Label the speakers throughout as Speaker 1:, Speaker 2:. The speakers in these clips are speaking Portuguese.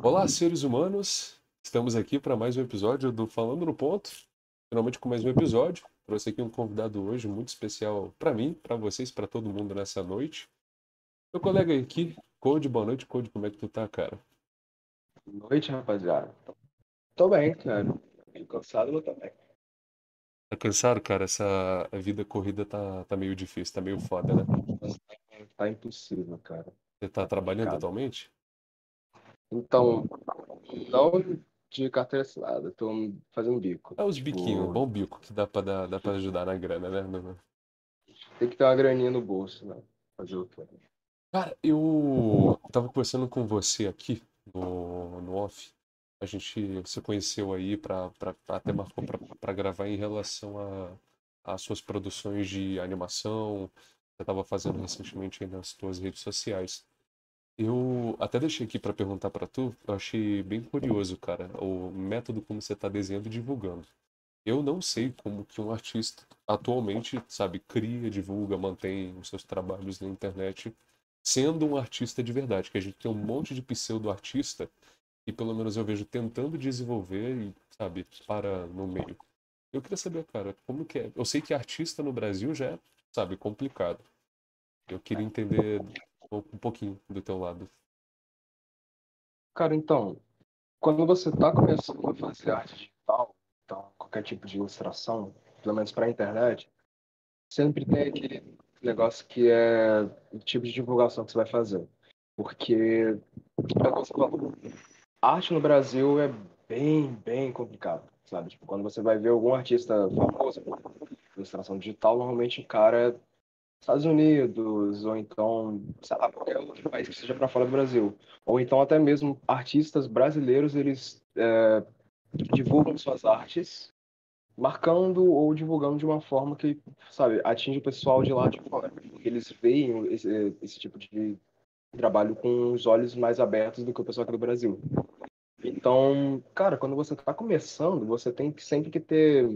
Speaker 1: Olá, seres humanos. Estamos aqui para mais um episódio do Falando no Ponto. Finalmente com mais um episódio. Trouxe aqui um convidado hoje muito especial para mim, para vocês, para todo mundo nessa noite. Meu colega aqui, Code, boa noite. Code, como é que tu tá, cara?
Speaker 2: Boa noite, rapaziada. Tô bem, cara. Tô cansado, mas tô bem.
Speaker 1: Tá cansado, cara? Essa vida corrida tá, tá meio difícil, tá meio foda, né?
Speaker 2: Tá impossível, cara.
Speaker 1: Você tá trabalhando
Speaker 2: complicado.
Speaker 1: atualmente?
Speaker 2: Então, não de carteira assinada, tô fazendo bico.
Speaker 1: É os
Speaker 2: Tipo,
Speaker 1: biquinhos, bom bico, que dá pra, dar, dá pra ajudar na grana, né? No-
Speaker 2: Tem que ter uma graninha no bolso, né? Fazer o quê?
Speaker 1: Cara, eu tava conversando com você aqui no, no off. A gente se conheceu aí pra, pra, até marcou pra, pra gravar em relação a, às suas produções de animação. Você tava fazendo recentemente aí nas suas redes sociais. Eu até deixei aqui pra perguntar pra tu, eu achei bem curioso, cara, o método como você tá desenhando e divulgando. Eu não sei como que um artista atualmente, sabe, cria, divulga, mantém os seus trabalhos na internet sendo um artista de verdade, que a gente tem um monte de pseudo-artista e pelo menos eu vejo tentando desenvolver e, sabe, para no meio. Eu queria saber, cara, como que é? Eu sei que artista no Brasil já é, sabe, complicado. Eu queria entender um um pouquinho do teu lado.
Speaker 2: Cara, então, quando você tá começando a fazer arte digital, então, qualquer tipo de ilustração, pelo menos pra internet, sempre tem aquele negócio que é o tipo de divulgação que você vai fazer. Porque, é falou, arte no Brasil é bem, bem complicado, sabe? Tipo, quando você vai ver algum artista famoso, ilustração digital, normalmente o cara Estados Unidos, ou então, sei lá, qualquer outro país que seja para fora do Brasil. Ou então até mesmo artistas brasileiros, eles é, divulgam suas artes marcando ou divulgando de uma forma que, sabe, atinge o pessoal de lá de fora. Eles veem esse, esse tipo de trabalho com os olhos mais abertos do que o pessoal aqui do Brasil. Então, cara, quando você tá começando, você tem que sempre que ter.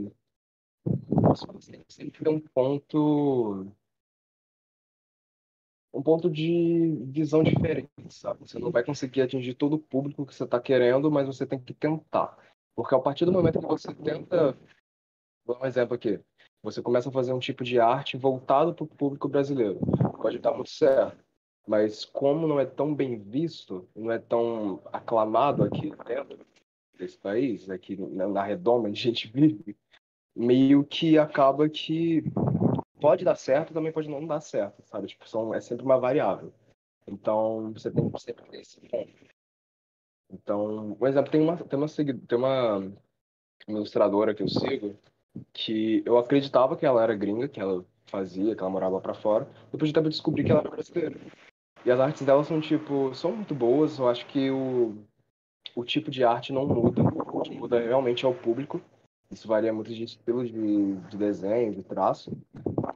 Speaker 2: Você tem que sempre ter um ponto. Um ponto de visão diferente, sabe? Você não vai conseguir atingir todo o público que você tá querendo, mas você tem que tentar. Porque a partir do momento que você tenta. Vou dar um exemplo aqui. Você começa a fazer um tipo de arte voltado para o público brasileiro. Pode dar muito certo. Mas como não é tão bem visto, não é tão aclamado aqui dentro desse país, aqui na na redoma onde a gente vive, meio que acaba que pode dar certo, também pode não dar certo, sabe? Tipo, são, é sempre uma variável. Então, você tem que sempre ter esse ponto. Então, por exemplo, tem uma, tem uma, tem uma, ilustradora que eu sigo que eu acreditava que ela era gringa, que ela fazia, que ela morava pra fora. Depois de tempo eu descobri que ela era brasileira. E as artes dela são, tipo, são muito boas. Eu acho que o, o tipo de arte não muda. O que muda realmente é o público. Isso varia muito de estilo de, de desenho, de traço.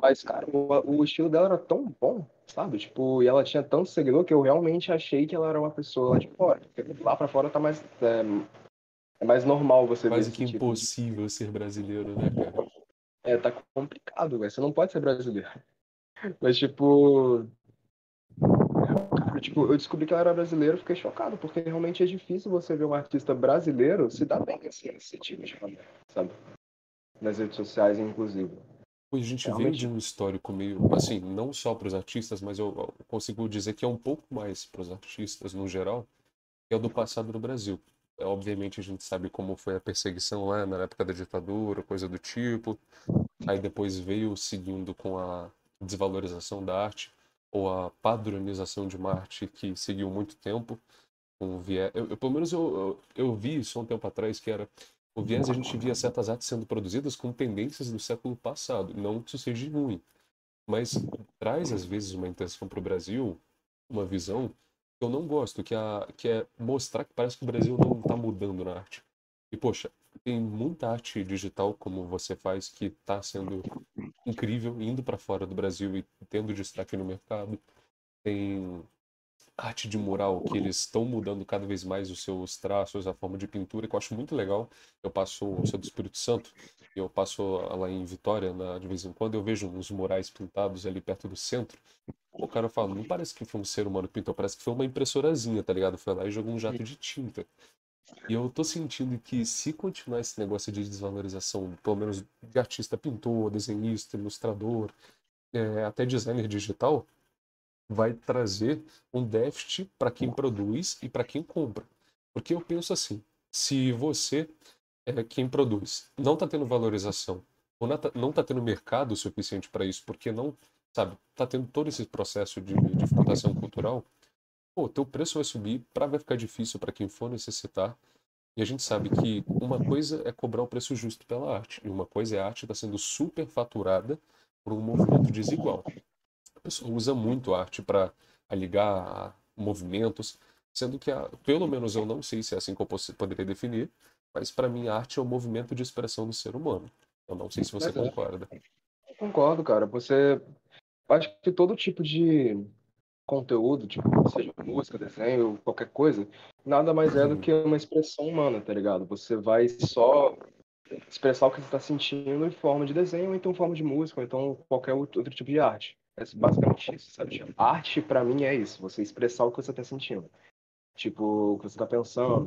Speaker 2: Mas, cara, o, o estilo dela era tão bom, sabe? Tipo, e ela tinha tanto seguidor que eu realmente achei que ela era uma pessoa lá de fora. Porque lá pra fora tá mais. É, é mais normal você ver
Speaker 1: Quase
Speaker 2: esse
Speaker 1: que
Speaker 2: tipo
Speaker 1: impossível ser brasileiro, né, cara?
Speaker 2: é, tá complicado, velho. Você não pode ser brasileiro. Mas, tipo. Cara, tipo, eu descobri que ela era brasileira e fiquei chocado, porque realmente é difícil você ver um artista brasileiro se dar bem assim, nesse tipo de maneira, sabe? Nas redes sociais, inclusive.
Speaker 1: A gente
Speaker 2: Realmente.
Speaker 1: de um histórico meio, assim, não só para os artistas, mas eu consigo dizer que é um pouco mais para os artistas no geral, que é o do passado do Brasil. É, obviamente a gente sabe como foi a perseguição lá na época da ditadura, coisa do tipo. Aí depois veio seguindo com a desvalorização da arte ou a padronização de uma arte que seguiu muito tempo. Com viés, eu, eu- pelo menos eu, eu, eu vi isso há um tempo atrás, que era viés a gente via certas artes sendo produzidas com tendências do século passado. Não que isso seja ruim, mas traz às vezes uma intenção para o Brasil, uma visão que eu não gosto, que, a, que é mostrar que parece que o Brasil não está mudando na arte. E poxa, tem muita arte digital como você faz que está sendo incrível, indo para fora do Brasil e tendo destaque no mercado. Tem arte de mural, que eles estão mudando cada vez mais os seus traços, a forma de pintura, que eu acho muito legal. Eu passo, eu sou do Espírito Santo, eu passo lá em Vitória, na, de vez em quando, eu vejo uns murais pintados ali perto do centro. O cara fala, não parece que foi um ser humano pintou, parece que foi uma impressorazinha, tá ligado? Foi lá e jogou um jato de tinta. E eu tô sentindo que se continuar esse negócio de desvalorização, pelo menos de artista, pintor, desenhista, ilustrador, é, até designer digital, vai trazer um déficit para quem produz e para quem compra. Porque eu penso assim, se você, é, quem produz, não está tendo valorização, ou não está tendo mercado suficiente para isso, porque não, sabe, está tendo todo esse processo de, exportação cultural, pô, teu preço vai subir, para vai ficar difícil para quem for necessitar. E a gente sabe que uma coisa é cobrar o preço justo pela arte, e uma coisa é a arte está sendo superfaturada por um movimento desigual. Pessoa usa muito a arte para ligar movimentos, sendo que, a, pelo menos eu não sei se é assim que eu poderia definir, mas para mim a arte é o um movimento de expressão do ser humano. Eu não sei se você mas concorda.
Speaker 2: Eu concordo, cara. Você. Acho que todo tipo de conteúdo, tipo, seja música, desenho, qualquer coisa, nada mais é do uhum. que uma expressão humana, tá ligado? Você vai só expressar o que você está sentindo em forma de desenho, ou então forma de música, ou então qualquer outro tipo de arte. É basicamente isso, sabe? Tipo, arte, para mim, é isso. Você expressar o que você está sentindo. Tipo, o que você está pensando,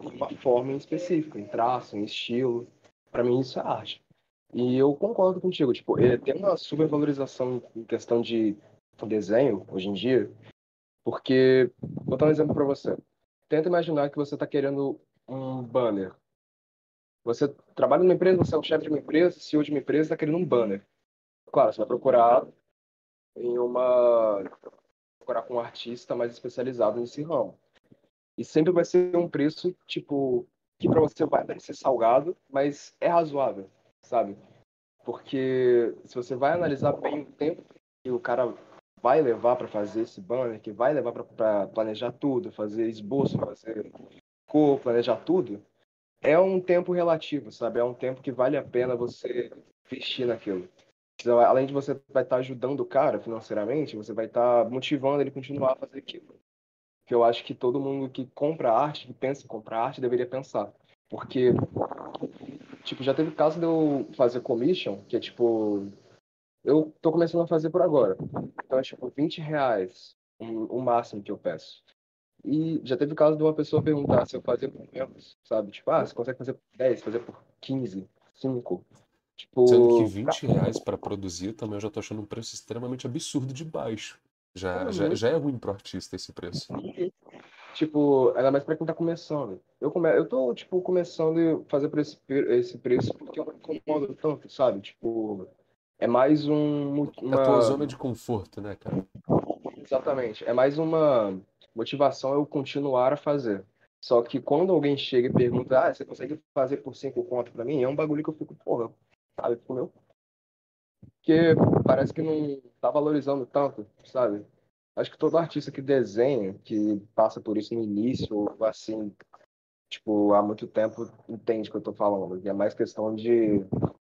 Speaker 2: em uma forma em específica, em traço, em estilo. Para mim, isso é arte. E eu concordo contigo. Tipo, tem uma supervalorização em questão de desenho, hoje em dia, porque, vou dar um exemplo para você. Tenta imaginar que você está querendo um banner você trabalha numa empresa, você é o chefe de uma empresa, CEO de uma empresa, está querendo um banner. Claro, você vai procurar em uma procurar com um artista mais especializado nesse ramo. E sempre vai ser um preço tipo que para você vai parecer salgado, mas é razoável, sabe? Porque se você vai analisar bem o tempo que o cara vai levar para fazer esse banner, que vai levar para planejar tudo, fazer esboço, fazer cor, planejar tudo, é um tempo relativo, sabe? É um tempo que vale a pena você investir naquilo. Então, além de você vai estar ajudando o cara financeiramente, você vai estar motivando ele a continuar a fazer aquilo. Que eu acho que todo mundo que compra arte, que pensa em comprar arte, deveria pensar. Porque, tipo, já teve caso de eu fazer commission, que é tipo. Eu tô começando a fazer por agora. Então é tipo 20 reais o máximo que eu peço. E já teve caso de uma pessoa perguntar se eu fazia por menos, sabe? Tipo, ah, você consegue fazer por 10, fazer por 15, 5.
Speaker 1: Tipo, Sendo que 20 reais para produzir também eu já tô achando um preço extremamente absurdo de baixo. Já, é já, já é ruim pro artista esse preço.
Speaker 2: Tipo, ainda mais pra quem tá começando. Eu, come... eu tô, tipo, começando a fazer por esse, esse preço porque eu não incomodo tanto, sabe? Tipo, é mais um.
Speaker 1: Uma... É a tua zona de conforto, né, cara?
Speaker 2: Exatamente. É mais uma motivação é eu continuar a fazer. Só que quando alguém chega e pergunta, ah, você consegue fazer por cinco conto para mim? É um bagulho que eu fico, porra, sabe, fico meu. Porque parece que não tá valorizando tanto, sabe? Acho que todo artista que desenha, que passa por isso no início, ou assim, tipo, há muito tempo, entende o que eu tô falando. É mais questão de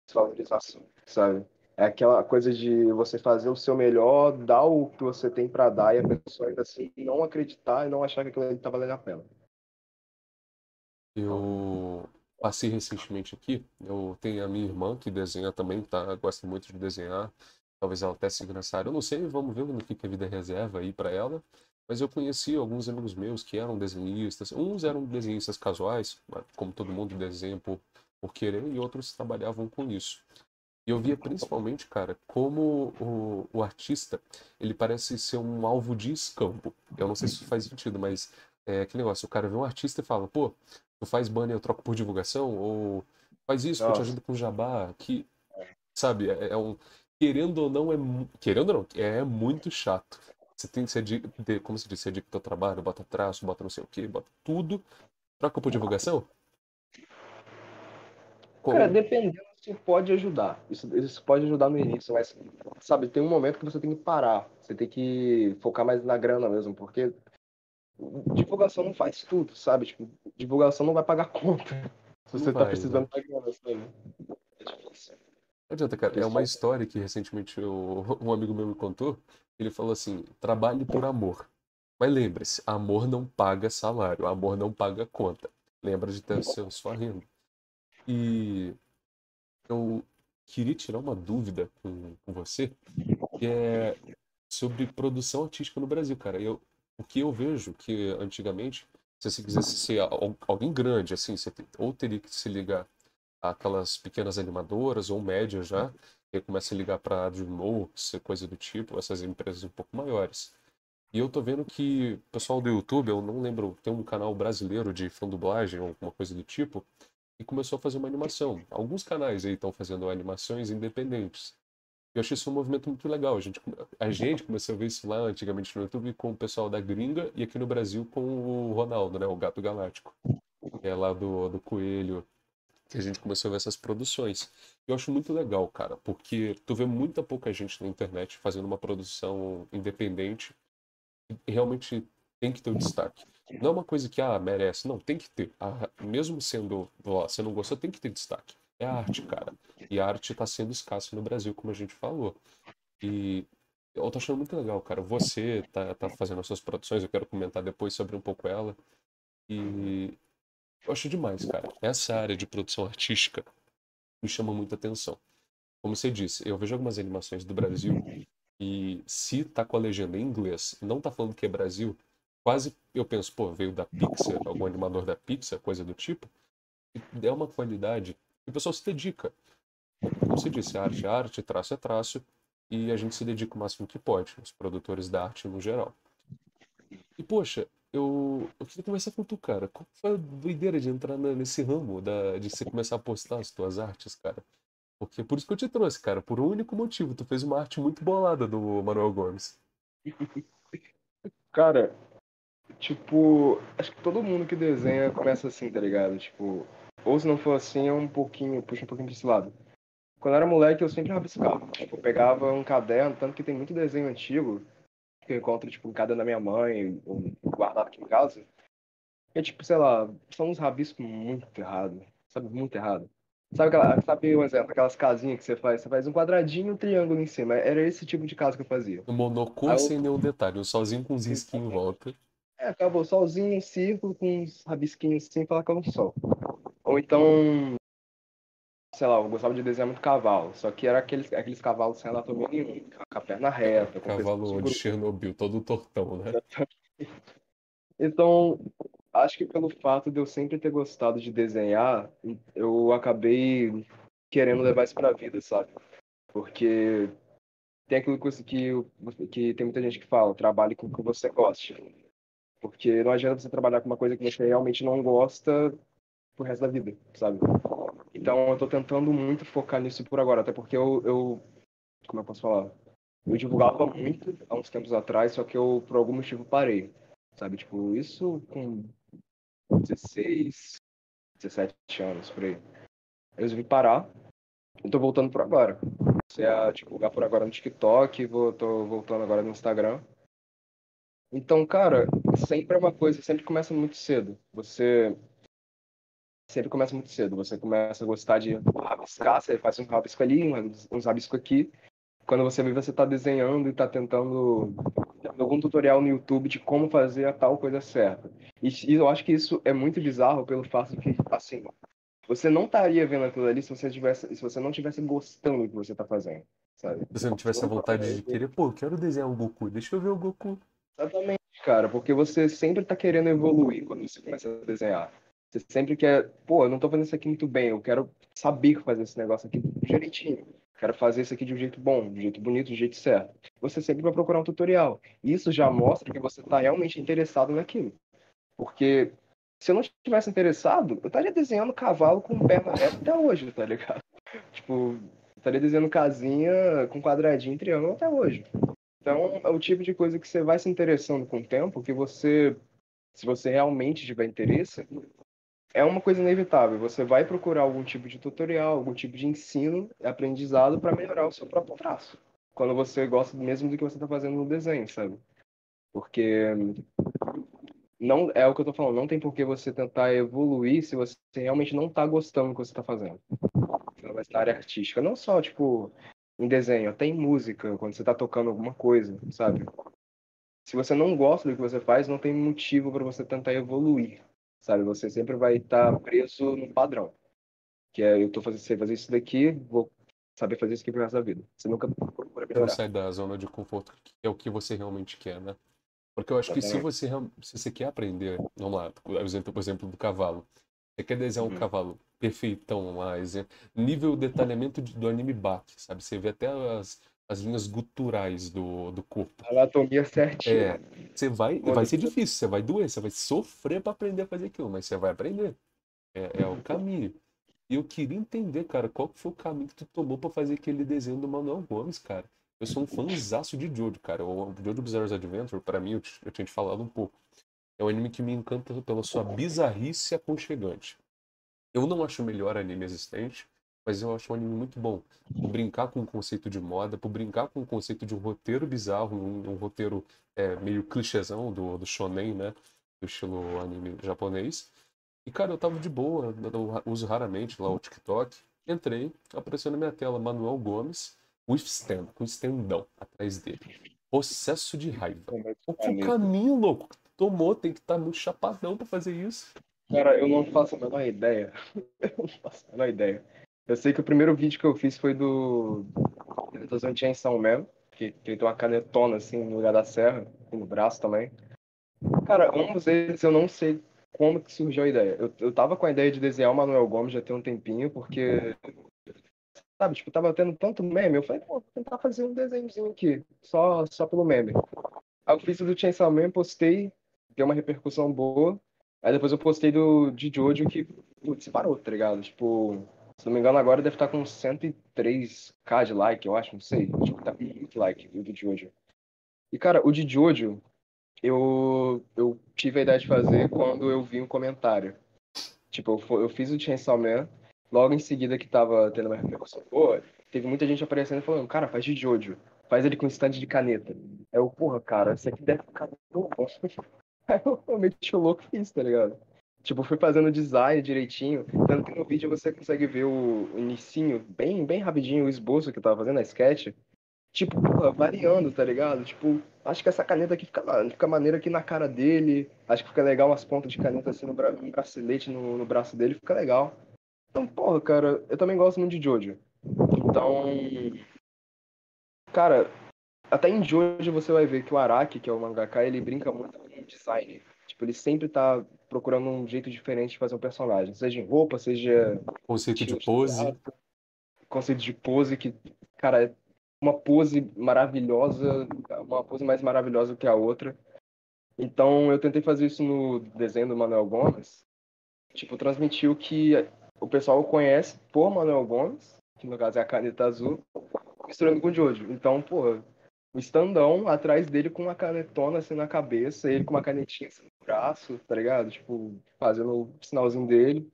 Speaker 2: desvalorização, sabe? É aquela coisa de você fazer o seu melhor, dar o que você tem para dar e a pessoa ainda assim não acreditar e não achar que aquilo ali tá valendo a pena.
Speaker 1: Eu passei recentemente aqui, eu tenho a minha irmã que desenha também, tá? Gosta muito de desenhar. Talvez ela até siga nessa área. Eu não sei, vamos ver no que, que a vida reserva aí para ela. Mas eu conheci alguns amigos meus que eram desenhistas. Uns eram desenhistas casuais, como todo mundo desenha por, por querer, e outros trabalhavam com isso. E eu via principalmente, cara, como o, o artista, ele parece ser um alvo de escampo. Eu não sei se isso faz sentido, mas é aquele negócio, o cara vê um artista e fala, pô, tu faz banner, eu troco por divulgação, ou faz isso, Nossa. eu te ajudo com jabá, que, sabe, é, é, um... Querendo ou não, é... Querendo ou não, é muito chato. Você tem que ser, de, como se diz, ser de teu trabalho, bota traço, bota não sei o que, bota tudo, troca por divulgação?
Speaker 2: Como... Cara, dependendo isso pode ajudar. Isso, isso pode ajudar no início, mas, sabe, tem um momento que você tem que parar. Você tem que focar mais na grana mesmo, porque divulgação não faz tudo, sabe? Tipo, divulgação não vai pagar conta. Se você não tá vai, precisando da grana, sabe? É
Speaker 1: difícil. Não adianta, cara. É uma história que recentemente eu, um amigo meu me contou. Ele falou assim: trabalhe por amor. Mas lembre-se, amor não paga salário, amor não paga conta. Lembra de ter o seu sua renda. E eu queria tirar uma dúvida com, com você, que é sobre produção artística no Brasil, cara. Eu, o que eu vejo que antigamente, se você quisesse ser alguém grande, assim, você ou teria que se ligar àquelas pequenas animadoras ou médias já, e começa a ligar para DreamWorks, coisa do tipo, essas empresas um pouco maiores. E eu tô vendo que o pessoal do YouTube, eu não lembro, tem um canal brasileiro de fã dublagem ou alguma coisa do tipo, e começou a fazer uma animação. Alguns canais aí estão fazendo animações independentes. Eu achei isso um movimento muito legal. A gente, a gente começou a ver isso lá antigamente no YouTube com o pessoal da gringa e aqui no Brasil com o Ronaldo, né? O Gato Galáctico. Que é lá do, do Coelho, que a gente começou a ver essas produções. Eu acho muito legal, cara, porque tu vê muita pouca gente na internet fazendo uma produção independente realmente tem que ter o destaque. Não é uma coisa que, ah, merece. Não, tem que ter. Ah, mesmo sendo, você não gostou, tem que ter destaque. É arte, cara. E a arte está sendo escassa no Brasil, como a gente falou. E eu tô achando muito legal, cara. Você tá, tá fazendo as suas produções, eu quero comentar depois sobre um pouco ela. E eu acho demais, cara. Essa área de produção artística me chama muita atenção. Como você disse, eu vejo algumas animações do Brasil e se tá com a legenda em inglês não tá falando que é Brasil, quase eu penso, pô, veio da Pixar, algum animador da Pixar, coisa do tipo. É uma qualidade que o pessoal se dedica. Como você disse, arte é arte, traço é traço, e a gente se dedica o máximo que pode, os produtores da arte no geral. E, poxa, eu, eu queria conversar com tu, cara. Qual foi a doideira de entrar nesse ramo, da, de você começar a postar as tuas artes, cara? Porque por isso que eu te trouxe, cara. Por um único motivo. Tu fez uma arte muito bolada do Manuel Gomes.
Speaker 2: Cara, tipo, acho que todo mundo que desenha começa assim, tá ligado? Tipo, ou se não for assim, é um pouquinho, puxa um pouquinho pra esse lado. Quando eu era moleque, eu sempre rabiscava. Tipo, eu pegava um caderno, tanto que tem muito desenho antigo que eu encontro, tipo, um caderno da minha mãe, guardado aqui em casa. E, tipo, sei lá, são uns rabiscos muito errados, sabe? Muito errado. Sabe, aquela, sabe um exemplo, aquelas casinhas que você faz? Você faz um quadradinho e um triângulo em cima. Era esse tipo de casa que eu fazia.
Speaker 1: No monocor sem nenhum detalhe, solzinho com uns risquinhos em volta.
Speaker 2: É, acabou, solzinho em círculo com uns rabisquinhos assim, falar que é um sol. Ou então, sei lá, eu gostava de desenhar muito cavalo, só que era aqueles, aqueles cavalos sem anatomia nenhuma, com a perna reta. Com
Speaker 1: Cavalo de Chernobyl, todo tortão, né?
Speaker 2: Então, acho que pelo fato de eu sempre ter gostado de desenhar, eu acabei querendo levar isso pra vida, sabe? Porque tem aquilo que, que tem muita gente que fala, trabalhe com o que você goste. Porque não adianta você trabalhar com uma coisa que você realmente não gosta pro resto da vida, sabe? Então eu tô tentando muito focar nisso por agora, até porque eu, eu como eu posso falar? Eu divulgava muito há uns tempos atrás, só que eu por algum motivo parei, sabe? Tipo, isso com 16, 17 anos, por aí. Eu resolvi parar. Eu tô voltando por agora. Comecei a divulgar por agora no TikTok, vou, tô voltando agora no Instagram. Então, cara, sempre é uma coisa, sempre começa muito cedo. Você sempre começa muito cedo. Você começa a gostar de rabiscar, você faz um rabisco ali, uns, rabiscos aqui. Quando você vê, você está desenhando e está tentando algum tutorial no YouTube de como fazer a tal coisa certa. E, e, eu acho que isso é muito bizarro pelo fato de que, assim, você não estaria vendo aquilo ali se você, tivesse, se você não tivesse gostando do que você está fazendo, sabe?
Speaker 1: Se você não tivesse a vontade de querer, pô, eu quero desenhar um Goku, deixa eu ver o Goku.
Speaker 2: Exatamente, cara, porque você sempre está querendo evoluir quando você começa a desenhar. Você sempre quer, pô, eu não tô fazendo isso aqui muito bem, eu quero saber fazer esse negócio aqui direitinho. Quero fazer isso aqui de um jeito bom, de um jeito bonito, de um jeito certo. Você sempre vai procurar um tutorial. Isso já mostra que você está realmente interessado naquilo. Porque se eu não tivesse interessado, eu estaria desenhando cavalo com perna reta até hoje, tá ligado? Tipo, estaria desenhando casinha com quadradinho e triângulo até hoje. Então, é o tipo de coisa que você vai se interessando com o tempo, que você, se você realmente tiver interesse, é uma coisa inevitável. Você vai procurar algum tipo de tutorial, algum tipo de ensino, aprendizado para melhorar o seu próprio traço. Quando você gosta mesmo do que você está fazendo no desenho, sabe? Porque não é o que eu tô falando, não tem por que você tentar evoluir se você realmente não tá gostando do que você tá fazendo. Mas na área artística, não só, tipo, em desenho, até em música, quando você tá tocando alguma coisa, sabe? se você não gosta do que você faz, não tem motivo para você tentar evoluir, sabe? Você sempre vai estar preso no padrão. Que é, eu tô fazendo, sei fazer isso daqui, vou saber fazer isso aqui pro resto da vida. Você nunca procura
Speaker 1: melhorar. Não sai da zona de conforto, que é o que você realmente quer, né? Porque eu acho que se você, se você quer aprender, vamos lá, por exemplo do cavalo. Você quer desenhar um uhum. cavalo perfeitão lá, nível detalhamento do anime bate, sabe? Você vê até as, as linhas guturais do, do corpo.
Speaker 2: Anatomia certinha.
Speaker 1: É, você vai, vai ser difícil, você vai doer, você vai sofrer para aprender a fazer aquilo, mas você vai aprender. É, é o caminho. E eu queria entender, cara, qual foi o caminho que tu tomou para fazer aquele desenho do Manuel Gomes, cara. Eu sou um fãzaço de Jojo, cara. O Jojo Bizarre's Adventure, para mim, eu, eu tinha te falado um pouco. É um anime que me encanta pela sua bizarrice aconchegante. Eu não acho o melhor anime existente, mas eu acho um anime muito bom. Por brincar com o conceito de moda, por brincar com o conceito de um roteiro bizarro, um, um roteiro é, meio clichêzão do, do shonen, né? Do estilo anime japonês. E, cara, eu tava de boa, eu uso raramente lá o TikTok. Entrei, apareceu na minha tela Manuel Gomes, with stand, com estendão atrás dele. Processo de raiva. O caminho, louco, tomou, tem que estar tá chapadão pra fazer isso.
Speaker 2: Cara, eu não faço a menor ideia. eu não faço a menor ideia. Eu sei que o primeiro vídeo que eu fiz foi do. Tá usando Chainsaw Man, que, que ele tem uma canetona assim no lugar da serra, no braço também. Cara, ambos eles eu não sei como que surgiu a ideia. Eu, eu tava com a ideia de desenhar o Manuel Gomes já tem um tempinho, porque. Sabe, tipo, tava tendo tanto meme, eu falei, pô, vou tentar fazer um desenhozinho aqui, só, só pelo meme. Aí eu fiz o do Chainsaw Man, postei, deu uma repercussão boa. Aí depois eu postei do de Jojo que, putz, parou, tá ligado? Tipo, se não me engano, agora deve estar com 103k de like, eu acho, não sei. Tipo, tá muito like o de Jojo. E, cara, o de Jojo, eu, eu tive a ideia de fazer quando eu vi um comentário. Tipo, eu, eu fiz o Chainsaw Man, logo em seguida que tava tendo uma repercussão boa, teve muita gente aparecendo e falando, cara, faz de Jojo. Faz ele com stand de caneta. Aí eu, porra, cara, isso aqui deve ficar tão bom. Eu o louco e fiz, tá ligado? Tipo, fui fazendo design direitinho. Tanto que no vídeo você consegue ver o, o inicinho, bem, bem rapidinho, o esboço que eu tava fazendo, a sketch. Tipo, porra, variando, tá ligado? Tipo, acho que essa caneta aqui fica, fica maneira aqui na cara dele. Acho que fica legal umas pontas de caneta assim no, bra no bracelete, no, no braço dele, fica legal. Então, porra, cara, eu também gosto muito de Jojo. Então. Cara, até em Jojo você vai ver que o Araki, que é o mangaka, ele brinca muito design. Tipo, ele sempre tá procurando um jeito diferente de fazer um personagem, seja em roupa, seja.
Speaker 1: Conceito de pose. De
Speaker 2: conceito de pose que, cara, é uma pose maravilhosa, uma pose mais maravilhosa que a outra. Então eu tentei fazer isso no desenho do Manuel Gomes. Tipo, transmitiu que o pessoal conhece por Manuel Gomes, que no caso é a caneta azul, misturando com o Jojo. Então, pô, o estandão atrás dele com uma canetona assim na cabeça, ele com uma canetinha assim no braço, tá ligado? Tipo, fazendo o sinalzinho dele.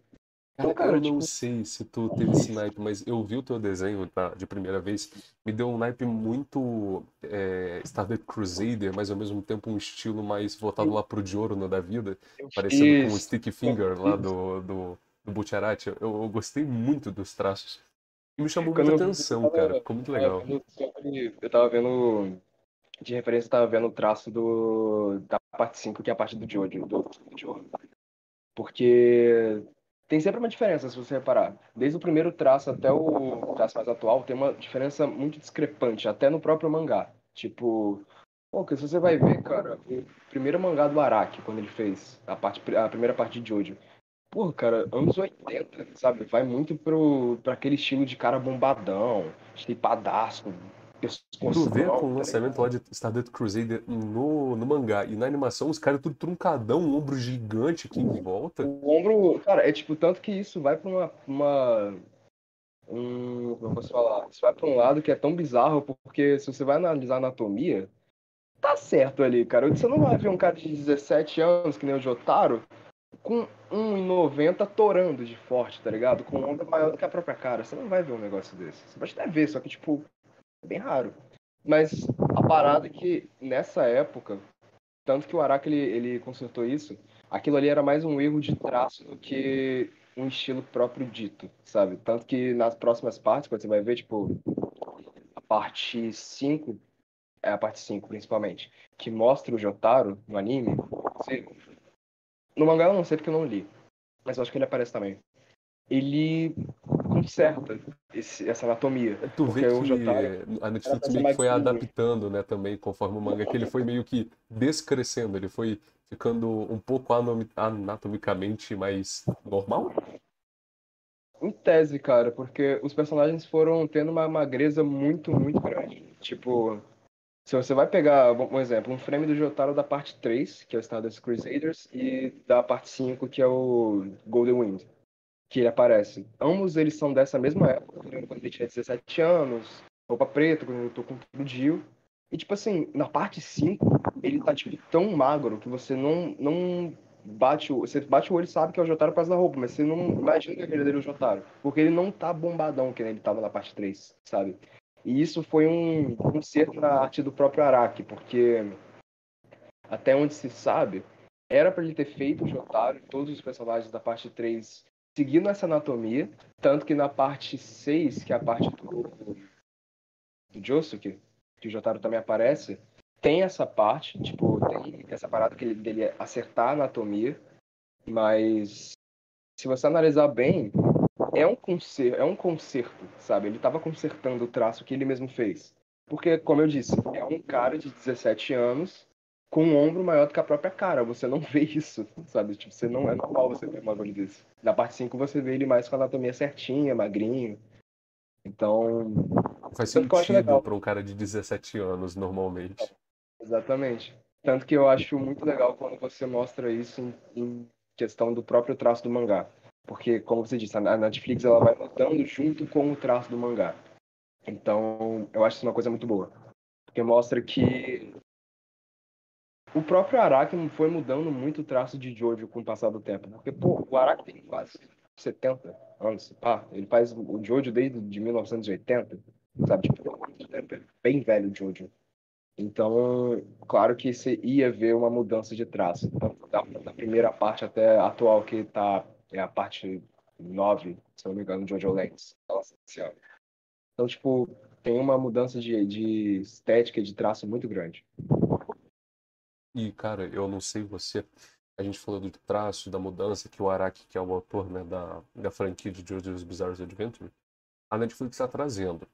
Speaker 1: Cara, então, cara eu tipo... não sei se tu teve esse naipe, mas eu vi o teu desenho tá, de primeira vez, me deu um naipe muito é, Stardust Crusader, mas ao mesmo tempo um estilo mais voltado lá pro Diorno da vida, parecendo Isso. com o Stick Finger lá do, do, do Butcherati. Eu, eu gostei muito dos traços. Me chamou muita atenção, tava, cara. Ficou muito legal.
Speaker 2: Eu tava vendo. De referência, eu tava vendo o traço do, da parte 5, que é a parte do Jojo. Do, do Jojo. Porque tem sempre uma diferença, se você reparar. Desde o primeiro traço até o traço mais atual, tem uma diferença muito discrepante, até no próprio mangá. Tipo, pô, que se você vai ver, cara, o primeiro mangá do Araki, quando ele fez a, parte, a primeira parte de Jojo, Porra, cara, anos 80, sabe? Vai muito pro, pra aquele estilo de cara bombadão, estipadasco,
Speaker 1: Tu vê com o tá lançamento lá de Stardust Crusader no, no mangá e na animação, os caras tudo truncadão, um ombro gigante aqui em volta.
Speaker 2: O ombro, cara, é tipo, tanto que isso vai pra uma. uma um, como eu posso falar? Isso vai pra um lado que é tão bizarro, porque se você vai analisar a anatomia, tá certo ali, cara. Você não vai ver um cara de 17 anos, que nem o Jotaro, com 1,90 torando de forte, tá ligado? Com onda maior do que a própria cara. Você não vai ver um negócio desse. Você pode até ver, só que, tipo, é bem raro. Mas a parada é que, nessa época, tanto que o Araki, ele, ele consertou isso, aquilo ali era mais um erro de traço do que um estilo próprio dito, sabe? Tanto que nas próximas partes, quando você vai ver, tipo, a parte 5, é a parte 5, principalmente, que mostra o Jotaro no anime, você... no mangá eu não sei porque eu não li, mas eu acho que ele aparece também. Ele conserta esse, essa anatomia.
Speaker 1: Tu vê que Jotaro, a Netflix meio que foi adaptando, né, também, conforme o manga, que ele foi meio que descrescendo, ele foi ficando um pouco anatomicamente mais normal?
Speaker 2: Em tese, cara, porque os personagens foram tendo uma magreza muito, muito grande. Tipo, se você vai pegar, um exemplo, um frame do Jotaro da parte 3, que é o Stardust Crusaders, e da parte 5, que é o Golden Wind, que ele aparece. Ambos eles são dessa mesma época, quando ele tinha 17 anos, roupa preta, quando eu tô com o Dio. E, tipo assim, na parte 5, ele tá, tipo, tão magro que você não, não bate o, você bate o olho e sabe que é o Jotaro por causa da roupa, mas você não imagina que é verdadeiro Jotaro. Porque ele não tá bombadão que ele tava na parte 3, sabe? E isso foi um conserto na arte do próprio Araki, porque até onde se sabe, era para ele ter feito o Jotaro e todos os personagens da parte 3 seguindo essa anatomia, tanto que na parte 6, que é a parte do, do Josuke, que o Jotaro também aparece, tem essa parte, tipo, tem essa parada que ele, dele acertar a anatomia, mas se você analisar bem, é um conserto, é um sabe? Ele estava consertando o traço que ele mesmo fez. Porque, como eu disse, é um cara de 17 anos com um ombro maior do que a própria cara. Você não vê isso, sabe? Tipo, você não é normal você ver um bagulho desse. Na parte 5 você vê ele mais com a anatomia certinha, magrinho. Então.
Speaker 1: Faz sentido para um cara de 17 anos, normalmente.
Speaker 2: Exatamente. Tanto que eu acho muito legal quando você mostra isso em, em questão do próprio traço do mangá. Porque, como você disse, a Netflix ela vai mudando junto com o traço do mangá. Então, eu acho isso uma coisa muito boa. Porque mostra que o próprio Araki foi mudando muito o traço de Jojo com o passar do tempo. Porque, pô, o Araki tem quase 70 anos, pá. Ele faz o Jojo desde de 1980, sabe? Tipo, é bem velho o Jojo. Então, claro que você ia ver uma mudança de traço, da, da primeira parte até a atual, que tá, é a parte 9, se não me engano, de Jojo Lens. Então, tipo, tem uma mudança de, de estética, de traço muito grande.
Speaker 1: E, cara, eu não sei você, a gente falou do traço, da mudança, que o Araki, que é o autor né, da, da franquia de JoJo's Bizarre Adventure, a Netflix está trazendo.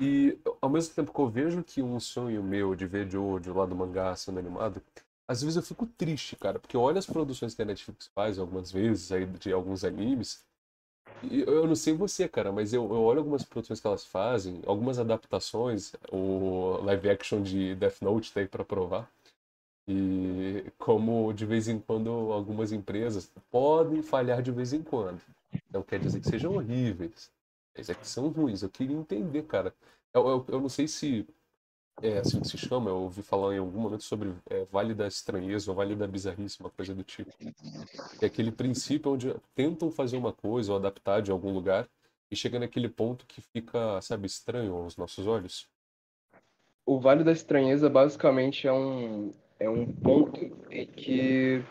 Speaker 1: E ao mesmo tempo que eu vejo que um sonho meu de ver Jojo lá do mangá sendo animado, às vezes eu fico triste, cara, porque eu olho as produções que a Netflix faz algumas vezes aí de alguns animes. E eu não sei você, cara, mas eu, eu olho algumas produções que elas fazem, algumas adaptações, o live action de Death Note tá aí pra provar. E como de vez em quando algumas empresas podem falhar de vez em quando. Não quer dizer que sejam horríveis. Eles é que são ruins. Eu queria entender, cara. Eu, eu, eu não sei se é assim que se chama, eu ouvi falar em algum momento sobre é, Vale da Estranheza ou Vale da Bizarrice, uma coisa do tipo. É aquele princípio onde tentam fazer uma coisa ou adaptar de algum lugar e chega naquele ponto que fica, sabe, estranho aos nossos olhos.
Speaker 2: O Vale da Estranheza basicamente é um, é um ponto em que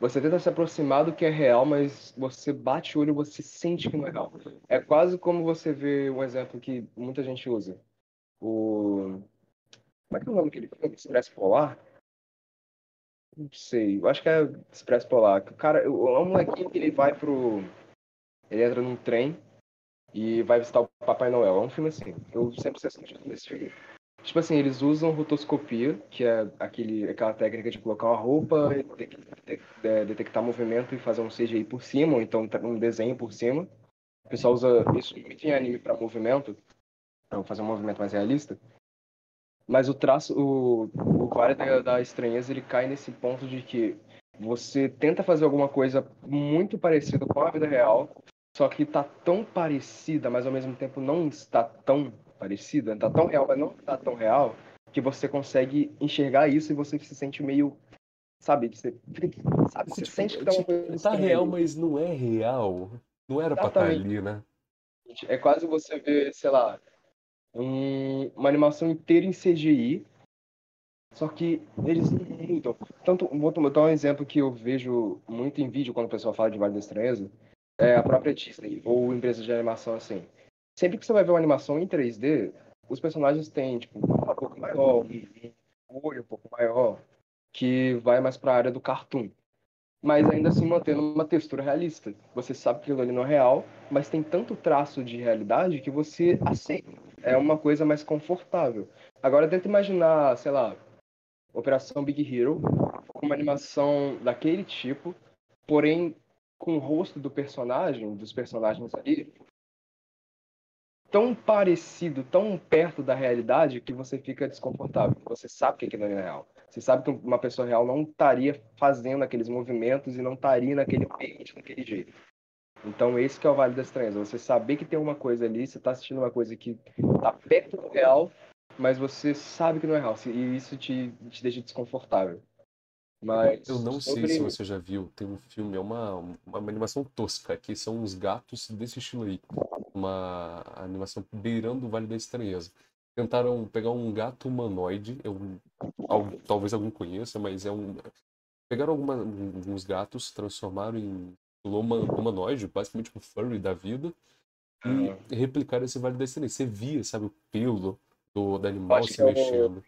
Speaker 2: você tenta se aproximar do que é real, mas você bate o olho e você sente que não é real. É quase como você vê um exemplo que muita gente usa. O. Como é que é o nome que ele Expresso Polar? Não sei, eu acho que é Expresso Polar. O cara, é um molequinho que ele vai pro. Ele entra num trem e vai visitar o Papai Noel. É um filme assim. Eu sempre assisti desse filme. Tipo assim, eles usam rotoscopia, que é aquele, aquela técnica de colocar uma roupa, detectar movimento e fazer um CGI por cima, ou então um desenho por cima. O pessoal usa isso muito em anime para movimento, para fazer um movimento mais realista. Mas o traço, o, o Vale da, da Estranheza, ele cai nesse ponto de que você tenta fazer alguma coisa muito parecida com a vida real, só que tá tão parecida, mas ao mesmo tempo não está tão parecida, tá tão real, mas não tá tão real, que você consegue enxergar isso e você se sente meio. Sabe? Você, sabe, você sente que tá uma
Speaker 1: tipo, coisa. Tá real, mas não é real. Não era Exatamente. pra estar ali, né?
Speaker 2: É quase você ver, sei lá, um, uma animação inteira em CGI. Só que eles mudam. Tanto, vou dar um exemplo que eu vejo muito em vídeo quando o pessoal fala de Vale da Estranheza. É a própria Disney, ou empresas de animação assim sempre que você vai ver uma animação em 3D, os personagens têm, tipo, boca pouco maior, um olho um pouco maior, que vai mais para a área do cartoon. Mas ainda assim mantendo uma textura realista. Você sabe que aquilo ali não é real, mas tem tanto traço de realidade que você aceita. É uma coisa mais confortável. Agora tenta imaginar, sei lá, Operação Big Hero, com uma animação daquele tipo, porém com o rosto do personagem, dos personagens ali, tão parecido, tão perto da realidade que você fica desconfortável. Você sabe que aquilo não é real. Você sabe que uma pessoa real não estaria fazendo aqueles movimentos e não estaria naquele ambiente, daquele jeito. Então esse que é o Vale das Estranheza. Você saber que tem uma coisa ali, você está assistindo uma coisa que está perto do real, mas você sabe que não é real. E isso te, te deixa desconfortável. Mas
Speaker 1: eu não sobre... sei se você já viu, tem um filme, é uma, uma animação tosca, que são uns gatos desse estilo aí. Uma animação beirando o Vale da Estranheza. Tentaram pegar um gato humanoide, eu, talvez alguém conheça, mas é um. Pegaram alguma, alguns gatos, transformaram em humanoide, basicamente um furry da vida, e uhum. replicaram esse Vale da Estranheza. Você via, sabe, o pelo do, do animal se mexendo.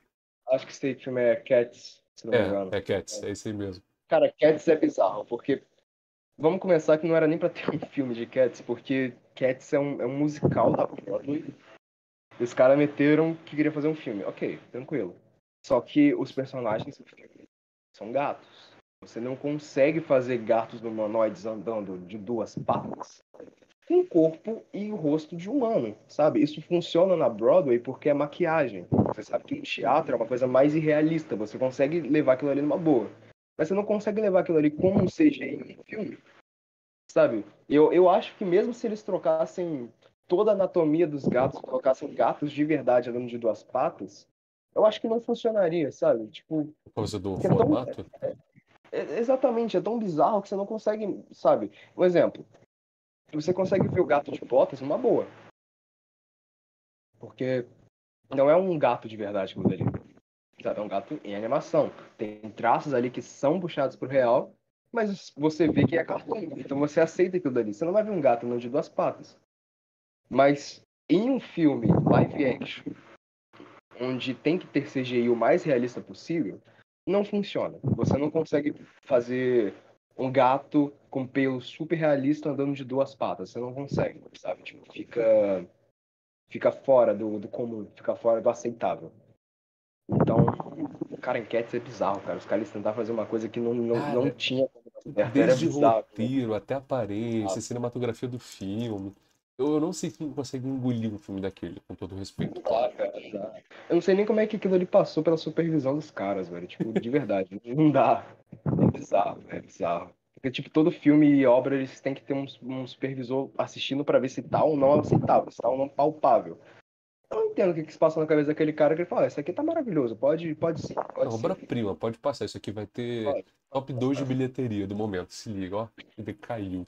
Speaker 2: Acho que esse filme é Cats se não
Speaker 1: é, me engano. É Cats, é isso aí mesmo.
Speaker 2: Cara, Cats é bizarro, porque. Vamos começar que não era nem pra ter um filme de Cats, porque Cats é um, é um musical da Broadway. Os caras meteram que queria fazer um filme. Ok, tranquilo. Só que os personagens são gatos. Você não consegue fazer gatos humanoides andando de duas patas com o corpo e o rosto de humano, sabe? Isso funciona na Broadway porque é maquiagem. Você sabe que teatro é uma coisa mais irrealista, você consegue levar aquilo ali numa boa. Mas você não consegue levar aquilo ali como um CGI em um filme, sabe? Eu, eu acho que mesmo se eles trocassem toda a anatomia dos gatos, colocassem gatos de verdade andando de duas patas, eu acho que não funcionaria, sabe? Tipo.
Speaker 1: Por causa do formato?
Speaker 2: É tão, é, é, exatamente, é tão bizarro que você não consegue, sabe? Um exemplo, você consegue ver o gato de botas numa boa. Porque não é um gato de verdade que ali. É um gato em animação. Tem traços ali que são puxados pro real, mas você vê que é cartoon. Então você aceita aquilo dali. Você não vai ver um gato não de duas patas. Mas em um filme live action, onde tem que ter CGI o mais realista possível, não funciona. Você não consegue fazer um gato com pelo super realista andando de duas patas. Você não consegue, sabe? Tipo, fica, fica fora do, do comum, fica fora do aceitável. Então, cara, enquete é bizarro, cara. Os caras tentaram fazer uma coisa que não, não, cara, não tinha.
Speaker 1: Desde o roteiro, até a aparência, a cinematografia do filme. Eu, eu não sei quem consegue engolir um filme daquele, com todo respeito.
Speaker 2: Claro, cara, Eu não sei nem como é que aquilo ali passou pela supervisão dos caras, velho. Tipo, de verdade. não dá. É bizarro, é bizarro. Porque, tipo, todo filme e obra, eles têm que ter um, um supervisor assistindo para ver se tá ou não aceitável, se tá ou não palpável. Eu não entendo o que, que se passa na cabeça daquele cara que ele fala, isso aqui tá maravilhoso, pode, pode sim. Pode
Speaker 1: é obra-prima, pode passar. Isso aqui vai ter pode, top 2 de bilheteria do momento. Se liga, ó. Ele caiu.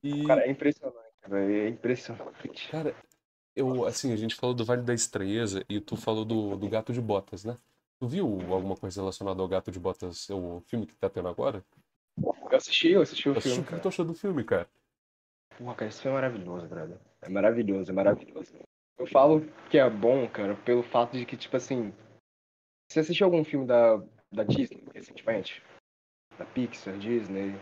Speaker 2: E... Cara, é impressionante. É impressionante.
Speaker 1: Cara, eu, assim, a gente falou do Vale da Estranheza e tu falou do, do Gato de Botas, né? Tu viu alguma coisa relacionada ao Gato de Botas, o filme que tá tendo agora?
Speaker 2: Eu assisti, eu assisti o eu filme.
Speaker 1: O que tu achou do filme, cara?
Speaker 2: Porra, cara, esse filme é maravilhoso, brother. É maravilhoso, é maravilhoso. Eu falo que é bom, cara, pelo fato de que, tipo assim. Você assistiu algum filme da, da Disney recentemente? Da Pixar, Disney?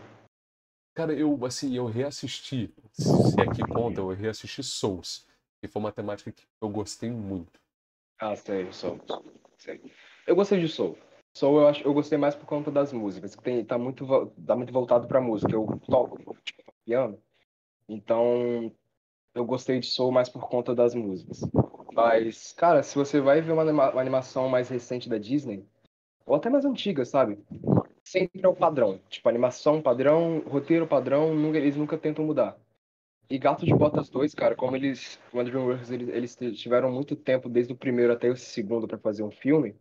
Speaker 1: Cara, eu, assim, eu reassisti, se é que conta, eu reassisti Souls. Que foi uma temática que eu gostei muito.
Speaker 2: Ah, sei, Souls. Sei. Eu gostei de Soul. Soul eu, acho, eu gostei mais por conta das músicas, que tem, tá, muito, tá muito voltado pra música. Eu toco tipo, piano, então eu gostei de Soul mais por conta das músicas. Mas, cara, se você vai ver uma, anima uma animação mais recente da Disney, ou até mais antiga, sabe? Sempre é o padrão. Tipo, animação padrão, roteiro padrão, nunca, eles nunca tentam mudar. E Gato de Botas 2, cara, como eles, como a DreamWorks, eles, eles tiveram muito tempo, desde o primeiro até o segundo, para fazer um filme,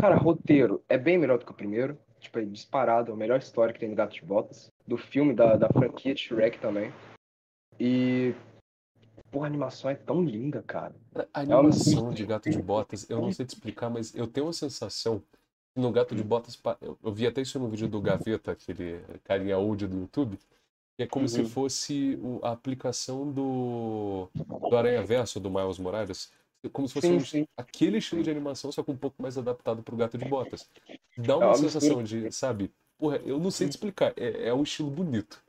Speaker 2: Cara, roteiro é bem melhor do que o primeiro. Tipo, é disparado, a melhor história que tem no Gato de Botas. Do filme, da, da franquia de Shrek também. E. Porra, a animação é tão linda, cara.
Speaker 1: A animação é de Gato de Botas, eu não sei te explicar, mas eu tenho uma sensação no Gato de Botas. Eu vi até isso no vídeo do Gaveta, aquele carinha old do YouTube. Que é como uhum. se fosse a aplicação do, do Aranha Verso do Miles Morales É como se fosse
Speaker 2: Sim,
Speaker 1: um-
Speaker 2: sim.
Speaker 1: aquele estilo de animação, só que um pouco mais adaptado pro Gato de Botas. Dá uma
Speaker 2: uma
Speaker 1: sensação
Speaker 2: mistura.
Speaker 1: de, sabe? Porra, eu não sei te explicar. É, é um estilo bonito.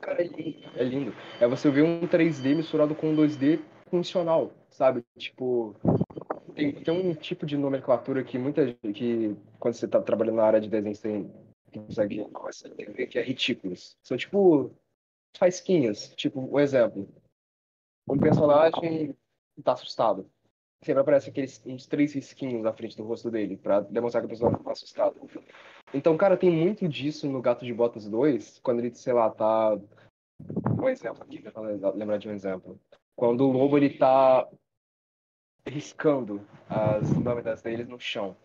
Speaker 2: Cara, é lindo. É lindo. É você ver um 3D misturado com um 2D funcional, sabe? Tipo, tem, tem um tipo de nomenclatura que muita gente, que quando você tá trabalhando na área de desenho, você consegue entender que é retículos. São tipo faisquinhas. Tipo, um exemplo. Um personagem tá assustado. Sempre aparece aqueles uns três risquinhos na frente do rosto dele, pra demonstrar que a pessoa tá assustada. Então, cara, tem muito disso no Gato de Botas 2, quando ele, sei lá, tá. Um exemplo aqui, pra lembrar de um exemplo. Quando o lobo ele tá riscando as lâminas deles no chão,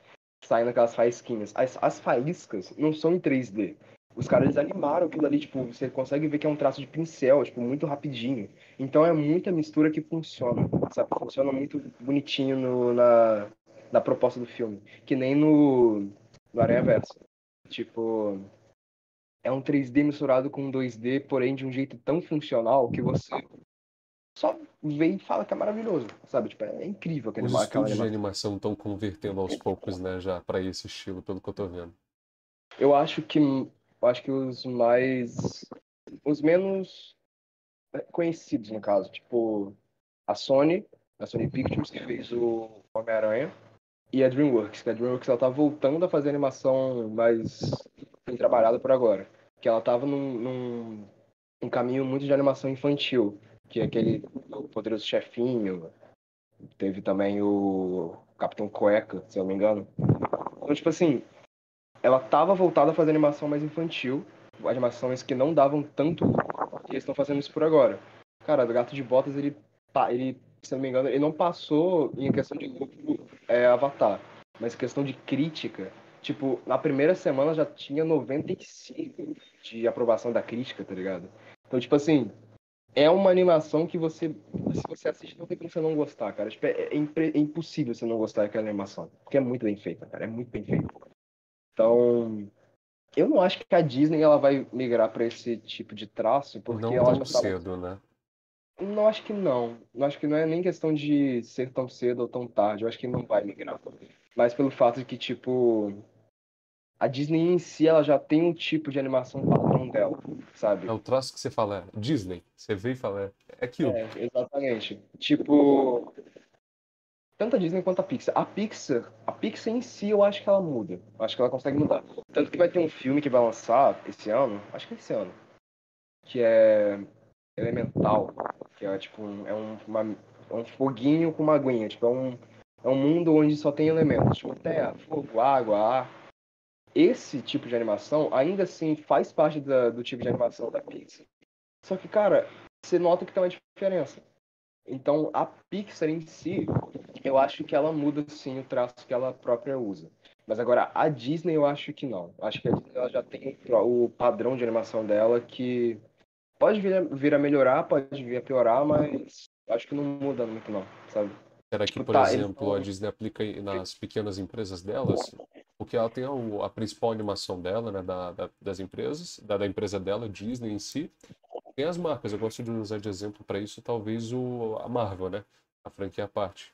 Speaker 2: saindo aquelas faísquinhas. As, as faíscas não são em 3D. Os caras eles animaram aquilo ali, tipo, você consegue ver que é um traço de pincel, tipo, muito rapidinho. Então é muita mistura que funciona, sabe? Funciona muito bonitinho no, na, na proposta do filme. Que nem no, no Aranha Verso. Tipo, é um 3D misturado com um 2D, porém de um jeito tão funcional que você só vê e fala que é maravilhoso, sabe? Tipo, é incrível aquele
Speaker 1: Os estúdios de
Speaker 2: animação.
Speaker 1: estão convertendo aos poucos, né, já pra esse estilo, pelo que eu tô vendo.
Speaker 2: Eu acho que eu acho que os mais os menos conhecidos no caso, tipo a Sony, a Sony Pictures que fez o Homem-Aranha e a DreamWorks, que a DreamWorks ela tá voltando a fazer animação mais bem trabalhada por agora, que ela tava num, num, um caminho muito de animação infantil, que é aquele Poderoso Chefinho, teve também o Capitão Cueca, se eu não me engano. Então, tipo assim, ela tava voltada a fazer animação mais infantil, animações que não davam tanto e eles estão fazendo isso por agora. Cara, o Gato de Botas, ele, ele, se eu não me engano, ele não passou em questão de lucro é, Avatar, mas questão de crítica, tipo, na primeira semana já tinha 95 de aprovação da crítica, tá ligado? Então, tipo assim, é uma animação que você, se você assiste, não tem como você não gostar, cara. Tipo, é, é impre- é impossível você não gostar daquela animação, porque é muito bem feita, cara, é muito bem feita. Então, eu não acho que a Disney ela vai migrar para esse tipo de traço, porque
Speaker 1: Não
Speaker 2: ela
Speaker 1: tão
Speaker 2: já tava...
Speaker 1: cedo, né?
Speaker 2: Não acho que não. Não acho que não é nem questão de ser tão cedo ou tão tarde. Eu acho que não vai migrar. Mas pelo fato de que, tipo, a Disney em si ela já tem um tipo de animação padrão dela, sabe?
Speaker 1: É o traço que você fala, Disney. Você vê e fala, é, aquilo.
Speaker 2: É, exatamente. Tipo, tanto a Disney quanto a Pixar. A Pixar, a Pixar em si, eu acho que ela muda. Eu acho que ela consegue mudar. Tanto que vai ter um filme que vai lançar esse ano, acho que é esse ano, que é Elemental, que é tipo um, é um, uma- é um foguinho com uma aguinha. Tipo, é um, é um mundo onde só tem elementos, tipo terra, fogo, água, ar. Esse tipo de animação ainda assim faz parte da- do tipo de animação da Pixar. Só que, cara, você nota que tem uma diferença. Então, a Pixar em si, eu acho que ela muda sim o traço que ela própria usa. Mas agora, a Disney eu acho que não. Acho que a Disney ela já tem o padrão de animação dela que pode vir a, vir a melhorar, pode vir a piorar, mas acho que não muda muito não, sabe?
Speaker 1: Será que,
Speaker 2: Tipo,
Speaker 1: por
Speaker 2: tá,
Speaker 1: exemplo, a
Speaker 2: tão-
Speaker 1: Disney aplica nas pequenas empresas delas? Porque ela tem a, a principal animação dela, né, da, da- das empresas, da, da empresa dela, Disney em si. Tem as marcas, eu gosto de usar de exemplo para isso, talvez o, a Marvel, né? A franquia à parte.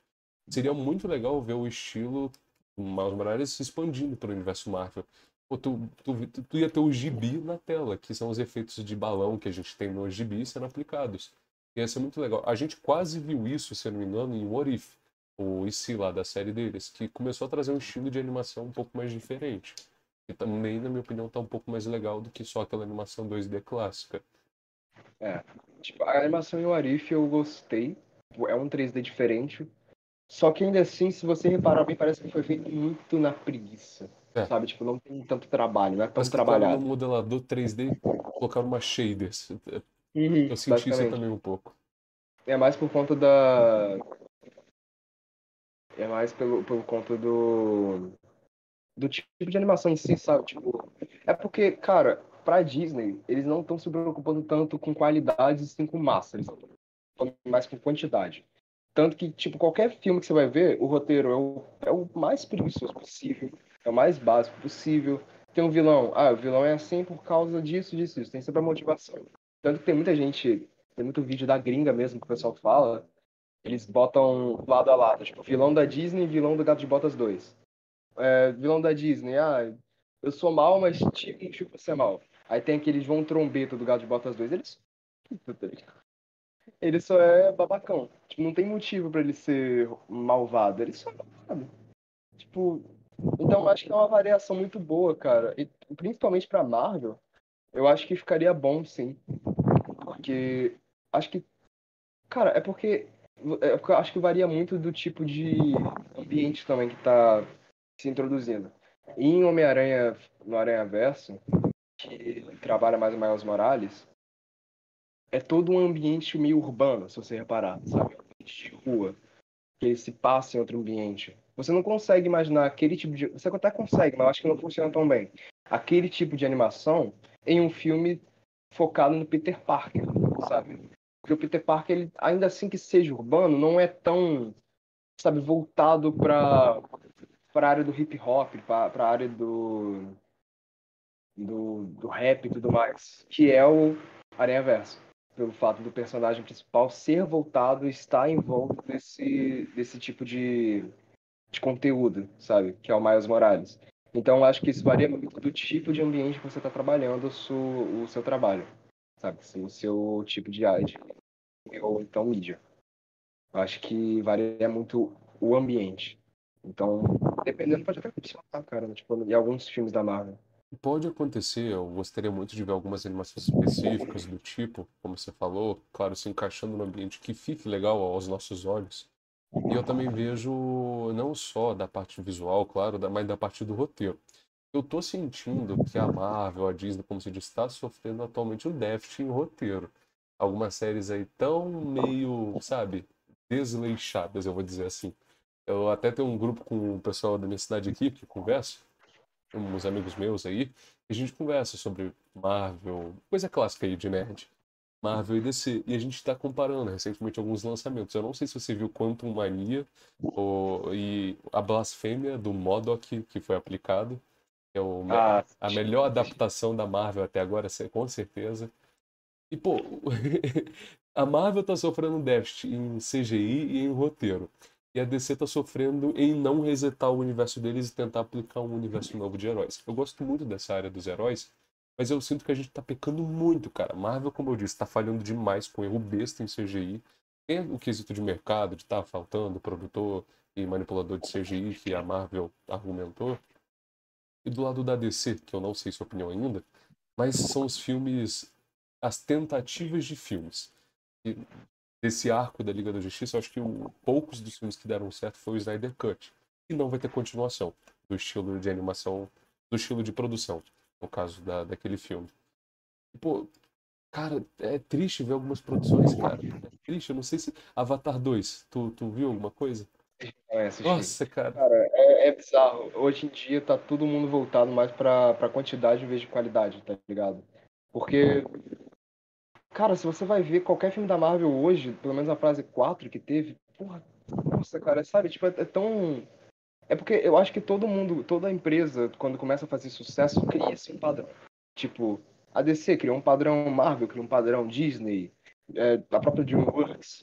Speaker 1: Seria muito legal ver o estilo Miles Morales se expandindo para o universo Marvel. Pô, tu, tu, tu- tu ia ter o gibi na tela, que são os efeitos de balão que a gente tem no gibi sendo aplicados. Ia ser muito legal. A gente quase viu isso, se não me engano, em What If, o IC lá da série deles, que começou a trazer um estilo de animação um pouco mais diferente. E também, na minha opinião, tá um pouco mais legal do que só aquela animação 2D clássica.
Speaker 2: Tipo, a animação em Warif eu gostei. Tipo, É um 3D diferente. Só que ainda assim, se você reparar bem, parece que foi feito muito na preguiça.
Speaker 1: É.
Speaker 2: Sabe? Tipo, não tem tanto trabalho, não é tão
Speaker 1: Mas no
Speaker 2: trabalhado.
Speaker 1: modelador 3D, colocaram uma shaders.
Speaker 2: Uhum,
Speaker 1: Eu senti isso também um pouco.
Speaker 2: É mais por conta da. É mais pelo, por conta do. Do tipo de animação em si, sabe? Tipo. É porque, cara, pra Disney, eles não estão se preocupando tanto com qualidade sim com massa. Eles estão mais com quantidade. Tanto que, tipo, qualquer filme que você vai ver, o roteiro é o, é o mais preguiçoso possível, é o mais básico possível. Tem um vilão, ah, o vilão é assim por causa disso, disso, isso. Tem sempre a motivação. Tanto que tem muita gente, tem muito vídeo da gringa mesmo que o pessoal fala, Eles botam lado a lado, tipo, vilão da Disney e vilão do Gato de Botas 2. É, vilão da Disney, ah, eu sou mal, mas tive motivo pra ser mal. Aí tem aquele João Trombeta do Gato de Botas 2, eles. Ele só é babacão. Tipo, não tem motivo pra ele ser malvado. Ele só é malvado. Tipo, então acho que é uma variação muito boa, cara. E principalmente pra Marvel, eu acho que ficaria bom, sim. Porque acho que. Cara, é porque. É eu acho que varia muito do tipo de ambiente também que tá se introduzindo. Em Homem-Aranha, no Aranha Verso, que trabalha mais o Miles Morales, é todo um ambiente meio urbano, se você reparar, sabe? Um ambiente de rua, que ele se passa em outro ambiente. Você não consegue imaginar aquele tipo de. Você até consegue, mas eu acho que não funciona tão bem. Aquele tipo de animação em um filme focado no Peter Parker, sabe? Porque o Peter Parker, ele, ainda assim que seja urbano, não é tão, sabe, voltado para para a área do hip hop, para a área do, do do rap e tudo mais, que é o Aranha Verso, pelo fato do personagem principal ser voltado, estar em volta desse desse tipo de de conteúdo, sabe? Que é o Miles Morales. Então, acho que isso varia muito do tipo de ambiente que você está trabalhando o seu, o seu trabalho, sabe? O seu tipo de arte, ou então mídia. Eu acho que varia muito o ambiente. Então, dependendo, pode até funcionar, cara, né? tipo, em alguns filmes da Marvel.
Speaker 1: Pode acontecer, eu gostaria muito de ver algumas animações específicas do tipo, como você falou, claro, se encaixando no ambiente que fique legal aos nossos olhos. E eu também vejo não só da parte visual, claro, mas da parte do roteiro. Eu tô sentindo que a Marvel, a Disney, como se diz, está sofrendo atualmente um déficit em roteiro. Algumas séries aí tão meio, sabe, desleixadas, eu vou dizer assim. Eu até tenho um grupo com o pessoal da minha cidade aqui que converso, uns amigos meus aí, e a gente conversa sobre Marvel, coisa clássica aí de nerd. Marvel e DC. E a gente está comparando recentemente alguns lançamentos. Eu não sei se você viu Quantum Mania ou, e a Blasfêmia do Modok que foi aplicado. É o, ah, a melhor adaptação da Marvel até agora, com certeza. E, pô, a Marvel tá sofrendo um déficit em CGI e em roteiro. E a DC tá sofrendo em não resetar o universo deles e tentar aplicar um universo novo de heróis. Eu gosto muito dessa área dos heróis, mas eu sinto que a gente tá pecando muito, cara. Marvel, como eu disse, tá falhando demais com erro besta em CGI. Tem o quesito de mercado, de estar tá faltando produtor e manipulador de CGI que a Marvel argumentou. E do lado da DC, que eu não sei sua opinião ainda, mas são os filmes, as tentativas de filmes. E desse arco da Liga da Justiça, eu acho que o, poucos dos filmes que deram certo foi o Snyder Cut. E não vai ter continuação do estilo de animação, do estilo de produção no caso da, daquele filme. E, pô, cara, é triste ver algumas produções, cara. É triste, eu não sei se. Avatar 2, tu, tu viu alguma coisa?
Speaker 2: É,
Speaker 1: Nossa, cara.
Speaker 2: Cara, é, é, bizarro. Hoje em dia tá todo mundo voltado mais pra, pra quantidade em vez de qualidade, tá ligado? Porque, cara, se você vai ver qualquer filme da Marvel hoje, pelo menos a fase 4 que teve, porra, nossa, cara, sabe? Tipo, é, é tão é porque eu acho que todo mundo, toda empresa, quando começa a fazer sucesso, cria esse padrão. Tipo, a DC criou um padrão Marvel, criou um padrão Disney, é, a própria DreamWorks.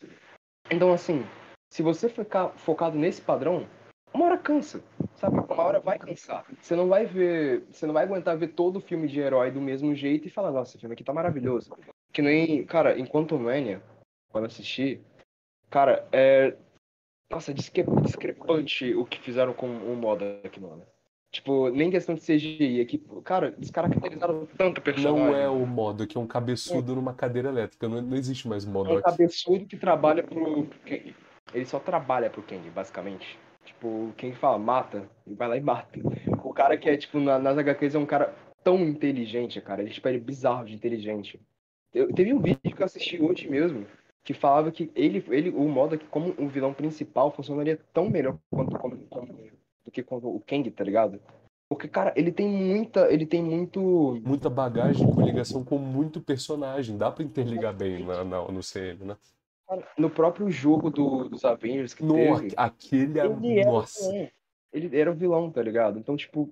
Speaker 2: Então, assim, se você ficar focado nesse padrão, uma hora cansa, sabe? Uma hora vai cansar. Você não vai ver, você não vai aguentar ver todo o filme de herói do mesmo jeito e falar, nossa, esse filme aqui tá maravilhoso. Que nem, cara, enquanto Mania, quando assisti, cara, é, nossa, discrepante o que fizeram com o modo aqui, mano. Tipo, nem questão de CGI aqui. Cara, descaracterizaram tanto o personagem.
Speaker 1: Não é o modo que é um cabeçudo é. numa cadeira elétrica. Não, não existe mais modo.
Speaker 2: É um cabeçudo que trabalha pro. Ele só trabalha pro Kang, basicamente. Tipo, o Kang fala, mata, ele vai lá e mata. O cara que é, tipo, na, nas HQs é um cara tão inteligente, cara. Ele, tipo, ele é bizarro de inteligente. Eu, teve um vídeo que eu assisti hoje mesmo, que falava que ele, ele o modo aqui como um vilão principal funcionaria tão melhor quanto como, como, do que quando o Kang, tá ligado? Porque, cara, ele tem muita. Ele tem muito.
Speaker 1: Muita bagagem com ligação com muito personagem. Dá pra interligar bem na, na, no CM, né?
Speaker 2: No próprio jogo do, dos Avengers que
Speaker 1: no,
Speaker 2: teve.
Speaker 1: Aquele
Speaker 2: ele
Speaker 1: Nossa.
Speaker 2: Ele era o vilão, tá ligado? Então, tipo.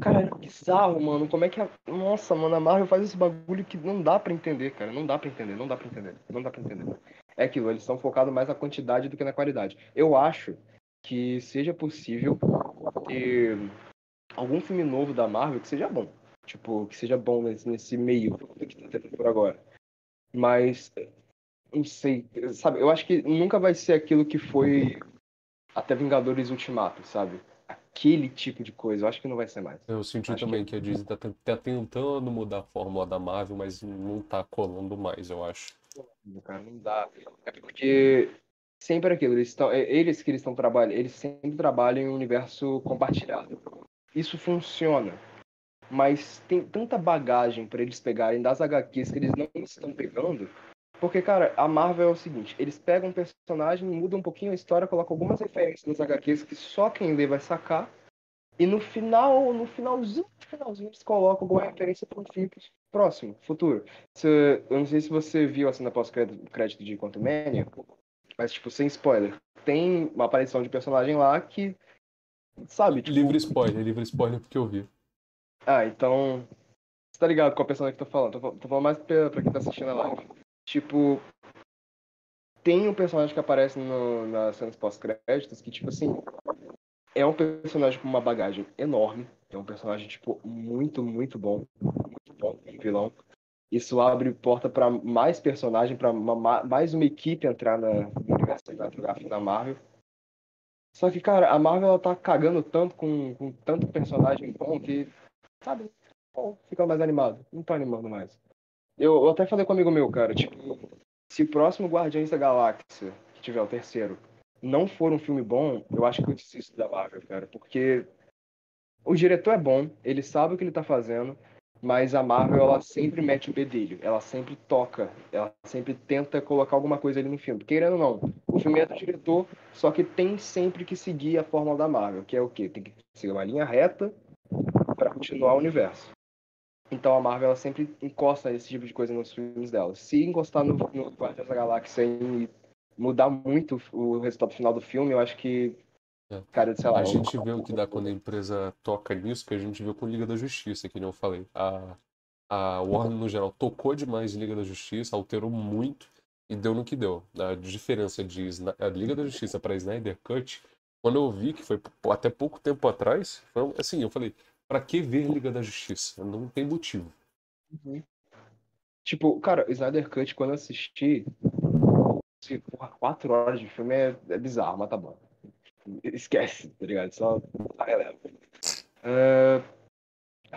Speaker 2: Cara, é bizarro, mano. Como é que a. Nossa, mano, a Marvel faz esse bagulho que não dá pra entender, cara. Não dá pra entender, não dá pra entender. Não dá pra entender. É aquilo, eles estão focados mais na quantidade do que na qualidade. Eu acho que seja possível ter algum filme novo da Marvel que seja bom. Tipo, que seja bom nesse, nesse meio que tá tendo por agora. Mas. Não sei. Sabe, eu acho que nunca vai ser aquilo que foi até Vingadores Ultimato, sabe? aquele tipo de coisa. Eu acho que não vai ser mais.
Speaker 1: Eu senti
Speaker 2: Acho
Speaker 1: também que... a Disney tá, tá tentando mudar a fórmula da Marvel, mas não tá colando mais, eu acho.
Speaker 2: Cara, não dá. É porque sempre aquilo, eles estão, é- eles que eles estão trabalhando, eles sempre trabalham em um universo compartilhado. Isso funciona. Mas tem tanta bagagem para eles pegarem das HQs que eles não estão pegando. Porque, cara, a Marvel é o seguinte, eles pegam um personagem, mudam um pouquinho a história, colocam algumas referências nas HQs que só quem lê vai sacar. E no final, no finalzinho, finalzinho, eles colocam alguma referência para um filme próximo, futuro. Se- eu não sei se você viu a cena pós-crédito de Quantumania, mas, tipo, sem spoiler. Tem uma aparição de personagem lá que, sabe, tipo...
Speaker 1: Livre spoiler, livre spoiler porque eu vi.
Speaker 2: Ah, então... Você tá ligado qual personagem que eu tô falando? Tô, tô falando mais pra, pra quem tá assistindo a live. Tipo... Tem um personagem que aparece no, nas cenas pós-créditos que, tipo assim... É um personagem com uma bagagem enorme. É um personagem, tipo, muito, muito bom. Muito bom, vilão. Isso abre porta pra mais personagem, ma- mais uma equipe entrar na, no universo da Marvel. Só que, cara, a Marvel ela tá cagando tanto com, com tanto personagem bom que, sabe, bom, fica mais animado. Não tô animando mais. Eu, eu até falei com um amigo meu, cara, tipo, se o próximo Guardiões da Galáxia, que tiver o terceiro, não for um filme bom, eu acho que eu desisto da Marvel, cara, porque o diretor é bom, ele sabe o que ele tá fazendo, mas a Marvel, ela sempre mete o bedelho, ela sempre toca, ela sempre tenta colocar alguma coisa ali no filme. Querendo ou não, o filme é do diretor, só que tem sempre que seguir a fórmula da Marvel, que é o quê? Tem que seguir uma linha reta para continuar o universo. Então a Marvel ela sempre encosta esse tipo de coisa nos filmes dela. Se encostar no, no Guardiões da Galáxia e mudar muito o resultado final do filme, eu acho que.
Speaker 1: É.
Speaker 2: Cara, sei lá.
Speaker 1: A
Speaker 2: eu-
Speaker 1: gente vê o que dá quando a empresa toca nisso, que a gente viu com Liga da Justiça, que nem eu falei. A, a Warner, no geral, tocou demais em Liga da Justiça, alterou muito e deu no que deu. A diferença de a Liga da Justiça para Snyder Cut, quando eu vi, que foi até pouco tempo atrás, foi assim, eu falei, pra que ver Liga da Justiça? Não tem motivo.
Speaker 2: Tipo, cara, o Snyder Cut, quando eu assisti, se, porra, quatro horas de filme é, é bizarro, mas tá bom. Esquece, tá ligado? Só releva. É,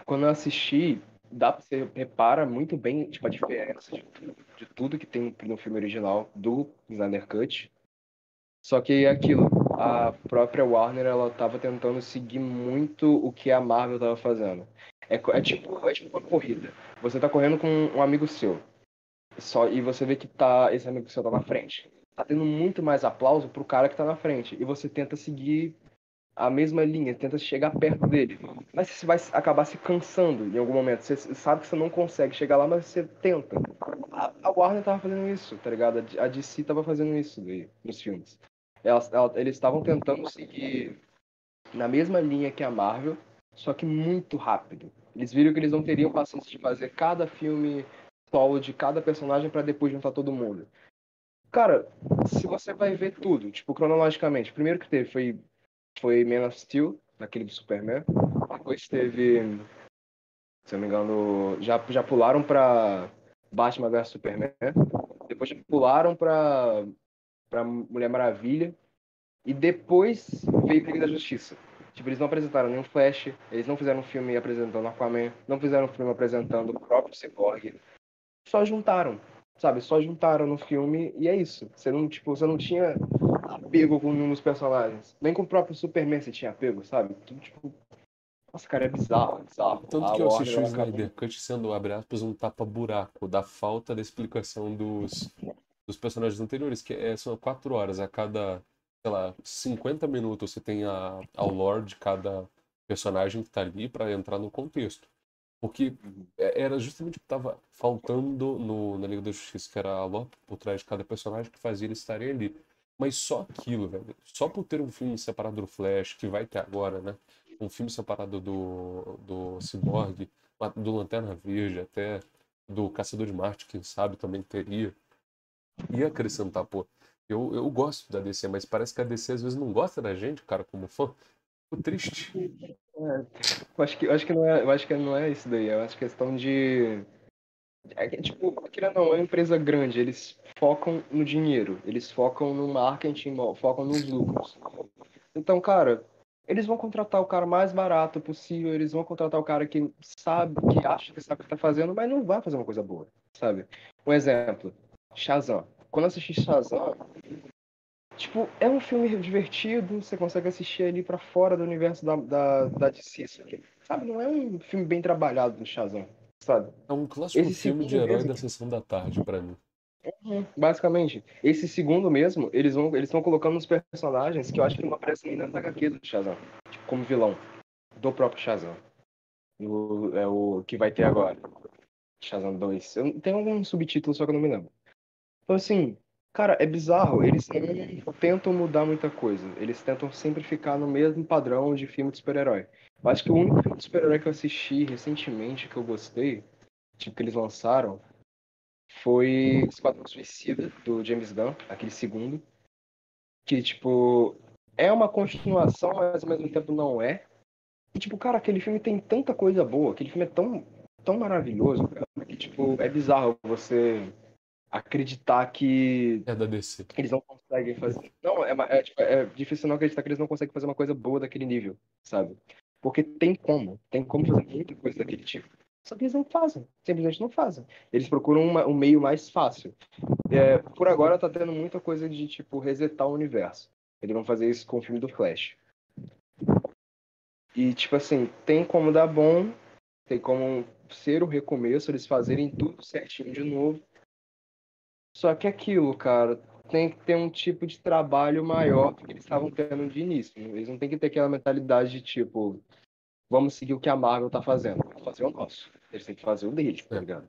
Speaker 2: quando eu assisti, dá pra você repara muito bem tipo, a diferença de, de tudo que tem no filme original do Snyder Cut. Só que é aquilo, a própria Warner ela tava tentando seguir muito o que a Marvel tava fazendo. É, é tipo, é tipo uma corrida. Você tá correndo com um amigo seu. Só, e você vê que tá, esse amigo seu tá na frente. Tá tendo muito mais aplauso pro cara que tá na frente. E você tenta seguir a mesma linha, tenta chegar perto dele. Mas você vai acabar se cansando em algum momento. Você sabe que você não consegue chegar lá, mas você tenta. A, a Warner tava fazendo isso, tá ligado? A DC tava fazendo isso daí, nos filmes. Elas, ela- eles estavam tentando seguir na mesma linha que a Marvel, só que muito rápido. Eles viram que eles não teriam paciência de fazer cada filme solo de cada personagem pra depois juntar todo mundo. Cara, se você vai ver tudo, tipo, cronologicamente, o primeiro que teve foi, foi Man of Steel, daquele do Superman. Depois teve, se eu não me engano, já, já pularam pra Batman vs Superman. Depois já pularam pra, pra Mulher Maravilha. E depois veio Liga da Justiça. Tipo, eles não apresentaram nenhum Flash, eles não fizeram um filme apresentando Aquaman, não fizeram um filme apresentando o próprio Cyborg. Só juntaram, sabe? Só juntaram no filme e é isso. Você não, tipo, você não tinha apego com nenhum dos personagens. Nem com o próprio Superman você tinha apego, sabe? Tudo, tipo... Nossa, cara, é bizarro, é bizarro.
Speaker 1: Tanto
Speaker 2: A
Speaker 1: que eu assisti o Snyder Cut sendo, abre aspas, um tapa-buraco da falta da explicação dos, dos personagens anteriores, que é, são quatro horas a cada, sei lá, 50 minutos você tem a, ao lore de cada personagem que tá ali para entrar no contexto. Porque é- era justamente o que tava faltando no, na Liga da Justiça, que era a lore por trás de cada personagem que fazia eles estarem ali. Mas só aquilo, velho. Só por ter um filme separado do Flash, que vai ter agora, né? um filme separado do, do Cyborg, do Lanterna Verde, até do Caçador de Marte, quem sabe também teria. Ia acrescentar, pô. Eu, eu gosto da DC, mas parece que a DC às vezes não gosta da gente, cara, como fã. Fico triste.
Speaker 2: É, eu acho que, eu acho que não é, eu acho que não é isso daí. Eu acho questão de é tipo, querendo não, é uma empresa grande, eles focam no dinheiro, eles focam no marketing, focam nos lucros. Então, cara, eles vão contratar o cara mais barato possível, eles vão contratar o cara que sabe, que acha que sabe o que tá fazendo, mas não vai fazer uma coisa boa, sabe? Um exemplo, Shazam. Quando eu assisti Shazam, tipo, é um filme divertido, você consegue assistir ali para fora do universo da, da, da DC, sabe? Não é um filme bem trabalhado do Shazam sabe?
Speaker 1: É um clássico esse filme de herói mesmo... da sessão da tarde para mim.
Speaker 2: Uhum, basicamente. Esse segundo mesmo, eles vão eles estão colocando uns personagens que eu acho que não aparecem nem na HQ do Shazam, tipo, como vilão do próprio Shazam. O, é o que vai ter agora. Shazam 2. Eu, tem algum subtítulo, só que eu não me lembro. Então, assim, cara, é bizarro. Eles não tentam mudar muita coisa. Eles tentam sempre ficar no mesmo padrão de filme de super-herói. Acho que o único filme de super-herói que eu assisti recentemente que eu gostei, tipo, que eles lançaram, foi Esquadrão Suicida, do James Gunn, aquele segundo. Que, tipo, é uma continuação, mas ao mesmo tempo não é. E, tipo, cara, aquele filme tem tanta coisa boa, aquele filme é tão, tão maravilhoso, cara, que, tipo, é bizarro você acreditar que.
Speaker 1: É da DC.
Speaker 2: Eles não conseguem fazer. Não, é, é, tipo, é difícil não acreditar que eles não conseguem fazer uma coisa boa daquele nível, sabe? Porque tem como, tem como fazer muita coisa daquele tipo. Só que eles não fazem, simplesmente não fazem. Eles procuram uma, um meio mais fácil. É, por agora tá tendo muita coisa de, tipo, resetar o universo. Eles vão fazer isso com o filme do Flash. E, tipo assim, tem como dar bom, tem como ser o recomeço, eles fazerem tudo certinho de novo. Só que aquilo, cara, tem que ter um tipo de trabalho maior do que eles estavam tendo de início. Eles não têm que ter aquela mentalidade de tipo, vamos seguir o que a Marvel tá fazendo, vamos fazer o nosso. Eles têm que fazer o deles, tá ligado?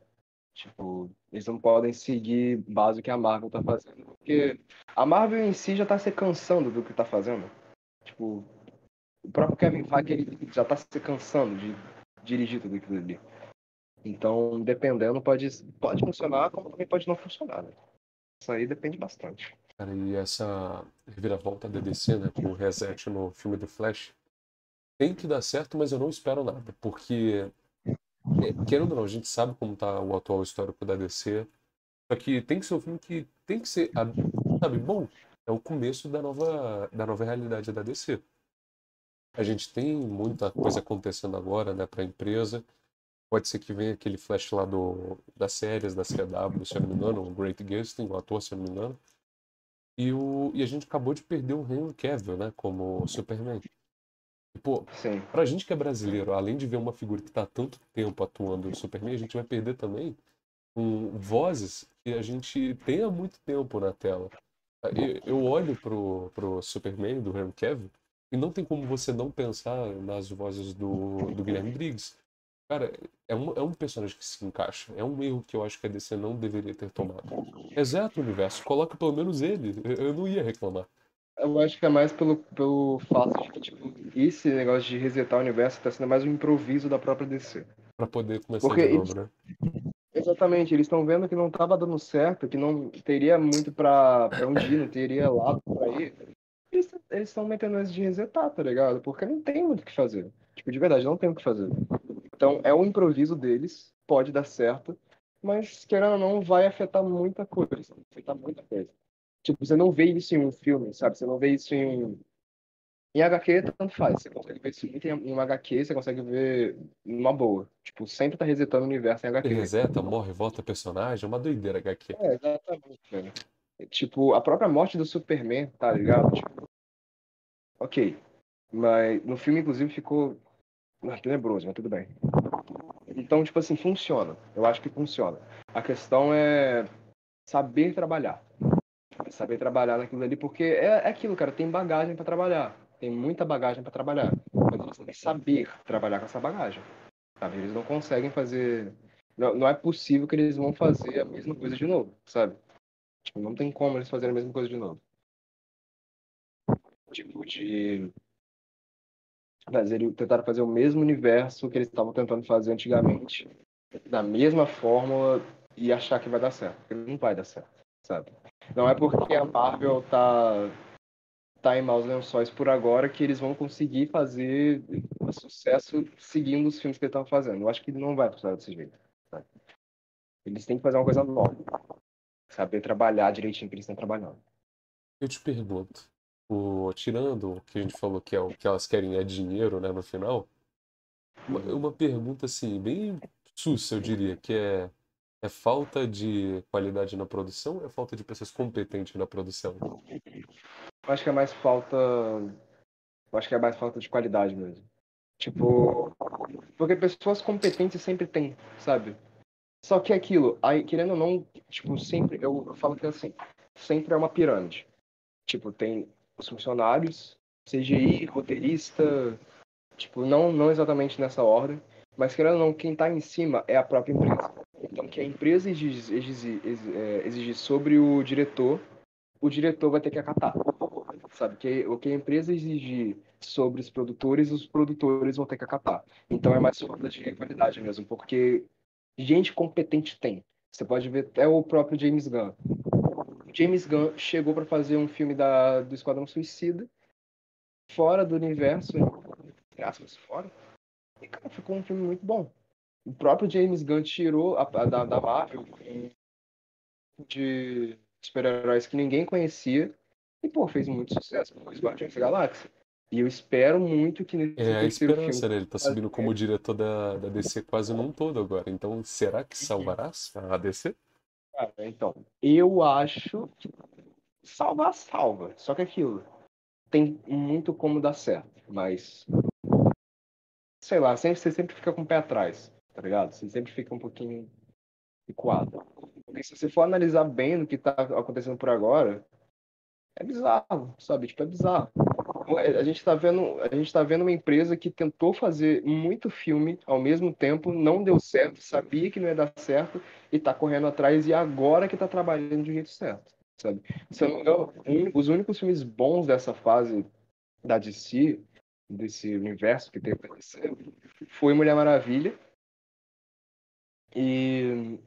Speaker 2: Tipo, eles não podem seguir base do que a Marvel tá fazendo. Porque a Marvel em si já tá se cansando do que tá fazendo. Tipo, o próprio Kevin Feige ele já tá se cansando de dirigir tudo aquilo ali. Então, dependendo, pode, pode funcionar, como também pode não funcionar. Né? Isso aí depende bastante.
Speaker 1: Cara, e essa reviravolta da DC, né, com o reset no filme do Flash, tem que dar certo, mas eu não espero nada, porque, é, querendo ou não, a gente sabe como tá o atual histórico da DC, só que tem que ser um filme que tem que ser, sabe, bom, é o começo da nova, da nova realidade da DC. A gente tem muita coisa acontecendo agora, né, para a empresa, Pode ser que venha aquele flash lá do, das séries da CW, se eu não me engano, o Great Gustin, o ator, se eu não me engano. E, o, e a gente acabou de perder o Henry Cavill, né, como Superman. E, pô, Sim. pra gente que é brasileiro, além de ver uma figura que tá há tanto tempo atuando no Superman, a gente vai perder também um, vozes que a gente tem há muito tempo na tela. Eu, eu olho pro, pro Superman do Henry Cavill e não tem como você não pensar nas vozes do, do Guilherme Briggs. Cara, é um, é um personagem que se encaixa. É um erro que eu acho que a DC não deveria ter tomado. Exato o universo. Coloca pelo menos ele. Eu não ia reclamar.
Speaker 2: Eu acho que é mais pelo, pelo fato de que, tipo, esse negócio de resetar o universo tá sendo mais um improviso da própria DC.
Speaker 1: Pra poder começar Porque de novo, eles... né?
Speaker 2: Exatamente, eles estão vendo que não tava dando certo, que não teria muito pra, pra onde ir, não teria lado pra ir. Eles estão metendo esse de resetar, tá ligado? Porque não tem muito o que fazer. Tipo, de verdade, não tem o que fazer. Então é um improviso deles, pode dar certo, mas querendo ou não, vai afetar muita coisa. Afetar muita coisa. Tipo, você não vê isso em um filme, sabe? Você não vê isso em. Em HQ, tanto faz. Você consegue ver isso em uma HQ, você consegue ver numa boa. Tipo, sempre tá resetando o universo em HQ.
Speaker 1: Você reseta, morre, volta personagem, é uma doideira HQ.
Speaker 2: É, exatamente, velho. Tipo, a própria morte do Superman, tá ligado? Tipo, ok. Mas no filme, inclusive, ficou ah, tenebroso, mas tudo bem. Então, tipo assim, funciona. Eu acho que funciona. A questão é saber trabalhar. Saber trabalhar naquilo ali, porque é, é aquilo, cara, tem bagagem para trabalhar. Tem muita bagagem para trabalhar. Mas eles têm que saber trabalhar com essa bagagem. Sabe? Eles não conseguem fazer. Não, não é possível que eles vão fazer a mesma coisa de novo, sabe? Tipo, não tem como eles fazerem a mesma coisa de novo. Tipo, de Eles tentaram fazer o mesmo universo que eles estavam tentando fazer antigamente, da mesma fórmula e achar que vai dar certo. Não vai dar certo, sabe? Não é porque a Marvel tá, tá em maus lençóis por agora que eles vão conseguir fazer sucesso seguindo os filmes que eles estavam fazendo. Eu acho que não vai funcionar desse jeito. Sabe? Eles têm que fazer uma coisa nova. Saber trabalhar direitinho que eles estão trabalhando.
Speaker 1: Eu te pergunto, o, tirando o que a gente falou que é o que elas querem é dinheiro, né, no final, uma, uma pergunta assim, bem sussa, eu diria, que é é falta de qualidade na produção ou é falta de pessoas competentes na produção?
Speaker 2: Eu acho que é mais falta. Eu acho que é mais falta de qualidade mesmo. Tipo. Porque pessoas competentes sempre tem, sabe? Só que é aquilo, aí, querendo ou não, tipo, sempre. Eu, falo que assim, sempre é uma pirâmide. Tipo, tem os funcionários, CGI, roteirista, tipo, não, não exatamente nessa ordem, mas querendo ou não, quem tá em cima é a própria empresa. Então, que a empresa exige, é, exige sobre o diretor, o diretor vai ter que acatar. Sabe? Que, o que a empresa exigir sobre os produtores, os produtores vão ter que acatar. Então é mais falta de qualidade mesmo, porque gente competente tem. Você pode ver até o próprio James Gunn. O James Gunn chegou para fazer um filme da, do Esquadrão Suicida, fora do universo, aspas, fora. E, cara, ficou um filme muito bom o próprio James Gunn tirou a, a da, da Marvel de super-heróis que ninguém conhecia e, pô, fez muito sucesso com os Guardiões da Galáxia. E eu espero muito que nesse
Speaker 1: É a esperança, filme... né? Ele tá subindo como diretor da, da DC quase num todo agora. Então, será que salvará a DC?
Speaker 2: Cara, então, eu acho que salvar, salva. Só que aquilo tem muito como dar certo, mas sei lá, sempre, você sempre fica com o pé atrás tá ligado? Você sempre fica um pouquinho equado. Porque se você for analisar bem o que tá acontecendo por agora, é bizarro, sabe? Tipo, é bizarro. A gente tá vendo, a gente tá vendo uma empresa que tentou fazer muito filme ao mesmo tempo, não deu certo, sabia que não ia dar certo e tá correndo atrás e agora que tá trabalhando de jeito certo, sabe? Se não os únicos filmes bons dessa fase da DC, desse universo que tem foi Mulher Maravilha e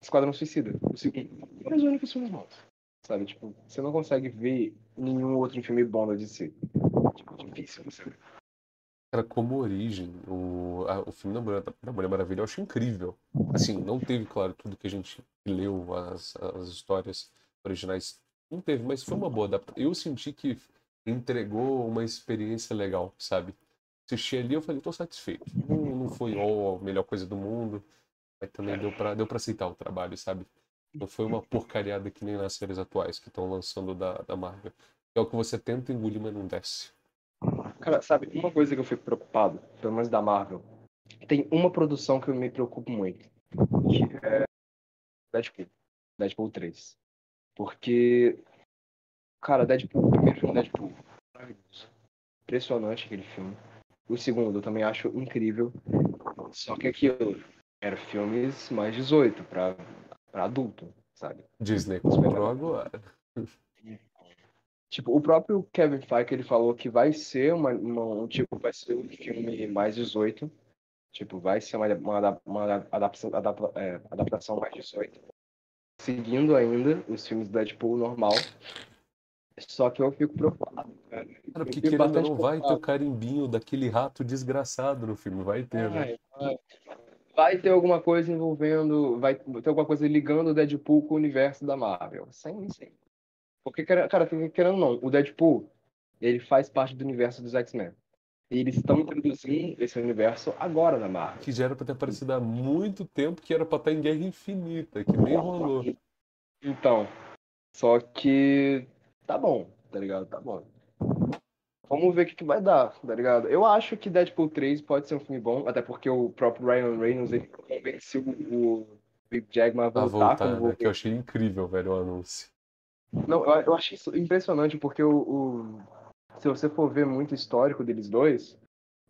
Speaker 2: Esquadrão Suicida, o segundo. Dos únicos filmes bons. Sabe? Tipo, você não consegue ver nenhum outro filme bom da DC. Tipo, você ver.
Speaker 1: Cara, como origem, o, a, o filme da Mulher, da Mulher Maravilha eu acho incrível. Assim, não teve, claro, tudo que a gente leu, as, as histórias originais. Não teve, mas foi uma boa adaptação. Eu senti que entregou uma experiência legal, sabe? Assisti ali eu falei, tô satisfeito. Não, não foi oh, a melhor coisa do mundo, mas também deu pra, deu pra aceitar o trabalho, sabe? Não foi uma porcariada que nem nas séries atuais que estão lançando da, da Marvel. É o que você tenta engolir, mas não desce.
Speaker 2: Cara, sabe, uma coisa que eu fico preocupado, pelo menos da Marvel, tem uma produção que eu me preocupo muito, que é Deadpool. Deadpool 3. Porque, cara, Deadpool, o primeiro filme Deadpool, maravilhoso. Impressionante aquele filme. O segundo eu também acho incrível. Só que aquilo, era filmes mais 18 para adulto, sabe?
Speaker 1: Disney comprou agora.
Speaker 2: Tipo, o próprio Kevin Feige ele falou que vai ser uma, uma, um tipo, vai ser um filme mais 18. Tipo, vai ser uma, uma, uma adaptação, adapta, é, adaptação mais 18. Seguindo ainda os filmes do Deadpool normal. Só que eu fico preocupado, cara.
Speaker 1: Cara, porque querendo não vai ter o carimbinho daquele rato desgraçado no filme, vai ter, né? Vai,
Speaker 2: vai ter alguma coisa envolvendo, vai ter alguma coisa ligando o Deadpool com o universo da Marvel. Sem, sem. Porque, cara, querendo ou não, o Deadpool, ele faz parte do universo dos X-Men. E eles estão introduzindo esse universo agora na Marvel.
Speaker 1: Que já era pra ter aparecido há muito tempo, que era pra estar em Guerra Infinita, que nem rolou.
Speaker 2: Então, só que tá bom, tá ligado? Tá bom. Vamos ver o que, que vai dar, tá ligado? Eu acho que Deadpool 3 pode ser um filme bom, até porque o próprio Ryan Reynolds ele convenceu o Big Jackman a voltar. A voltar
Speaker 1: né? Que eu achei incrível, velho, o anúncio.
Speaker 2: Não, eu, eu achei isso impressionante, porque o, o, se você for ver muito histórico deles dois,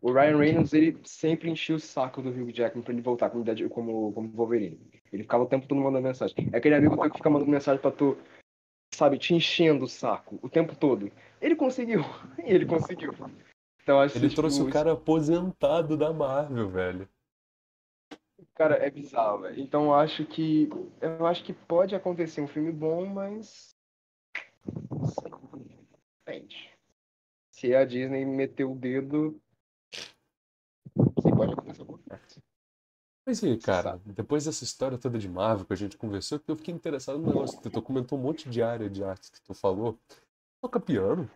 Speaker 2: o Ryan Reynolds ele sempre enchia o saco do Hugh Jackman pra ele voltar como, como, como Wolverine. Ele ficava o tempo todo mandando mensagem. É aquele amigo que fica mandando mensagem pra tu sabe, te enchendo o saco o tempo todo. Ele conseguiu, ele conseguiu. Então acho que,
Speaker 1: Ele
Speaker 2: tipo,
Speaker 1: trouxe o
Speaker 2: isso-
Speaker 1: cara aposentado da Marvel, velho.
Speaker 2: cara, é bizarro, velho. Então eu acho que eu acho que pode acontecer um filme bom, mas. Se a Disney meter o dedo, sim, pode acontecer alguma coisa.
Speaker 1: Mas e
Speaker 2: Você
Speaker 1: cara, depois dessa história toda de Marvel que a gente conversou, eu fiquei interessado no negócio que tu comentou um monte de área de artes que tu falou. Toca piano?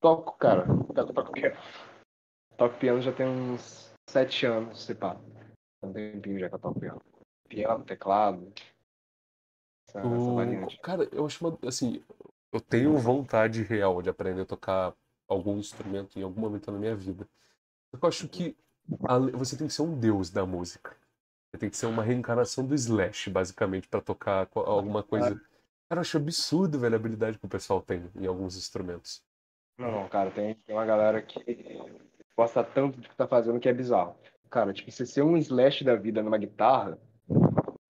Speaker 2: Toco, cara. Eu toco piano. Toco piano já tem uns sete anos, se pá. Tem um tempinho já que eu toco piano. Piano, teclado. Essa, essa
Speaker 1: Tu...
Speaker 2: variante.
Speaker 1: Cara, eu acho uma... assim, eu tenho vontade real de aprender a tocar algum instrumento em algum momento na minha vida. Só que eu acho que ale- você tem que ser um deus da música. Você tem que ser uma reencarnação do Slash, basicamente, pra tocar alguma coisa. Cara, eu acho absurdo, velho, a habilidade que o pessoal tem em alguns instrumentos.
Speaker 2: Não, não, cara, tem, tem uma galera que gosta tanto do que tá fazendo que é bizarro. Cara, tipo, você ser um slash da vida numa guitarra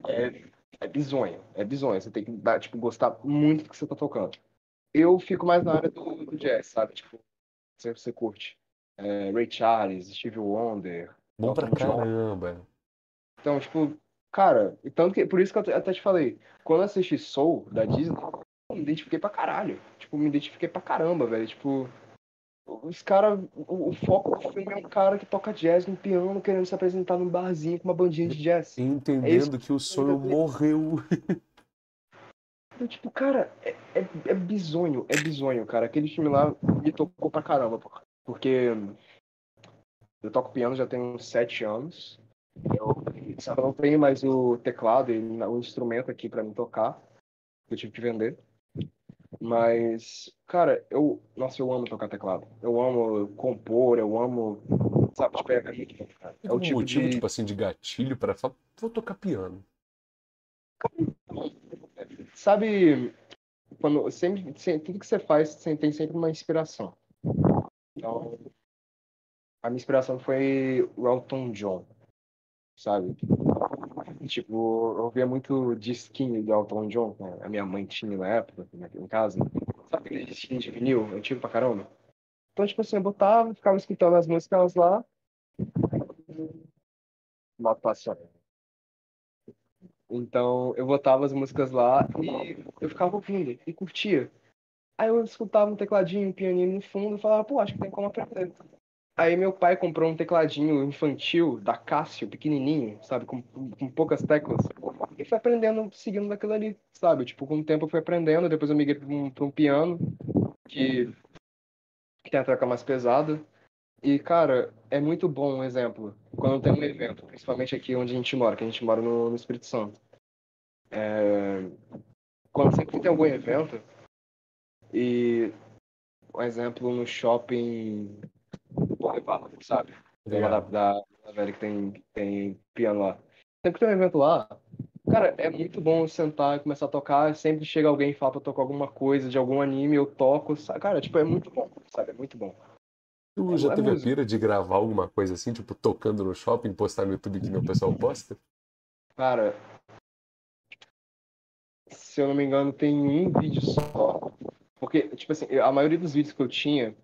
Speaker 2: é, é bizonho. É bizonho. Você tem que dar, tipo, gostar muito do que você tá tocando. Eu fico mais na área do, do jazz, sabe? Tipo, você, você curte. É, Ray Charles, Stevie Wonder,
Speaker 1: Bom pra
Speaker 2: Elton John.
Speaker 1: caramba.
Speaker 2: Então, tipo, cara, tanto que, por isso que eu até te falei, quando eu assisti Soul da Disney, eu me identifiquei pra caralho. Tipo, me identifiquei pra caramba, velho. Tipo, os caras, o, o foco do filme é um cara que toca jazz no piano, querendo se apresentar num barzinho com uma bandinha de jazz.
Speaker 1: E entendendo que o sonho morreu.
Speaker 2: Então, tipo, cara, é, é, é bizonho, é bizonho, cara. Aquele filme lá me tocou pra caramba, pô. Porque eu toco piano já tem uns sete anos. Eu só não tenho mais o teclado e o instrumento aqui pra me tocar. que Eu tive que vender. Mas, cara, eu. Nossa, eu amo tocar teclado. Eu amo compor, eu amo. Sabe, tipo, é, é muito bom, cara. É o tipo
Speaker 1: motivo,
Speaker 2: de.
Speaker 1: tipo assim, de gatilho pra falar, vou tocar piano.
Speaker 2: Sabe, quando sempre, sempre- tudo que você faz você tem sempre uma inspiração. Então, a minha inspiração foi o Elton John, sabe? Tipo, eu ouvia muito disquinho do Elton John, né? a minha mãe tinha na época, aqui em casa. Sabe aquele disquinho de vinil, antigo pra caramba? Então, tipo assim, eu botava, ficava escutando as músicas lá. Moto passando. Então, eu botava as músicas lá e eu ficava ouvindo e curtia. Aí eu escutava um tecladinho, um pianinho no fundo e falava, pô, acho que tem como aprender. Aí meu pai comprou um tecladinho infantil da Casio, pequenininho, sabe, com, com poucas teclas. E foi aprendendo, seguindo daquilo ali, sabe? Tipo, com o tempo eu fui aprendendo, depois eu migrei para um, um piano, que, que tem a tecla mais pesada. E, cara, é muito bom um exemplo. Quando tem um evento, principalmente aqui onde a gente mora, que a gente mora no, no Espírito Santo. É, Quando sempre tem algum evento, e, um exemplo, no shopping Sabe? Da, da, da velha que tem, tem piano lá. Sempre que tem um evento lá, cara, é muito bom sentar e começar a tocar. Sempre chega alguém e fala pra tocar alguma coisa de algum anime, eu toco. sabe? Cara, tipo, é muito bom, sabe? É muito bom.
Speaker 1: Tu
Speaker 2: É-
Speaker 1: já
Speaker 2: é
Speaker 1: teve a pira de gravar alguma coisa assim, tipo, tocando no shopping, postar no YouTube que o pessoal posta?
Speaker 2: Cara, se eu não me engano, tem um vídeo só. Porque, tipo assim, a maioria dos vídeos que eu tinha,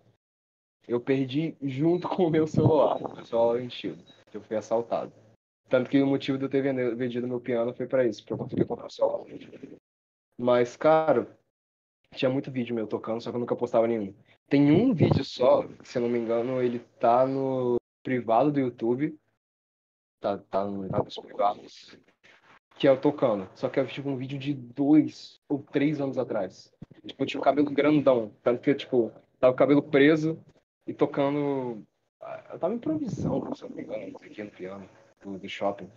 Speaker 2: eu perdi junto com o meu celular, o celular antigo, eu fui assaltado. Tanto que o motivo de eu ter vendido meu piano foi pra isso, pra eu conseguir comprar o celular. Mas, cara, tinha muito vídeo meu tocando, só que eu nunca postava nenhum. Tem um vídeo só, se eu não me engano, ele tá no privado do YouTube. Tá, tá, no, tá nos privados. Que é eu tocando. Só que é tipo um vídeo de dois ou três anos atrás. Tipo, eu tinha o cabelo grandão. Tanto que, tipo, tava o cabelo preso e tocando. ah, Eu tava improvisando, se eu não me engano, aqui no piano do, do shopping.